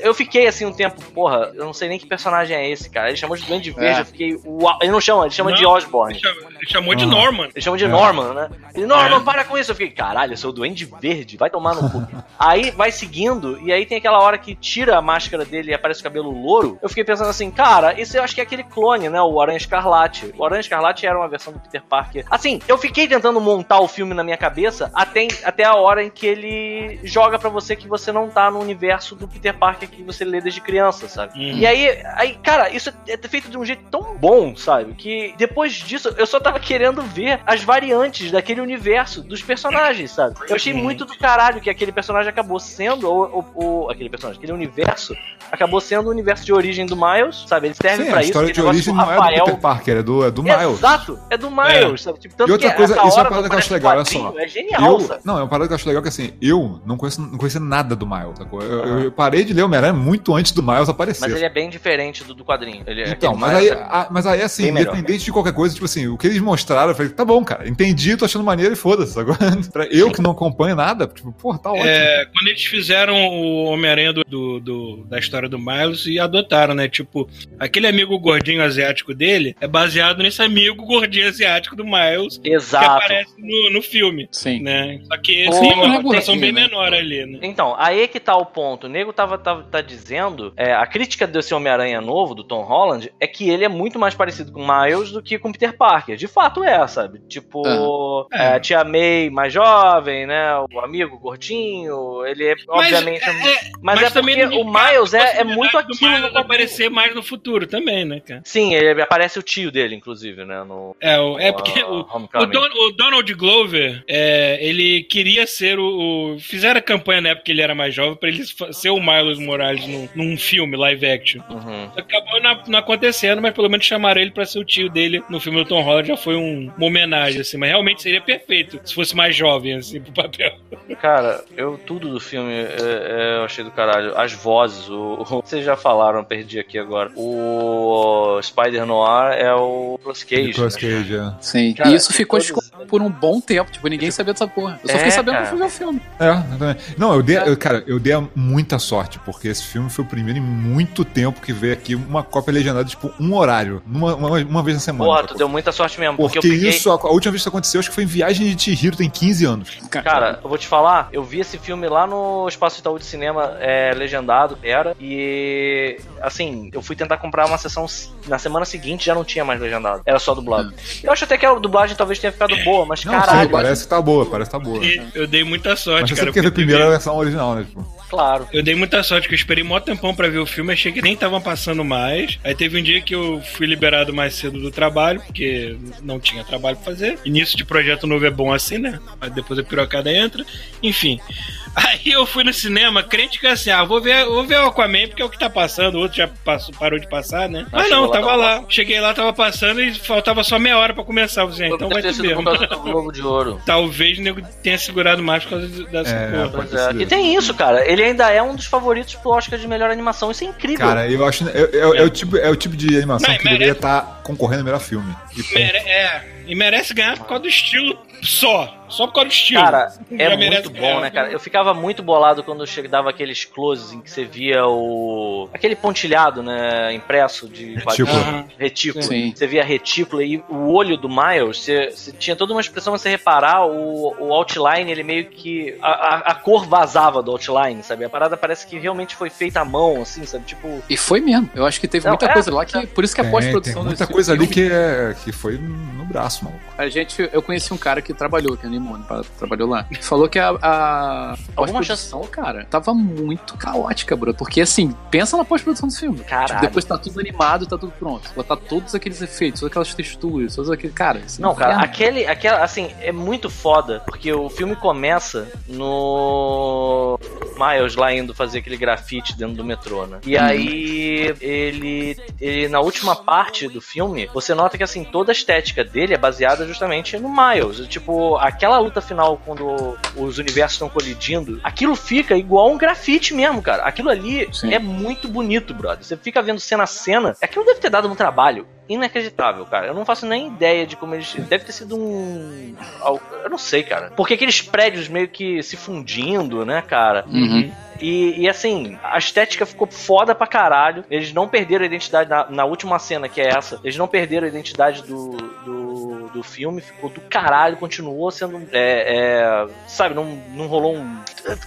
eu fiquei assim um tempo, porra, eu não sei nem que personagem é esse, cara. Ele chamou de Duende Verde, É. eu fiquei. Uau, ele não chama, ele chama Não, de Osborne. Ele chamou, ele chamou de Ah. Norman. Ele chama de É. Norman, né? Ele, Norman, É. para com isso. Eu fiquei, caralho, eu sou o Duende Verde, vai tomar no cu. aí vai seguindo, e aí tem aquela hora que tira a máscara dele e aparece o cabelo louro. Eu fiquei pensando assim, cara, esse eu acho que é aquele clone, né? O Aranha Escarlate. O Aranha Escarlate era uma versão do Peter Parker. Assim, eu fiquei tentando montar o filme na minha cabeça até, até a hora em que ele joga pra você que você não tá no universo do Peter Parker que você lê desde criança, sabe? Uhum. E aí, aí, cara, isso é feito de um jeito tão bom, sabe? Que depois disso eu só tava querendo ver as variantes daquele universo dos personagens, sabe? Eu achei muito do caralho que aquele personagem acabou sendo, ou, ou- ou- aquele personagem, aquele universo acabou sendo o universo de origem do Miles, sabe? Ele serve Sim, pra a isso. história aquele de origem do não é do Peter Parker, é do, é do Miles. Exato, é do Miles, sabe? Tipo, tanto E outra que coisa, isso é uma parada que eu acho legal, olha só. É genial, Eu, sabe? não, é uma parada que eu acho legal que assim, eu não conheço, não conhecia nada do Miles, sacou? Eu, eu- eu parei de ler Homem-Aranha muito antes do Miles aparecer. Mas ele é bem diferente do, do quadrinho. Ele é Então, mas aí, é- a- mas aí assim, bem melhor. independente de qualquer coisa, tipo assim, o que eles mostraram, eu falei, tá bom, cara, entendi, tô achando maneiro e foda-se. Agora, pra eu que não acompanho nada, tipo, pô, tá ótimo. É, quando eles fizeram o Homem-Aranha do, do- do- da história do Miles e adotaram, né? Tipo, aquele amigo gordinho asiático dele é baseado nesse amigo gordinho asiático do Miles que Exato. aparece no, no filme, Sim. né? Só que esse tem é uma população bem né? menor ali, né? Então, aí que tá o ponto. O nego tava, tava tá dizendo, é, a crítica desse Homem-Aranha novo, do Tom Holland, é que ele é muito mais parecido com Miles do que com Peter Parker. De fato é, sabe? Tipo, Ah. é, a tia May mais jovem, né? O amigo gordinho, ele é, obviamente... é- é- mas, é também o Miles é, é muito aquilo Miles aparecer mais no futuro também, né, cara? Sim, ele aparece o tio dele, inclusive, né? No, É, o- é porque uh, o, o. Don- o Donald Glover, é, ele queria ser o, o- Fizeram a campanha na época que ele era mais jovem pra ele ser o Miles Morales num, num filme live action. Uhum. Acabou não, não acontecendo, mas pelo menos chamaram ele pra ser o tio dele no filme do Tom Holland. Já foi um- uma homenagem, assim. Mas realmente seria perfeito se fosse mais jovem, assim, pro papel. Cara, eu tudo do filme é, é, eu achei do caralho. As vozes, o, o- vocês já falaram, eu perdi aqui agora. O Spider Noir é o Plus Cage. Nicolas né? Cage, é. Sim. Cara, e isso ficou todos- escondido por um bom tempo. Tipo, ninguém sabia dessa porra. Eu só É, fiquei sabendo cara. quando fui ver o filme. É, eu também. Não, eu dei, eu, cara, eu dei muita sorte, porque esse filme foi o primeiro muito tempo que veio aqui uma cópia legendada, tipo, um horário, numa, uma, uma vez na semana. Porra, tu deu muita sorte mesmo. Porque, Porque eu peguei. isso, a, a última vez que isso aconteceu, acho que foi em Viagem de Chihiro, tem 15 anos. Cara, eu vou te falar, eu vi esse filme lá no Espaço Itaú de Cinema é, legendado, era, e assim, eu fui tentar comprar uma sessão na semana seguinte já não tinha mais legendado, era só dublado. Eu acho até que a dublagem talvez tenha ficado boa, mas Não, caralho. sim, parece que tá boa, parece que tá boa. E eu dei muita sorte, Mas você cara. ver primeiro a versão original, né? Tipo, claro. Eu dei muita sorte que eu esperei mó tempão pra ver o filme, achei que nem estavam passando mais. Aí teve um dia que eu fui liberado mais cedo do trabalho, porque não tinha trabalho pra fazer. Início de projeto novo é bom assim, né? Mas depois a pirocada entra. Enfim. Aí eu fui no cinema, crente que assim, ah, vou ver, vou ver o Aquaman, porque é o que tá passando, o outro já passou, parou de passar, né? Mas chegou não, lá, tava tava lá. Cheguei lá, tava passando e faltava só meia hora pra começar. Eu falei, ah, então vai ter mesmo. Globo de Ouro. Talvez o nego tenha segurado mais por causa dessa É, porra. é. E tem isso, cara. Ele ainda é um dos favoritos pro Oscar de melhor animação. Isso é incrível. Cara, eu acho. É, é- é o, tipo, é o tipo de animação Mas que merece- deveria estar concorrendo ao melhor filme. E. Mere- é, e merece ganhar por causa do estilo só. Só por causa do estilo. Cara, é Já muito bom, ganhar. né, cara? Eu ficava muito bolado quando che- dava aqueles closes em que você via o. aquele pontilhado, né? Impresso de Retículo. Retículo. Sim. Você via a retícula e o olho do Miles, você, você tinha toda uma expressão pra você reparar, o, o outline, ele meio que. A, a, a cor vazava do outline, sabe? A parada parece que realmente foi feita à mão, assim, sabe? Tipo. E foi mesmo. Eu acho que teve Não, muita é, coisa lá que. Por isso que a pós-produção muita coisa ali filme- que, é, que foi no braço, maluco. A gente, eu conheci um cara que trabalhou, que é Limone, trabalhou lá. Falou que a, a pós-produção, cara, tava muito caótica, bro. Porque assim, pensa na pós-produção do filme. Caralho. Tipo, depois tá tudo animado, tá tudo pronto. Botar todos aqueles efeitos, todas aquelas texturas, todos aqueles. Cara, é Não, cara, inferno. aquele, aquela, assim, é muito foda, porque o filme começa no Miles lá indo fazer aquele grafite dentro do metrô, né? E aí ele, ele na última parte do filme, você nota que assim, toda a estética dele é baseada justamente no Miles. Tipo, aquela luta final quando os universos estão colidindo, aquilo fica igual um grafite mesmo, cara. Aquilo ali Sim. é muito bonito, brother. Você fica vendo cena a cena, aquilo deve ter dado um trabalho inacreditável, cara. Eu não faço nem ideia de como eles. Deve ter sido um. Eu não sei, cara. Porque aqueles prédios meio que se fundindo, né, cara? Uhum. E, e, assim, a estética ficou foda pra caralho. Eles não perderam a identidade na, na última cena, que é essa. Eles não perderam a identidade do, do, do filme. Ficou do caralho, continuou sendo. É, é, sabe, não, não rolou um.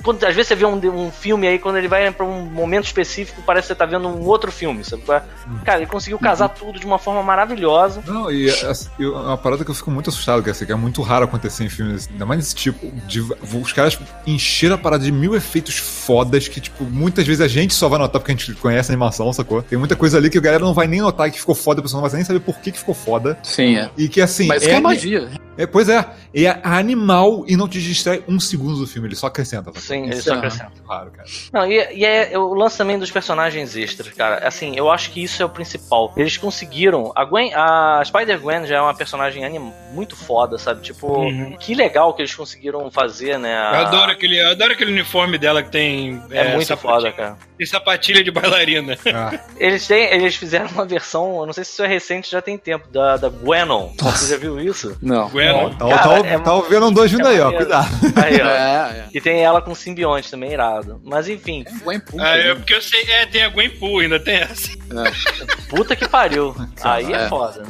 Quando, às vezes você vê um, um filme aí, quando ele vai pra um momento específico, parece que você tá vendo um outro filme, sabe? Cara, ele conseguiu casar tudo de uma forma maravilhosa. Não, e assim, é uma parada que eu fico muito assustado, que, assim, que é muito raro acontecer em filmes, ainda mais desse tipo. De, os caras encheram a parada de mil efeitos fodas que, tipo, muitas vezes a gente só vai notar porque a gente conhece a animação, sacou? Tem muita coisa ali que a galera não vai nem notar que ficou foda, a pessoa não vai nem saber por que, que ficou foda. Sim, é. E que assim. Mas isso que é magia. é- pois é, é animal e não te distrai um segundo do filme, ele só acrescenta. Sim, ele Isso só é acrescenta. raro, cara. Não, e, e é o lance também dos personagens extras, cara. Assim, eu acho que isso é o principal. Eles conseguiram. A Gwen, a Spider-Gwen já é uma personagem anim, muito foda, sabe? Tipo, Uhum. que legal que eles conseguiram fazer, né? a- Eu adoro, aquele, eu adoro aquele uniforme dela que tem. É, muito sapatilha- foda, cara. Tem sapatilha de bailarina. Ah, Eles, têm, eles fizeram uma versão, eu não sei se isso é recente, já tem tempo, da, da Gwenon. Você já viu isso? Não. Bueno. tá, Cara, tá, é- tá vendo um dois vindo é aí, ó, cuidado. Aí, ó. É, é. E tem ela com simbionte também, irado. Mas enfim, Gwen Pooh, Ah, é né? porque eu sei, é, tem a Gwen Pooh, ainda tem essa. puta que pariu. Aí é É. foda.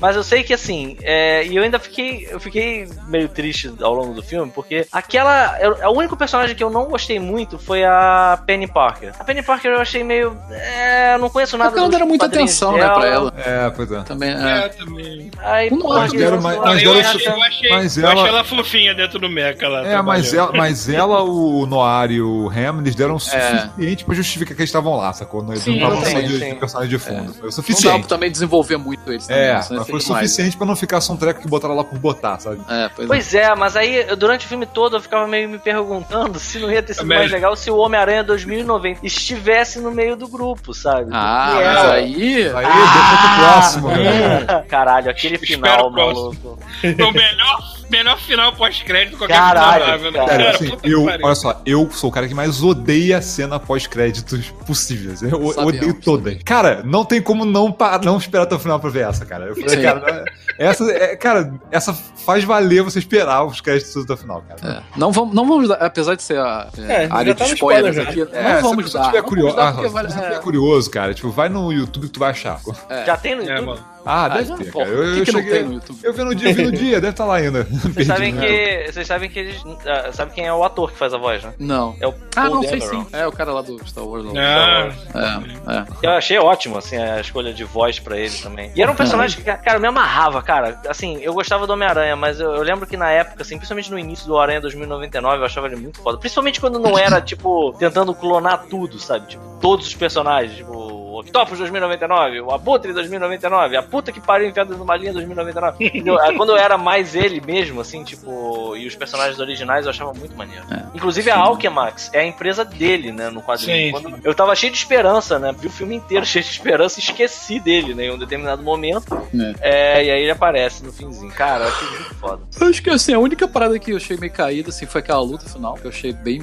Mas eu sei que assim, é, e eu ainda fiquei, eu fiquei meio triste ao longo do filme, porque aquela. eu- o único personagem que eu não gostei muito foi a Penny Parker. A Penny Parker eu achei meio. É, eu não conheço É nada porque ela não deram muita atenção, né, dela. pra ela. É, pois é. Também, É, é. também. Aí, Não, mas que deram eu- eu- mas eu, achei, eu, achei, mas eu ela- achei ela fofinha dentro do mecha. Ela É, mas ela, mas ela, o Noir e o Ham, eles deram o suficiente pra justificar que eles estavam lá, sacou? Não, eles Sim, não estavam só de, personagem de fundo. Foi o Não suficiente. pra também desenvolver muito eles também. É, senão mas foi suficiente pra não ficar só um treco que botaram lá por botar, sabe? É, pois, é. Pois é, mas aí durante o filme todo eu ficava meio me perguntando se não ia ter sido Também. mais legal se o Homem-Aranha 2090 estivesse no meio do grupo, sabe? Ah, Porque mas aí. Aí, deixa pro próximo, galera. Caralho, aquele final, próximo. maluco. Foi o melhor, melhor final pós-crédito qualquer Caralho, né? cara. Cara, assim, eu, olha só, eu sou o cara que mais odeia a cena pós-créditos possíveis. Eu, eu odeio todas. Cara, não tem como não, não esperar até o final pra ver essa, cara. Eu falei, Sim. cara, né, essa, é, cara, essa faz valer você esperar os créditos até o final, cara. É, não, vamos, não vamos dar, apesar de ser a É, é, já área tá de spoilers spoiler aqui, É, não se vamos você dar. tiver não curioso, vamos dar ah, se você é. tiver curioso, cara, tipo, vai no YouTube que tu vai achar. Já tem no É, YouTube? Ah, deve já, ter, pô, cara. Eu, que eu que não cheguei. tem no YouTube? Eu vi no dia, eu vi no dia, deve estar lá ainda. Vocês sabem né? que. Vocês sabem que eles. ah, sabe quem é o ator que faz a voz, né? Não. É o Ah, Paul não, sei sim. É o cara lá do Star Wars. Lá. Ah, É, é. Eu achei ótimo, assim, a escolha de voz pra ele também. E era um personagem que, cara, me amarrava, cara. Assim, eu gostava do Homem-Aranha, mas eu, eu lembro que na época, assim, principalmente no início do Aranha 2099, eu achava ele muito foda. Principalmente quando não era, tipo, tentando clonar tudo, sabe? Tipo, todos os personagens, tipo, o Octopus 2099, o Abutre 2099, a puta que pariu enfiada numa linha 2099. Entendeu? Aí, quando eu era mais ele mesmo, assim, tipo, e os personagens originais eu achava muito maneiro. Inclusive a Alchemax é a empresa dele, né, no quadrinho. Sim, Quando- sim. eu tava cheio de esperança, né? Vi o filme inteiro cheio de esperança e esqueci dele, né? Em um determinado momento. É, e aí ele aparece no finzinho. Cara, eu achei muito foda. Eu acho que assim, a única parada que eu achei meio caída assim, foi aquela luta final, que eu achei bem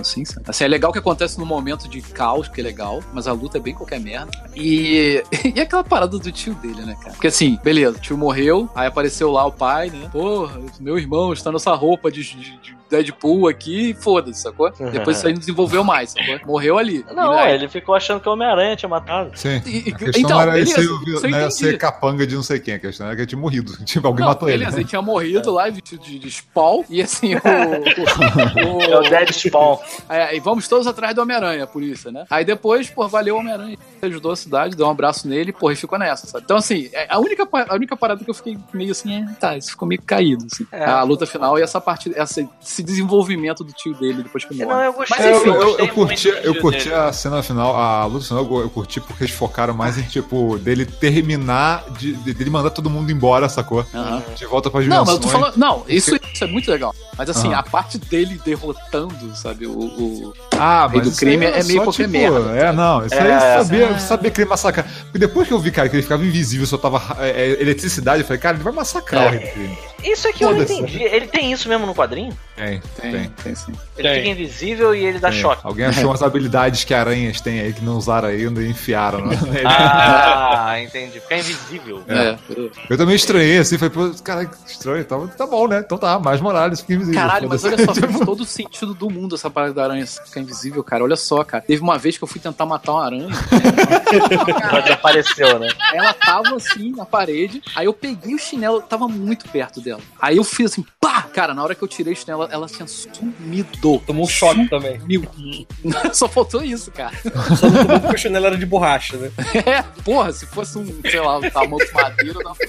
assim, sabe? Assim, é legal que acontece no momento de caos, que é legal, mas a luta é bem qualquer merda. E, e aquela parada do tio dele, né, cara? Porque assim, beleza, o tio morreu, aí apareceu lá o pai, né? Porra, meu irmão está nessa roupa de, de- de Deadpool aqui, e foda-se, sacou? Depois isso aí não desenvolveu mais, sacou? Morreu ali. Não, E aí- ele ficou achando que o Homem-Aranha tinha matado. Sim. E- e- A questão então, não era beleza, ser, isso entendi. ser capanga de não sei quem, a questão era que ele tinha morrido. Tipo, alguém Não, matou ele. beleza, ele tinha morrido lá vestido de, de spawn e assim, o. o- É o Dead Spawn. É, e vamos todos atrás do Homem-Aranha, a polícia, né? Aí depois, pô, valeu o Homem-Aranha. Ele ajudou a cidade, deu um abraço nele, porra, e ficou nessa, sabe? Então, assim, é, a única, a única parada que eu fiquei meio assim, é, tá, isso ficou meio caído, assim. É. A luta final e essa parte, essa, esse desenvolvimento do tio dele depois que Não, morre. eu gostei. Mas É, eu, enfim, eu, gostei eu curti, eu curti dele. a cena final, a luta final, eu, eu curti porque eles focaram mais em, tipo, dele terminar, de, de- dele mandar todo mundo embora, sacou? De volta pra Não, dimensões. mas eu tô falando. Não, isso, isso é muito legal. Mas assim, a parte dele derrotando, sabe, o. o- Ah, Rei mas do crime aí é meio qualquer tipo, merda. É, não, isso aí É. eu sabia, eu sabia que ele ia massacrar. Porque depois que eu vi, cara, que ele ficava invisível, só tava é, é, eletricidade, eu falei, cara, ele vai massacrar É. o Rei do crime. Isso é que eu não entendi. Ele tem isso mesmo no quadrinho? Tem, Tem, tem. tem, sim. Ele Tem. fica invisível e ele dá tem. choque. Alguém achou umas habilidades que aranhas têm aí que não usaram ainda e enfiaram. Né? Ah, entendi. Fica invisível. É. Eu também estranhei, assim, falei, pô, cara, estranho. Tá, tá bom, né? Então tá, mais Morales fica invisível. Caralho, mas olha só, faz todo o sentido do mundo essa parada da aranha ficar invisível, cara. Olha só, cara. Teve uma vez que eu fui tentar matar uma aranha. Ela desapareceu, né? Ela tava assim na parede. Aí eu peguei o chinelo, tava muito perto dela. Aí eu fiz assim, pá! Cara, na hora que eu tirei o chinelo, ela tinha sumido. Tomou um choque também. Sumiu. Só faltou isso, cara. Só não tomou porque o chinelo era de borracha, né? É, porra, se fosse um, sei lá, um tamanho de madeira, dava pra-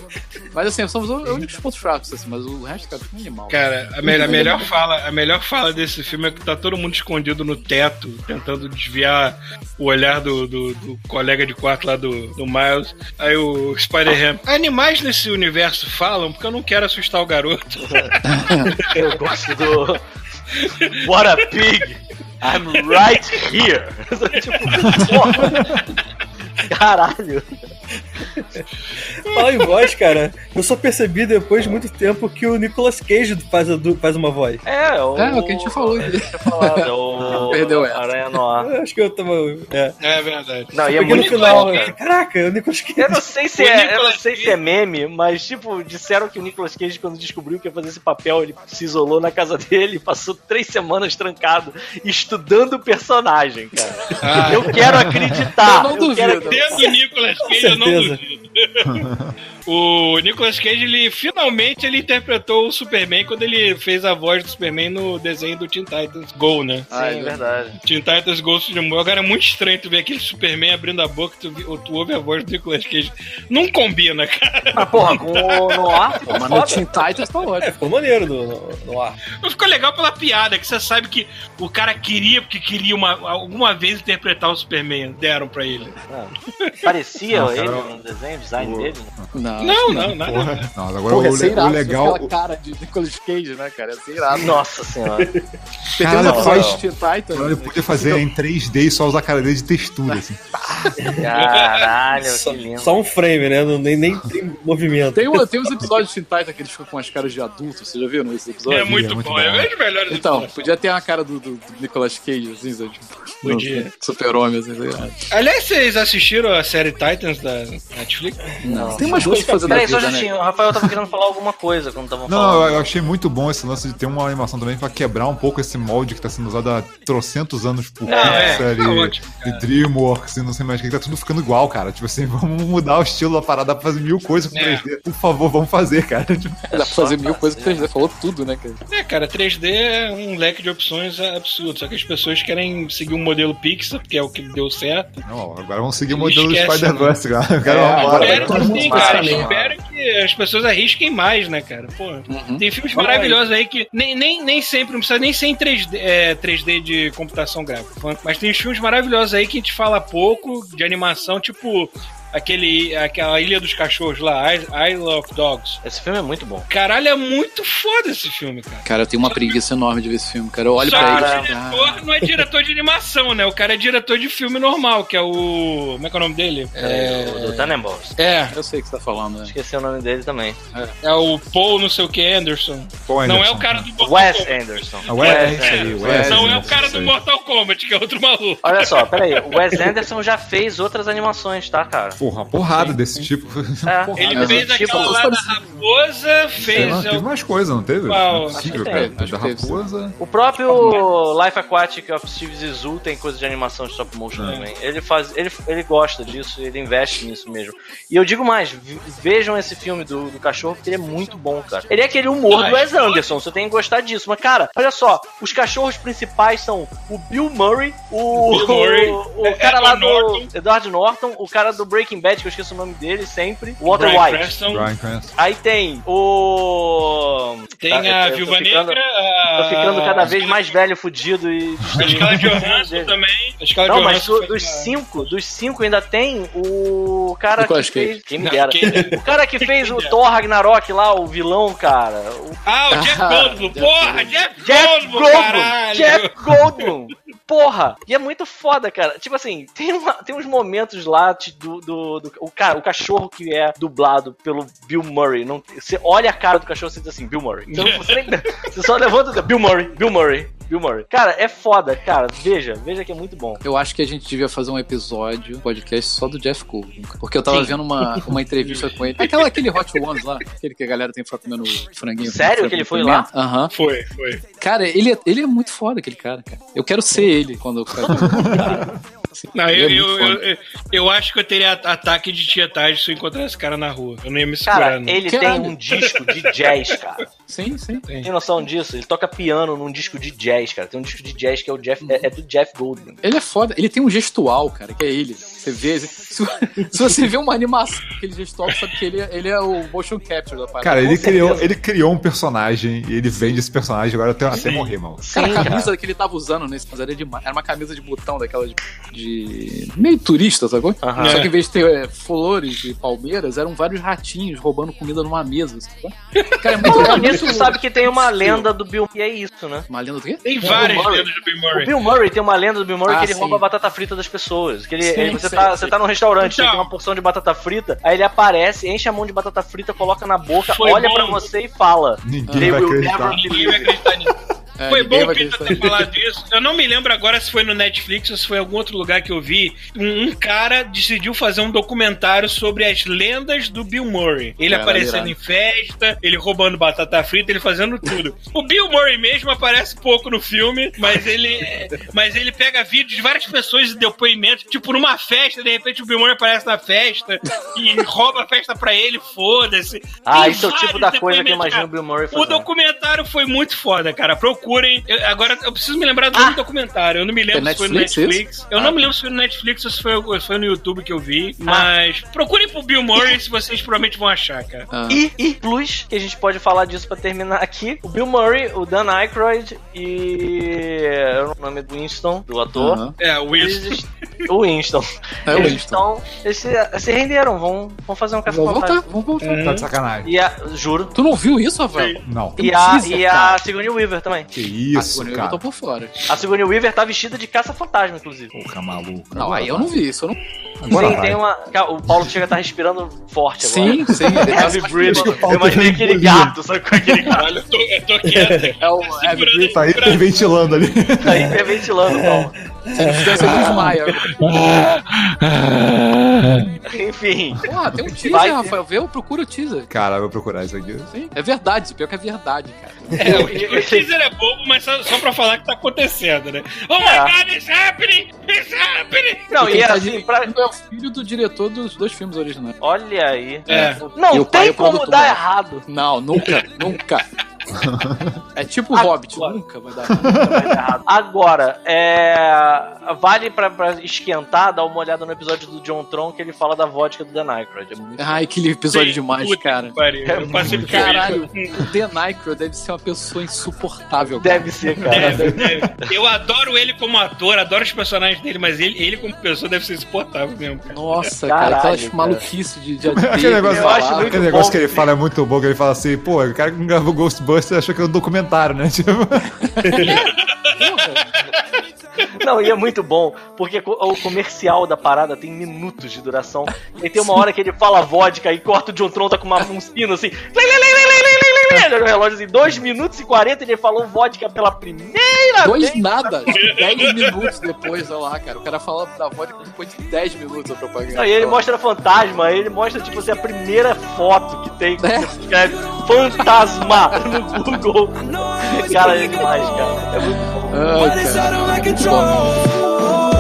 Mas assim, somos os únicos pontos fracos, assim, mas o resto, cara, fica um animal. Cara, a, me- a melhor fala, a melhor fala desse filme é que tá todo mundo escondido no teto, tentando desviar o olhar do, do, do colega de quarto lá do, do Miles. Aí o Spider-Ham. Animais nesse universo falam porque eu não quero assustar o garoto. Eu gosto do. What a pig! I'm right here! tipo, porra. Caralho! Fala em voz, cara. Eu só percebi depois de muito tempo que o Nicolas Cage faz, a faz uma voz. É, o. É, o que a gente falou. É, tinha falado, é o. Perdeu essa. Aranha Noir. Eu acho que eu tava. É. É verdade. Não, e é Peguei no muito final. bom, eu cara. Caraca, é o Nicolas Cage. Eu não sei se O é, eu não Nicolas sei se é meme, mas tipo, disseram que o Nicolas Cage, quando descobriu que ia fazer esse papel, ele se isolou na casa dele e passou três semanas trancado estudando o personagem, cara. Ah, Eu quero acreditar. Eu não duvido. quero. Tendo o Nicolas Cage, eu não duvido. O Nicolas Cage, ele finalmente ele interpretou o Superman quando ele fez a voz do Superman no desenho do Teen Titans Go, né? Sim, é verdade. Teen Titans Amor. Agora é muito estranho tu ver aquele Superman abrindo a boca e tu, tu ouve a voz do Nicolas Cage. Não combina, cara. Mas porra, com o Noir ficou Mas no. Teen Titans tá É, ótimo. ficou maneiro no, no, no ar. Ficou legal pela piada, que você sabe que o cara queria, porque queria uma, alguma vez interpretar o Superman. Deram pra ele. Parecia Não, ele cara, no desenho, o design dele. né? Não, Não, não, nada. Porra, não, agora Porra, o, le- irado o legal. aquela cara de Nicolas Cage, né, cara? Ia ser irado. Nossa senhora. Tem Cara, faz- Teen Titans. Ele podia fazer em 3D e só usar a cara dele de textura, assim. Caralho, Só, que lindo. só um frame, né? Não, nem, nem tem movimento. Tem, um- tem uns episódios de Teen Titans que eles ficam com as caras de adultos, você já viu nesses É episódios? muito, muito bom. bom. É um dos melhores Então, podia ter a cara do, do, do Nicolas Cage, assim, sabe? Tipo, Podia. Super-homem, assim. Aliás, vocês assistiram a série Titans da Netflix? Não. Tem umas coisas pra fazer Peraí, só um vida, né? O Rafael tava querendo falar alguma coisa quando tava Não, falando. eu, eu achei muito bom esse lance de ter uma animação também pra quebrar um pouco esse molde que tá sendo usado há trocentos anos por Não, é, Pixar tá e, ótimo, e Dreamworks e não sei mais o que, tá tudo ficando igual, cara. Tipo assim, vamos mudar o estilo da parada pra fazer mil coisas com É. 3D. Por favor, vamos fazer, cara. Tipo, Dá pra fazer mil coisas que 3D. Falou tudo, né, cara? É, cara, 3D é um leque de opções absurdo. Só que as pessoas querem seguir um modelo Pixar, que é o que deu certo. não, agora vamos seguir o modelo do Spider-Verse, cara. Eu quero É, uma agora-. Espero que sim, cara. Espero que as pessoas arrisquem mais, né, cara? Pô, Uhum. tem filmes maravilhosos aí que nem, nem, nem sempre, não precisa nem ser em 3D, é, 3D de computação gráfica. Mas tem filmes maravilhosos aí que a gente fala pouco de animação, tipo aquele, aquela Ilha dos Cachorros lá, Isle of Dogs. Esse filme é muito bom. Caralho, é muito foda esse filme, cara. Cara, eu tenho uma preguiça enorme de ver esse filme, cara. Eu olho Só pra que ele. o cara. diretor não é diretor de animação, né? O cara é diretor de filme normal, que é o. Como é que é o nome dele? É... O do Tannenbaums. É, Eu sei o que você tá falando, né? Esqueci o nome dele também. é o Paul não sei o que Anderson. Pô, Não é Anderson. o cara do Mortal Wes Kombat. Anderson. Ah, Wes, é isso aí, Wes. Não é o Anderson, cara do. Mortal Kombat, que é outro maluco. Olha só, peraí. O Wes Anderson já fez outras animações, tá, cara? Porra, porrada desse tipo. É, Porrada. Ele fez tipo, aquela lá da raposa, fez. lá, é teve o- mais coisa, não teve? Não é possível, cara. teve, Da raposa. O próprio Life Aquatic of Steve Zissou tem coisa de animação de stop motion É. também. Ele faz, ele, ele gosta disso, ele investe nisso mesmo. E eu digo mais, vejam esse filme do, do cachorro porque ele é muito bom, cara. Ele é aquele humor do Wes Anderson, você tem que gostar disso. Mas cara, olha só, os cachorros principais são o Bill Murray, o Bill Murray, o, o é, cara lá Edward do Norton. Edward Norton, o cara do Breaking Bad que eu esqueço o nome dele sempre, o Walter Bryan White. Cranston, Brian Cranston. Aí tem o tem Tá, a eu tô Viúva ficando- Negra. A... Tô ficando cada vez mais velho, fudido e A Scarlett Johansson também. A Não, mas do- dos cinco, dos cinco ainda tem o cara que fez. Quem me Não, dera. quem- O cara que fez o. Thor Ragnarok lá, o vilão, cara. O Ah, o Jeff Goldblum. Porra, Jeff, Jeff Goldblum, caralho. Jeff Goldblum! Porra! E é muito foda, cara. Tipo assim, tem, uma- tem uns momentos lá de- do, do, do- o, cara, o cachorro que é dublado pelo Bill Murray. Não, você olha a cara do cachorro e você diz assim, Bill Murray. Então você, nem, você só levanta e diz, Bill Murray, Bill Murray, Bill Murray. Cara, é foda, cara. Veja, veja que é muito bom. Eu acho que a gente devia fazer um episódio, um podcast só do Jeff Goldblum. Porque eu tava Sim. vendo uma, uma entrevista com ele. Aquela, aquele Hot Ones lá, aquele que a galera tem que ficar comendo franguinho. Sério que ele foi pimenta. Aham. Foi, foi. Cara, ele é, ele é muito foda, aquele cara, cara. Eu quero ser ele quando eu Assim, Não, eu, é eu, eu, eu acho que eu teria ataque de tietagem se eu encontrasse esse cara na rua. Eu não ia me segurar, Cara, não. ele Caralho. tem um disco de jazz, cara. Sim, sim. Tem noção disso? Ele toca piano num disco de jazz, cara. Tem um disco de jazz que é o Jeff, é, é do Jeff Goldblum. Ele é foda. Ele tem um gestual, cara, que é ele. Você vê. Se, se você vê uma animação aquele gestual, você sabe que ele, é- ele é o motion capture da parada. Cara, ele criou, ele criou um personagem e ele vende esse personagem agora até, até morrer, mano. Cara, a camisa que ele tava usando nesse mas era demais. Era uma camisa de botão daquela de. de- meio turista, sacou? Aham. Só que em vez de ter é, flores e palmeiras, eram vários ratinhos roubando comida numa mesa, sacou? Cara, é muito é nisso, muito- sabe que tem uma lenda do Bill Murray, e é isso, né? Uma lenda do quê? Tem várias lendas do Bill O Murray. Bill Murray tem uma lenda do Bill Murray Ah, que ele sim. rouba a batata frita das pessoas. Que ele, Sim, ele- você, tá, você tá num restaurante, Então. tem uma porção de batata frita, aí ele aparece, enche a mão de batata frita, coloca na boca, olha bom. pra você e fala. Ninguém They vai acreditar. Ninguém vai acreditar nisso. É, Foi bom o acreditar. ter falado isso. Eu não me lembro agora se foi no Netflix ou se foi em algum outro lugar que eu vi. Um, um cara decidiu fazer um documentário sobre as lendas do Bill Murray. Ele Cara, aparecendo irado. em festa, ele roubando batata frita, ele fazendo tudo. O Bill Murray mesmo aparece pouco no filme, mas ele, mas ele pega vídeos de várias pessoas e depoimentos. Tipo, numa festa, de repente o Bill Murray aparece na festa e rouba a festa pra ele, foda-se. Ah, Tem isso é o tipo da coisa que eu imagino o. Bill Murray O fazendo. documentário foi muito foda, cara. Procurem. Eu- agora eu preciso me lembrar do do documentário. Eu não me lembro É se foi no Netflix Netflix. Eu não me lembro se foi no Netflix ou se foi, foi no YouTube que eu vi. Mas procurem pro Bill Murray se vocês provavelmente vão achar, cara. Ah, E, e plus, que a gente pode falar disso pra terminar aqui, o Bill Murray, o Dan Aykroyd e o nome do Winston, do ator. aham. É, o. Eles, o Winston. É o eles Winston. estão. Eles se, se renderam, vão, vão fazer um café Vamos voltar, voltar. Tá de sacanagem. E a, juro. Tu não viu isso, Rafael? Não. E a, teaser, e a. Sigourney Weaver também. Que isso, eu cara. tô por fora. A Sigourney Weaver tá vestida de caça-fantasma, inclusive. Porra, maluco. Não, Agora aí eu não vi isso. Eu não... Agora Sim, vai. tem uma. O Paulo chega a estar respirando forte agora. Sim, sim. ele tá Heavy breathing. Eu imaginei tá aquele gato, sabe com aquele gato Caralho, eu tô, eu tô quieto. É o Heavy Breathing. Tá hiperventilando ali. tá hiperventilando, Paulo. Se não fizer, você desmaia. Enfim. Porra, tem um teaser, Vai. Rafael. Vê, procura o teaser. Cara, eu vou procurar isso aqui. Sim, é verdade. Isso pior que é verdade, cara. É, o, o teaser é bobo, mas só, só pra falar que tá acontecendo, né? Oh my É. god, it's happening! It's happening! Não, Quem e tá assim, pra... é o filho do diretor dos dois filmes originais. Olha aí. É. E Não o é tem o como dar errado. Não, nunca, nunca. É tipo o Agora. Hobbit, nunca vai dar. Vai dar errado. Agora, é... vale pra, pra esquentar, dar uma olhada no episódio do John Tron que ele fala da vodka do Dan Aykroyd. É muito... Ai, aquele episódio Sim, demais, puta cara. pariu. Passei por Caralho, o Dan Aykroyd deve ser uma pessoa insuportável. cara. Deve ser, cara. Deve, deve. Eu adoro ele como ator, adoro os personagens dele, mas ele, ele como pessoa deve ser insuportável mesmo. cara. Nossa, Caralho, cara, aquelas cara. maluquices de, de Aquele negócio, eu acho muito aquele negócio bom que ele fala é muito bom, que ele fala assim, pô, o cara que não gravou Ghostbusters achou que era um documentário, né? Tipo, Não, e é muito bom, porque o comercial da parada tem minutos de duração. E tem uma hora que ele fala vodka e corta o John Tron tá com uma, um sino assim. lei, lei, lei, lei, lei, No relógio assim, 2 minutos e 40 ele falou vodka pela primeira Dois vez. nada, 10 minutos depois, olha lá, cara. O cara fala da vodka depois de 10 minutos a propaganda. Não, e ele mostra fantasma, ele mostra, tipo assim, a primeira foto que tem, que É. você escreve fantasma no Google. Cara, é demais, cara. É muito bom. Ai, cara. Muito bom.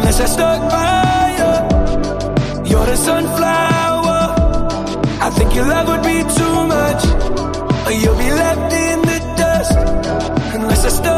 Unless I stuck by you. You're the sunflower. I think your love would be too much. Or you'll be left in the dust unless I stuck